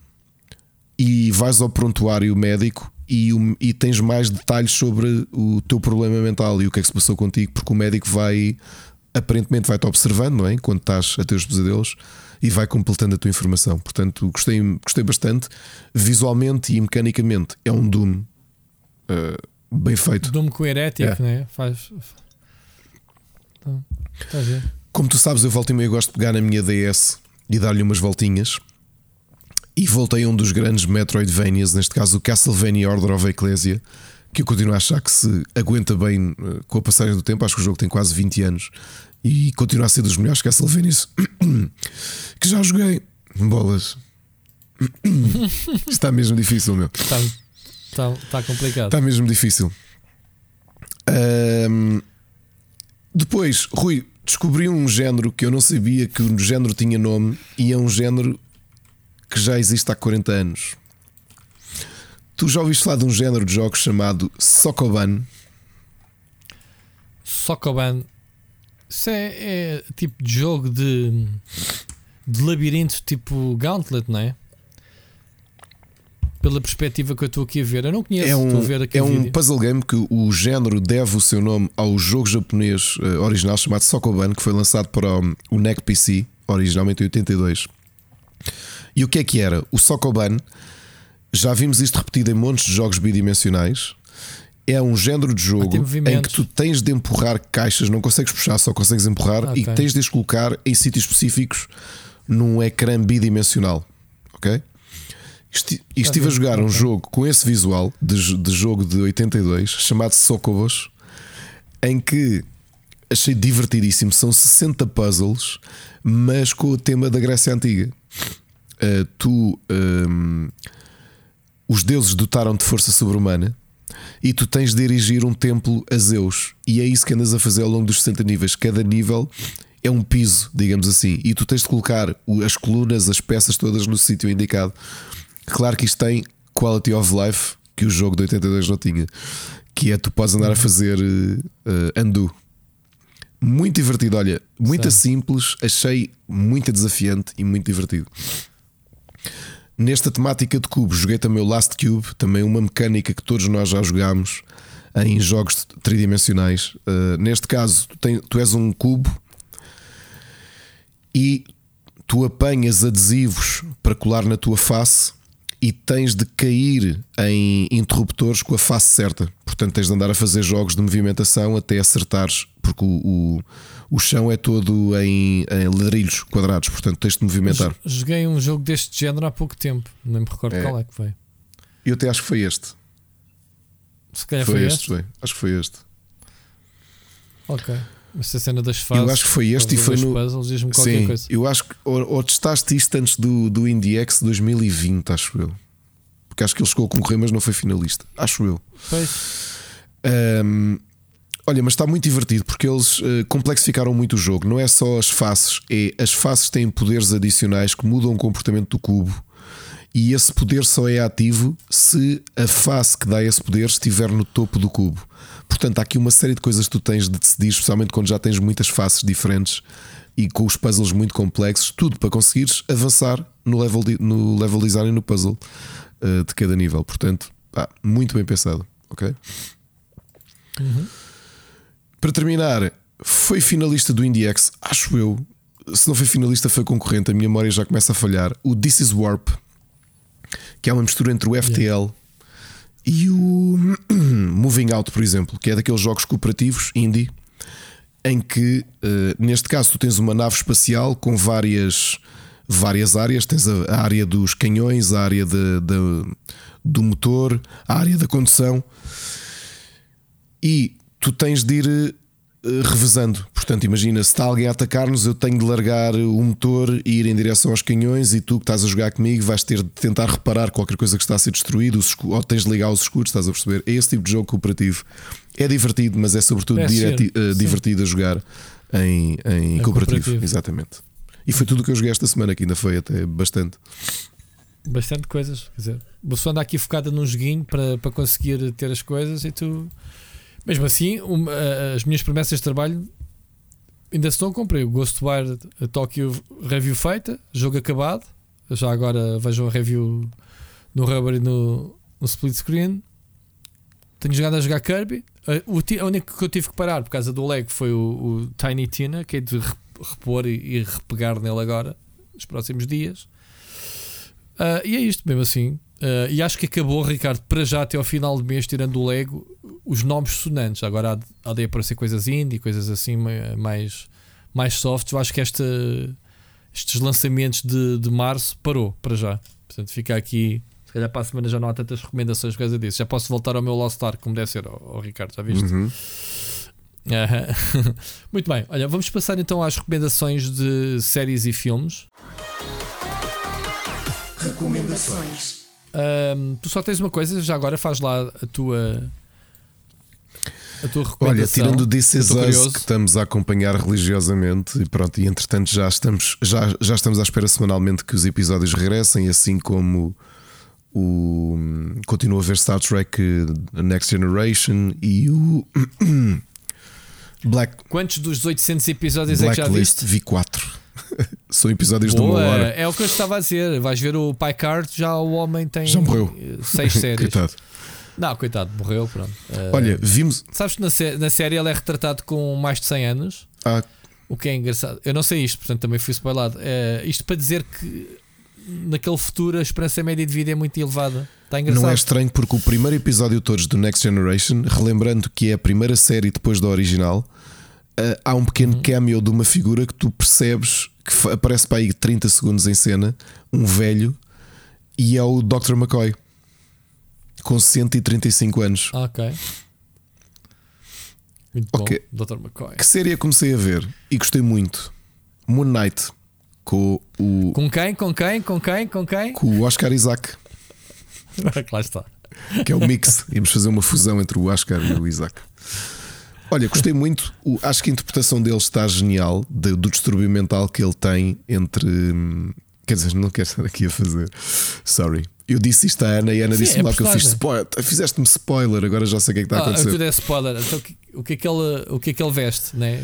e vais ao prontuário médico e, e tens mais detalhes sobre o teu problema mental e o que é que se passou contigo, porque o médico vai aparentemente vai-te observando, não é? Quando estás a ter os pesadelos e vai completando a tua informação. Portanto, gostei, gostei bastante visualmente e mecanicamente. É um Doom uh, bem feito. Doom com herético, é. né? Faz, Tá Como tu sabes, eu volto e meio gosto de pegar na minha DS e dar-lhe umas voltinhas. E voltei a um dos grandes Metroidvanias, neste caso o Castlevania Order of Ecclesia, que eu continuo a achar que se aguenta bem eh, com a passagem do tempo. Acho que o jogo tem quase 20 anos e continua a ser dos melhores Castlevanias que já joguei. Bolas. Está mesmo difícil, meu. Está, está, está complicado. Está mesmo difícil. Um, depois, Rui, descobri um género que eu não sabia que o género tinha nome e é um género que já existe há 40 anos. Tu já ouviste falar de um género de jogos chamado Sokoban? Sokoban. Isso é, é tipo de jogo de, de labirinto tipo Gauntlet, não é? Pela perspectiva que eu estou aqui a ver. Eu não conheço, é um, ver aqui É um puzzle game que o género deve o seu nome ao jogo japonês uh, original chamado Sokoban, que foi lançado para o, o NEC PC, originalmente em 82. E o que é que era? O Sokoban, já vimos isto repetido em montes de jogos bidimensionais. É um género de jogo em que tu tens de empurrar caixas, não consegues puxar, só consegues empurrar okay. e tens de as colocar em sítios específicos num ecrã bidimensional. Ok? E estive a jogar um jogo com esse visual de, de jogo de 82 chamado Socobos em que achei divertidíssimo. São 60 puzzles, mas com o tema da Grécia Antiga. Uh, tu. Um, os deuses dotaram de força sobre-humana e tu tens de erigir um templo a Zeus. E é isso que andas a fazer ao longo dos 60 níveis. Cada nível é um piso, digamos assim, e tu tens de colocar as colunas, as peças todas no sítio indicado. Claro que isto tem quality of life que o jogo de 82 não tinha, que é tu podes andar a fazer uh, undo. Muito divertido, olha, muito simples, achei muito desafiante e muito divertido. Nesta temática de cubos, joguei também o Last Cube, também uma mecânica que todos nós já jogámos em jogos tridimensionais. Uh, neste caso, tu, tem, tu és um cubo e tu apanhas adesivos para colar na tua face e tens de cair em interruptores com a face certa. Portanto, tens de andar a fazer jogos de movimentação até acertares, porque o, o, o chão é todo em, em, ladrilhos quadrados, portanto, tens de movimentar. Joguei um jogo deste género há pouco tempo, nem me recordo é. qual é que foi. Eu até acho que foi este. Se calhar foi, foi este. este. Acho que foi este. Ok. Essa cena das fases. Eu acho que foi este e foi no. Puzzles, Sim, coisa. eu acho que. Ou, ou testaste isto antes do, do IndieX 2020, acho eu. Porque acho que ele chegou a concorrer, mas não foi finalista. Acho eu. Pois. Um, olha, mas está muito divertido porque eles uh, complexificaram muito o jogo. Não é só as faces, é as faces têm poderes adicionais que mudam o comportamento do cubo. E esse poder só é ativo se a face que dá esse poder estiver no topo do cubo. Portanto, há aqui uma série de coisas que tu tens de decidir, especialmente quando já tens muitas faces diferentes e com os puzzles muito complexos, tudo para conseguires avançar no level, no level design e no puzzle uh, de cada nível. Portanto, pá, muito bem pensado. Ok? Uhum. Para terminar, foi finalista do IndieX, acho eu. Se não foi finalista, foi concorrente. A minha memória já começa a falhar. O This is Warp, que é uma mistura entre o FTL. Yeah e o Moving Out, por exemplo, que é daqueles jogos cooperativos indie, em que, uh, neste caso, tu tens uma nave espacial com várias, várias áreas: tens a, a área dos canhões, a área de, de, do motor, a área da condução, e tu tens de ir eh, revezando. Portanto, imagina, se está alguém a atacar-nos, eu tenho de largar o motor e ir em direção aos canhões, e tu que estás a jogar comigo vais ter de tentar reparar qualquer coisa que está a ser destruído, ou tens de ligar os escudos, estás a perceber? É esse tipo de jogo cooperativo. É divertido, mas é sobretudo é direti, uh, divertido a jogar em, em é cooperativo. cooperativo. Exatamente. E foi tudo o que eu joguei esta semana, que ainda foi até bastante. Bastante coisas, quer dizer, a pessoa anda aqui focada num joguinho para, para conseguir ter as coisas e tu mesmo assim, as minhas promessas de trabalho ainda estão a cumprir. O Ghostwire a Tóquio review feita, jogo acabado. Já agora vejam a review no Rubber e no, no split screen. Tenho jogado a jogar Kirby. O, a única que eu tive que parar por causa do lag foi o, o Tiny Tina, que é de repor e, e repegar nele agora, nos próximos dias. Uh, e é isto, mesmo assim. Uh, e acho que acabou, Ricardo, para já até ao final do mês, tirando o Lego, os nomes sonantes. Agora há, há de aparecer coisas indie, coisas assim mais, mais soft. Eu acho que esta, estes lançamentos de, de março parou para já. Portanto, fica aqui. Se calhar para a semana já não há tantas recomendações por causa disso. Já posso voltar ao meu Lost Ark, como deve ser, ao, Ricardo, já viste? Uhum. Muito bem, olha, vamos passar então às recomendações de séries e filmes. Recomendações. Um, tu só tens uma coisa, já agora faz lá a tua. A tua Olha, tirando Us que estamos a acompanhar religiosamente e pronto, e entretanto já estamos, já, já estamos à espera semanalmente que os episódios regressem, assim como o continuo a ver Star Trek Next Generation e o Black Quantos dos 800 episódios Blacklist, é que já viste? Vi 4 São episódios Boa, de uma hora. É o que eu estava a dizer. Vais ver o Picard, já o homem tem já morreu. seis séries. coitado. Não, coitado, morreu. Pronto. Uh, Olha, vimos. Sabes que na, sé na, série ele é retratado com mais de 100 anos. Ah. O que é engraçado. Eu não sei isto, portanto também fui spoilado. Uh, isto para dizer que naquele futuro a esperança média de vida é muito elevada. Está engraçado. Não é estranho porque o primeiro episódio todos do Next Generation, relembrando que é a primeira série depois da original, uh, há um pequeno uhum. cameo de uma figura que tu percebes que aparece para aí 30 segundos em cena, um velho, e é o Dr. McCoy com 135 anos. Ok. Muito Ok. bom, Dr. McCoy. Que série eu comecei a ver e gostei muito? Moon Knight com o, Com quem? Com quem? Com quem? Com quem? com o Oscar Isaac, Lá está. que é o mix. Íamos fazer uma fusão entre o Oscar e o Isaac. Olha, gostei muito. O- acho que a interpretação dele está genial, de- do distúrbio mental que ele tem entre. hum, Quer dizer, não quero estar aqui a fazer. Sorry. Eu disse isto à Ana e a Ana Sim, disse-me é lá que eu fiz spoiler. Fizeste-me spoiler, agora já sei o que é que está a Ah, acontecer. tudo é spoiler. Então, o que- é que ele, o que é que ele veste? Né?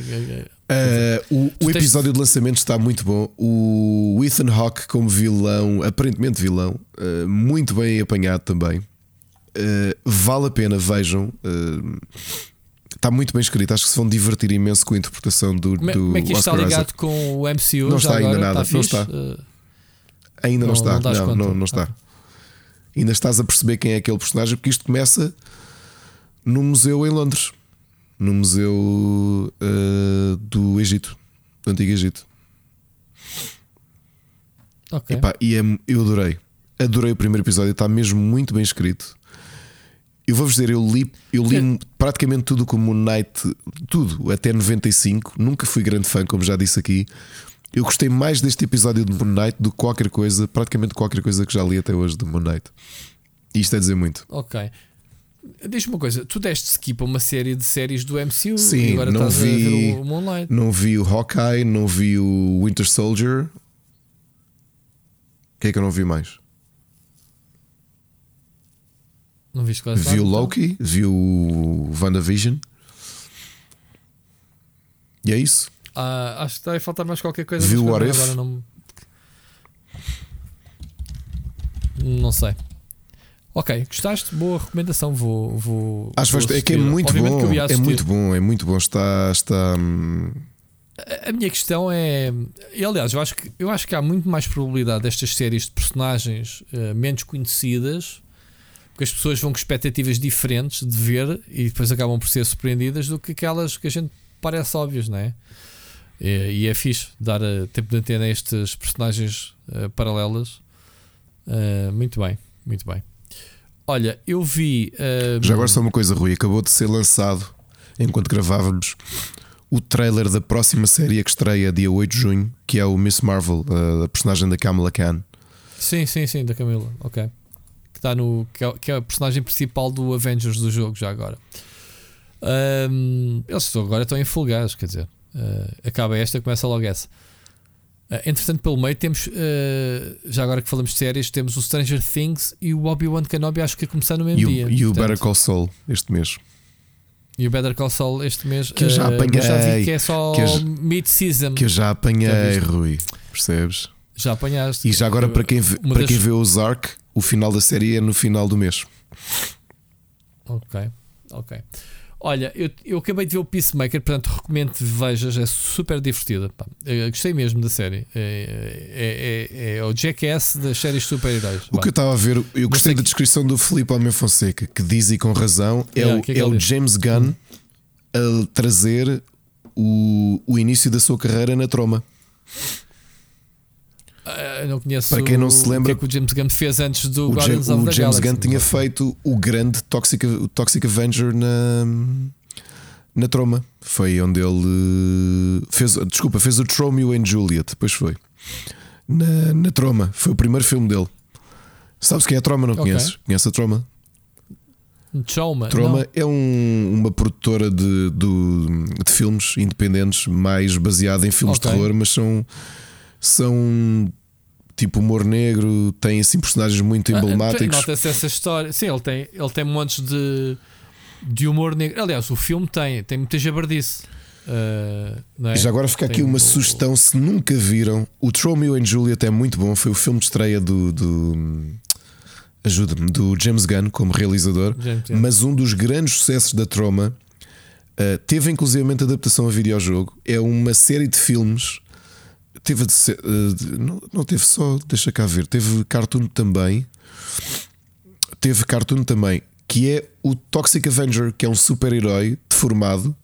Uh, o, o tens- episódio de lançamento está muito bom. O Ethan Hawke como vilão, aparentemente vilão, uh, muito bem apanhado também. Uh, vale a pena, vejam. Uh, está muito bem escrito. Acho que se vão divertir imenso com a interpretação do, Como é, do como é que isto está Oscar ligado Isaac. com o MCU? Não está ainda nada, não está. Uh, Ainda não, Não- está. não das Não, conta. não, não está. Ainda estás a perceber quem é aquele personagem, porque isto começa no museu em Londres no Museu uh, do Egito, do Antigo Egito. Ok. Epá, e é- eu adorei. Adorei o primeiro episódio, está mesmo muito bem escrito. Eu vou-vos dizer, eu li, eu li praticamente tudo como Moon Knight, tudo, até 95. Nunca fui grande fã, como já disse aqui. Eu gostei mais deste episódio de Moon Knight do que qualquer coisa, praticamente qualquer coisa que já li até hoje de Moon Knight. Isto é dizer muito. Ok. Diz-me uma coisa, tu deste skip a uma série de séries do MCU Sim, e agora não estás a vi- ver o Moonlight. Não vi o Hawkeye, não vi o Winter Soldier. O que é que eu não vi mais? Não viste quase Vi o nada, então? Loki, vi o WandaVision. E é isso. Ah, acho que está a faltar mais qualquer coisa. Vi mas o What agora não... não sei. Ok, gostaste? Boa recomendação. Vou. vou Acho vou que é que é muito Obviamente bom. É muito bom, é muito bom. Está. está hum, A- minha questão é. E aliás, eu acho, que, eu acho que há muito mais probabilidade destas séries de personagens eh, menos conhecidas, porque as pessoas vão com expectativas diferentes de ver e depois acabam por ser surpreendidas do que aquelas que a gente parece óbvias, não é? E, e é fixe dar eh, tempo de antena a estas personagens eh, paralelas. Eh, muito bem, muito bem. Olha, eu vi. eh, Já agora só uma coisa, Rui. Acabou de ser lançado, enquanto gravávamos, o trailer da próxima série que estreia dia 8 de junho, que é o Miss Marvel, a, a personagem da Kamala Khan. Sim, sim, sim, da Camila. Ok. Que está no. Que é, que é a personagem principal do Avengers do jogo, já agora. Ahm, eles estão- agora estão em full quer dizer. ah, acaba esta, começa logo essa. Ah, entretanto, pelo meio temos. ah, já agora que falamos de séries, temos o Stranger Things e o Obi-Wan Kenobi, acho que a começar no mesmo E dia. e o Better Call Saul este mês. e o Better Call Saul este mês. Que eu já ah, mas já vi apanhei, que é só mid-season. Que eu já apanhei? Rui. Percebes? Já apanhaste. E já agora, para quem vê, para das- quem vê o Zark, o final da série é no final do mês. Ok, ok. Olha, eu, eu acabei de ver o Peacemaker, portanto recomendo que vejas, é super divertida. gostei mesmo da série. É, é, é- é o Jackass das séries super-heróis. O que eu estava a ver, eu gostei sei da que- descrição do Filipe Almeida Fonseca, que diz e com razão, é, Yeah, o, que é que é o? James Gunn a trazer o, o início da sua carreira na troma. Ah, eu não conheço Para quem não se lembra- o que, é que o James Gunn fez antes do O, Guardians o of the James Galaxy. Gunn tinha feito o grande Toxic, o Toxic Avenger na, na troma. Foi onde ele fez, desculpa, fez o Tromeo and Juliet, depois foi na, na troma. Foi o primeiro filme dele. Sabes quem é a Troma? Não Ok. conheces? Conhece a Troma? Trauma. Troma não. é um- uma produtora de, do- de filmes independentes, mais baseada em filmes Ok. de terror, mas são, são tipo humor negro, tem assim personagens muito Ah, emblemáticos. Nota-se essa história. Sim, ele tem, ele tem montes de, de humor negro. Aliás, o filme tem, tem muita jabardice. Não é? E já agora fica aqui Tem uma o- sugestão: se nunca viram, o Tromeo and Juliet é muito bom. Foi o filme de estreia do. do Ajuda-me, do James Gunn como realizador. James. Mas um dos grandes sucessos da Troma uh, teve inclusivamente adaptação a videojogo. É uma série de filmes. Teve de ser- uh, não, não teve só, deixa cá ver, teve cartoon também. Teve cartoon também, que é o Toxic Avenger, que é um super-herói deformado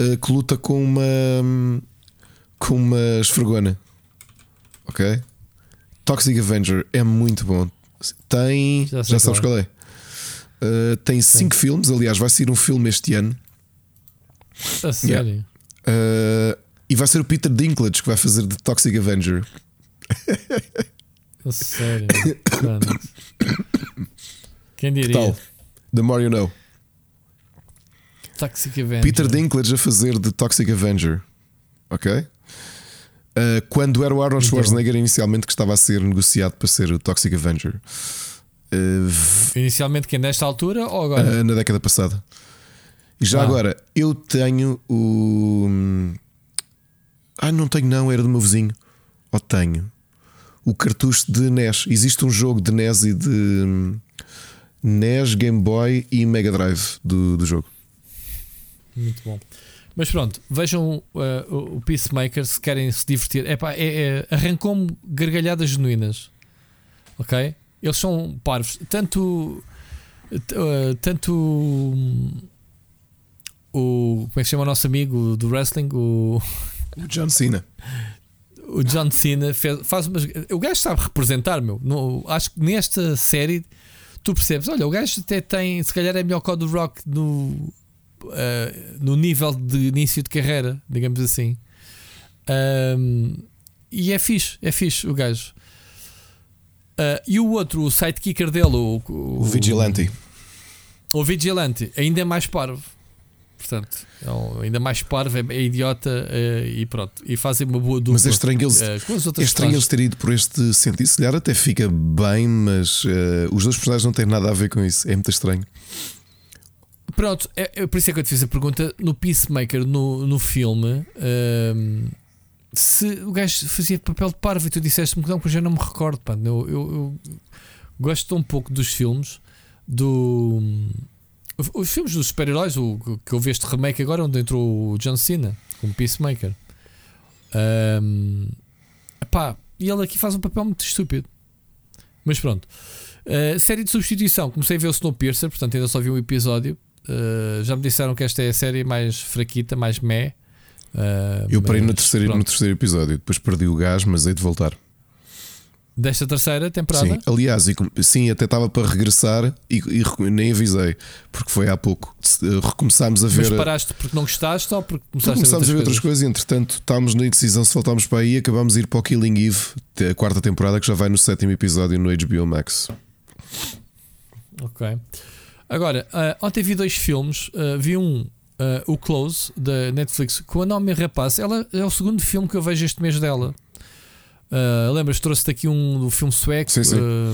uh, que luta com uma com uma esfregona. Ok? Toxic Avenger é muito bom. Tem. Já Já, sabes qual é? Uh, tem cinco filmes, aliás, vai sair um filme este ano. A sério. Uh, e vai ser o Peter Dinklage que vai fazer de Toxic Avenger. A sério. Quem diria? Tal. The more you know. Toxic Avenger. Peter Dinklage a fazer de Toxic Avenger. Ok? Uh, quando era o Arnold Então. Schwarzenegger inicialmente que estava a ser negociado para ser o Toxic Avenger. Uh, Inicialmente quem? Nesta altura ou agora? uh, na década passada. E já Ah. agora, eu tenho o. Ah, não tenho, não, era do meu vizinho. Ou tenho o cartucho de NES. Existe um jogo de NES e de hum, NES, Game Boy e Mega Drive do, do jogo. Muito bom. Mas pronto, vejam uh, o Peacemaker se querem se divertir. É, é, arrancou-me gargalhadas genuínas. Ok? Eles são parvos. Tanto. uh, tanto. hum, O. Como é que se chama o nosso amigo do wrestling? O, O John Cena. o John Cena fez, faz umas. O gajo sabe representar, meu. No, acho que nesta série tu percebes, olha, o gajo até tem, se calhar é melhor que o do Rock no, eh, no nível de início de carreira, digamos assim. Ahm, e é fixe, é fixe o gajo. Ah, e o outro, o sidekicker dele, o, O Vigilante. o Vigilante, ainda é mais parvo. Portanto, é um- ainda mais parvo, é, é idiota eh, e pronto. E fazem uma boa dupla. Mas é estranho eles- É outras estranho eles terem ido por este sentido. Se calhar até fica bem, mas eh, os dois personagens não têm nada a ver com isso. É muito estranho. Pronto, é, é por isso é que eu te fiz a pergunta no Peacemaker, no, no filme, ehm, se o gajo fazia papel de parvo e tu disseste-me que não, porque eu já não me recordo. Pá. Eu, eu- eu gosto tão pouco dos filmes do. Os- filmes dos super-heróis, o que eu vi este remake agora, onde entrou o John Cena como Peacemaker. Ehm, epá, e ele aqui faz um papel muito estúpido. Mas pronto. Uh, série de substituição, comecei a ver o Snowpiercer, portanto ainda só vi um episódio. Uh, já me disseram que esta é a série mais fraquita, mais meh. Uh, Eu parei no terceiro, no terceiro episódio, depois perdi o gás, mas hei de voltar. Desta terceira temporada. Sim, aliás, e sim, até estava para regressar e, e nem avisei, porque foi há pouco. Eh, Recomeçámos a Mas ver. paraste porque não gostaste ou porque começámos a ver outras coisas e entretanto estávamos na indecisão se voltámos para aí acabámos de ir para o Killing Eve, a quarta temporada que já vai no sétimo episódio no HBO Max. Ok. Agora, uh, ontem vi dois filmes. Uh, vi um, uh, o Close, da Netflix, com a Naomi Rapaz. Ela é o segundo filme que eu vejo este mês dela. Uh, lembras? Trouxe-te aqui um do filme sueco. Sim, sim. uh,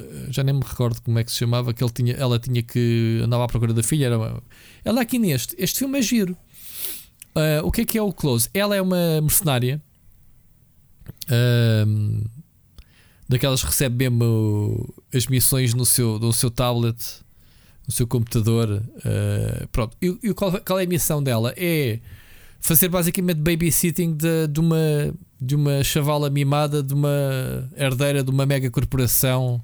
uh, já nem me recordo como é que se chamava. Que ele tinha, ela tinha que andava à procura da filha. Era uma- ela aqui neste. Este filme é giro. Uh, o que é que é o Close? Ela é uma mercenária. Um, daquelas que recebe mesmo as missões no seu, no seu tablet, no seu computador. uh, pronto. E, e qual, qual é a missão dela? É fazer basicamente babysitting de, de, uma, de uma chavala mimada, de uma herdeira de uma mega corporação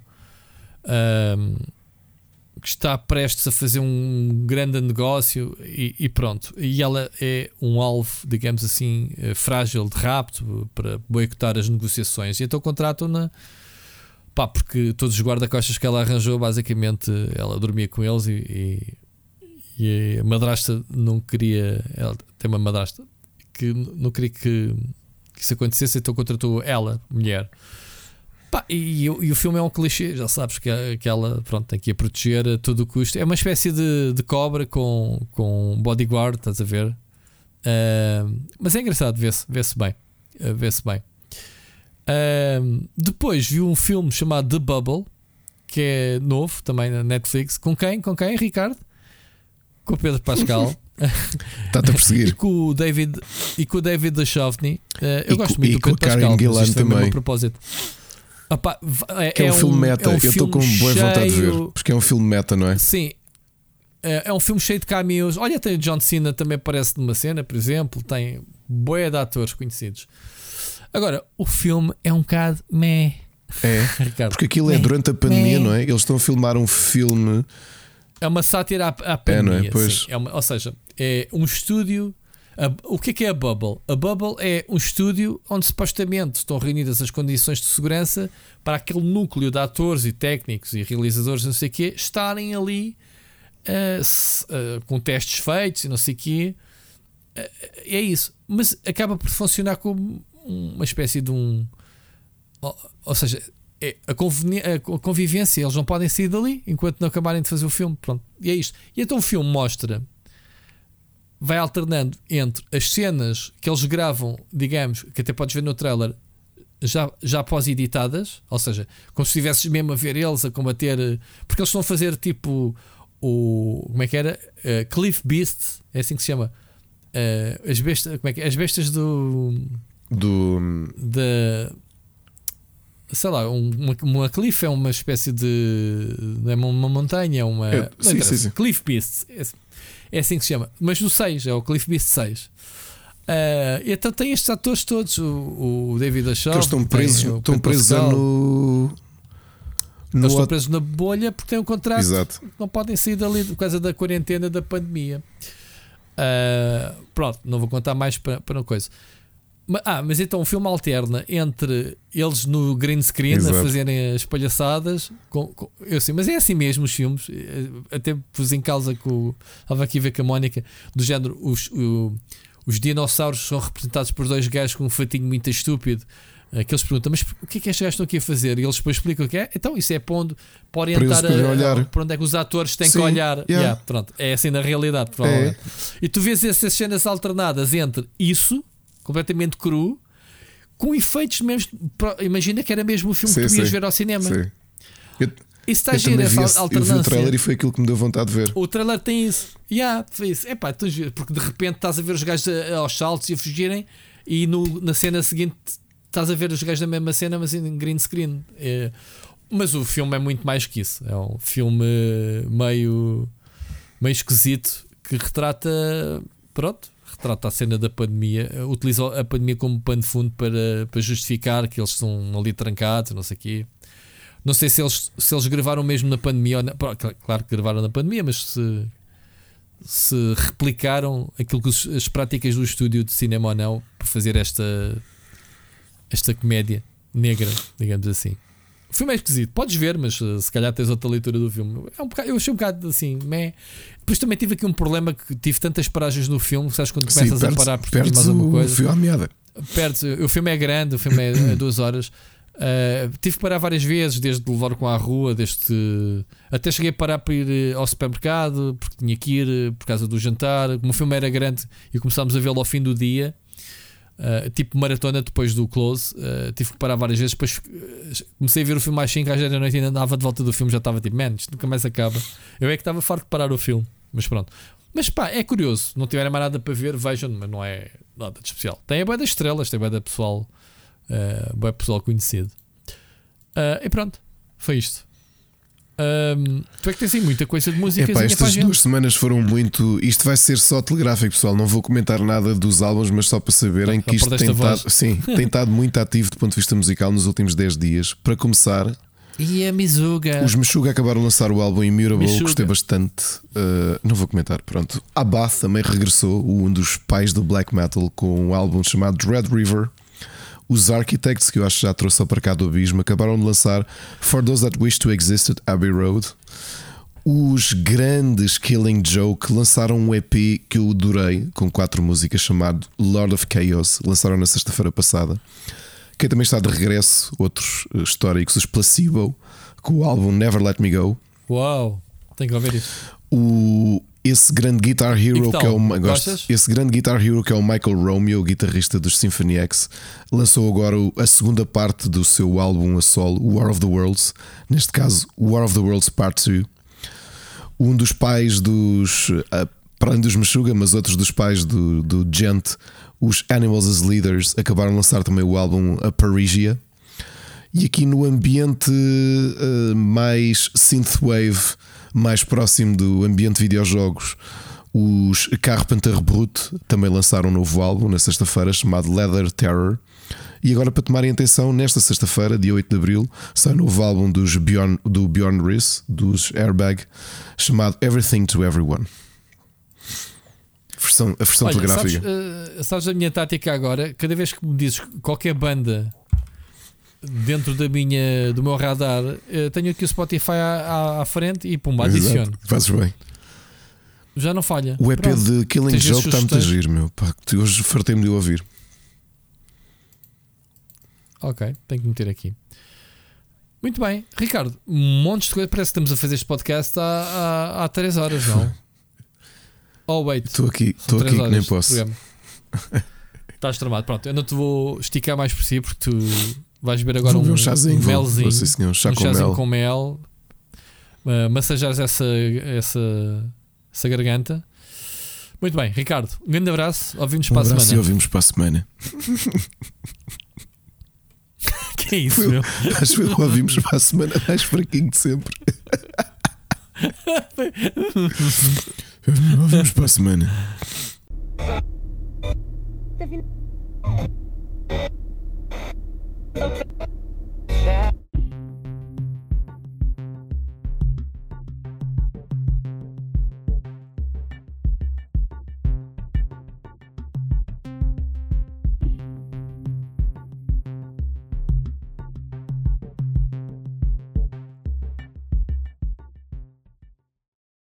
um, que está prestes a fazer um grande negócio e, e pronto. E ela é um alvo, digamos assim, eh, frágil de rapto para boicotar as negociações. E então contratam-na pá, porque todos os guarda-costas que ela arranjou, basicamente, ela dormia com eles e, e, e a madrasta não queria. Ela tem uma madrasta que não queria que, que isso acontecesse, então contratou ela, mulher. Pá, e, e o filme é um clichê, já sabes que, que ela pronto, tem que a proteger a todo custo. É uma espécie de, de cobra com, com bodyguard, estás a ver? Ah, mas é engraçado, vê-se vê bem. Ah, vê-se bem. Ah, depois vi um filme chamado The Bubble, que é novo também na Netflix. Com quem? Com quem, Ricardo? Com o Pedro Pascal Está-te a e perseguir. com o David e com o David Duchovny. Eh, eu E gosto com- muito e do Pedro Pascal, mas foi mesmo também. a propósito. Opá, v- é, Que é, um, filme meta. é um eu estou com boa vontade de ver. cheio- Porque é um filme meta, não é? Sim. É, é um filme cheio de cameos. Olha, tem o John Cena também aparece numa cena, por exemplo. Tem boia de atores conhecidos. Agora, o filme é um bocado meh, É. Ricardo. Porque aquilo é Meh. durante a pandemia, Meh. não é? Eles estão a filmar um filme. É uma sátira à, à É, não é? pandemia. Pois. sim. É uma- ou seja, é um estúdio. a- o que é que é a Bubble? A Bubble é um estúdio onde supostamente estão reunidas as condições de segurança para aquele núcleo de atores e técnicos e realizadores, não sei o quê, estarem ali uh, se, uh, com testes feitos e não sei o quê. Uh, é isso. Mas acaba por funcionar como uma espécie de um. Ou, ou seja, é a, a, convivência, eles não podem sair dali enquanto não acabarem de fazer o filme. Pronto, e é isto. E então o filme mostra, vai alternando entre as cenas que eles gravam, digamos, que até podes ver no trailer, já, já pós-editadas, ou seja, como se estivesses mesmo a ver eles a combater, porque eles estão a fazer tipo o. Como é que era? Uh, Cliff Beast, é assim que se chama. Uh, as, bestas, como é que, é? as bestas do. Do. Da sei lá, uma, uma cliff é uma espécie de. é uma, uma montanha, uma. É, sim, sim, sim. Cliff Beast. É, é, assim que se chama. Mas no 6, é o Cliff Beast 6. Uh, então tem estes atores todos, o, o David Ashoff. Eles estão presos, estão presos no. No Eles estão presos na bolha porque têm um contrato. Exato. Não podem sair dali por causa da quarentena da pandemia. Uh, pronto, não vou contar mais para, para uma coisa. Ah, mas então o filme alterna entre eles no green screen Exato. a fazerem as palhaçadas. Com, com, eu sei, mas é assim mesmo os filmes. Eh, até pus em causa que o. Estava aqui a ver com a Mónica, do género, os, o, os dinossauros são representados por dois gajos com um fatinho muito estúpido. Eh, que eles perguntam, mas o que é que estes gajos estão aqui a fazer? E eles depois explicam o que é. Então, isso é para onde para orientar para, a, olhar. para onde é que os atores têm Sim, que olhar. Yeah. Yeah, pronto, é assim na realidade, provavelmente. É. E tu vês essas cenas alternadas entre isso completamente cru, com efeitos mesmo. Imagina que era mesmo o filme sim, que tu ias sim. ver ao cinema. Sim. Eu, isso está giro, essa esse, alternância. Eu vi o trailer e foi aquilo que me deu vontade de ver. O trailer tem isso. Yeah, isso. Epá, porque de repente estás a ver os gajos aos saltos e a fugirem, e no, na cena seguinte estás a ver os gajos da mesma cena, mas em green screen. É, mas o filme é muito mais que isso. É um filme meio, meio esquisito que retrata. Pronto, retrata a cena da pandemia, eh, utiliza a pandemia como pano de fundo para, para justificar que eles estão ali trancados, não sei o quê. Não sei se eles, se eles gravaram mesmo na pandemia, na, claro que gravaram na pandemia, mas se, se replicaram aquilo que os, as práticas do estúdio de cinema ou não para fazer esta, esta comédia negra, digamos assim. O filme é esquisito, podes ver, mas uh, se calhar tens outra leitura do filme. É um bocado, eu achei um bocado assim, meh. Depois também tive aqui um problema que tive tantas paragens no filme, sabes quando Sim, começas perdes, a parar por mais alguma coisa. O fio à meada. Perdes, o filme é grande, o filme é, é duas horas. Uh, tive que parar várias vezes, desde levar com à rua, desde até cheguei a parar para ir eh, ao supermercado, porque tinha que ir por causa do jantar. Como o filme era grande e começámos a vê-lo ao fim do dia, Uh, tipo maratona depois do close, uh, tive que parar várias vezes. Depois uh, comecei a ver o filme mais 5 às 10 da noite e ainda andava de volta do filme. Já estava tipo, man, isto nunca mais acaba. Eu é que estava farto de parar o filme, mas pronto. Mas pá, é curioso. Não tiverem mais nada para ver, vejam, mas não é nada de especial. Tem a boia das estrelas, tem a boia da pessoal, uh, boia pessoal conhecido. e pronto, foi isto. Um, tu é que tens aí muita coisa de música. Epá, estas duas semanas foram muito. Isto vai ser só telegráfico, pessoal. Não vou comentar nada dos álbuns, mas só para saberem que isto tem estado, sim, tem estado muito ativo do ponto de vista musical nos últimos 10 dias. Para começar, e a Mizuga. Os Meshuga acabaram de lançar o álbum Immutable, Meshuga. gostei bastante. Uh, não vou comentar, pronto. A Bath também regressou, um dos pais do black metal, com um álbum chamado Red River. Os Architects, que eu acho que já trouxe para cá do abismo, acabaram de lançar For Those That Wish to Exist at Abbey Road. Os grandes Killing Joke lançaram um EP que eu adorei, com quatro músicas, chamado Lord of Chaos. Lançaram na sexta-feira passada. Quem também está de regresso, outros históricos, os Placebo, com o álbum Never Let Me Go. Uau, tenho que ouvir isso. O, esse grande Guitar Hero que, que é o gosto, esse grande Guitar Hero que é o Michael Romeo, guitarrista dos Symphony X, lançou agora a segunda parte do seu álbum a solo, War of the Worlds, neste caso War of the Worlds Part 2. Um dos pais dos para além dos Meshuga, mas outros dos pais do, do Gent, os Animals as Leaders, acabaram de lançar também o álbum A Parisia. E aqui no ambiente uh, mais synthwave, mais próximo do ambiente de videojogos, os Carpenter Brut também lançaram um novo álbum na sexta-feira chamado Leather Terror. E agora, para tomarem atenção, nesta sexta-feira, dia 8 de abril, sai um novo álbum dos Bjorn, do Bjorn Riss, dos Airbag, chamado Everything to Everyone. Versão, a versão Olha, telegráfica. Sabes, uh, sabes a minha tática agora? Cada vez que me dizes qualquer banda dentro da minha, do meu radar, uh, tenho aqui o Spotify à, à, à frente e pum, adiciono. Fazes bem. já não falha. O EP Pronto. de Killing Tens Joke está muito a giro, meu. Pá, hoje fartei-me de ouvir. Ok, tenho que meter aqui. Muito bem, Ricardo, um monte de coisa. Parece que estamos a fazer este podcast há, há, há 3 horas, não? Oh, wait. Estou aqui, estou aqui que nem posso. Estás tramado. Pronto, eu não te vou esticar mais por si porque tu vais beber agora um, um chazinho, um melzinho. Vou, sim, senhor, chá um com chazinho mel. com mel. Uh, massajares essa, essa, essa garganta. Muito bem, Ricardo, um grande abraço. Ouvimos Um para a abraço e semana. ouvimos para a semana. Que é isso, meu? Acho que ouvimos para a semana mais fraquinho de sempre. Vamos para a semana. Tá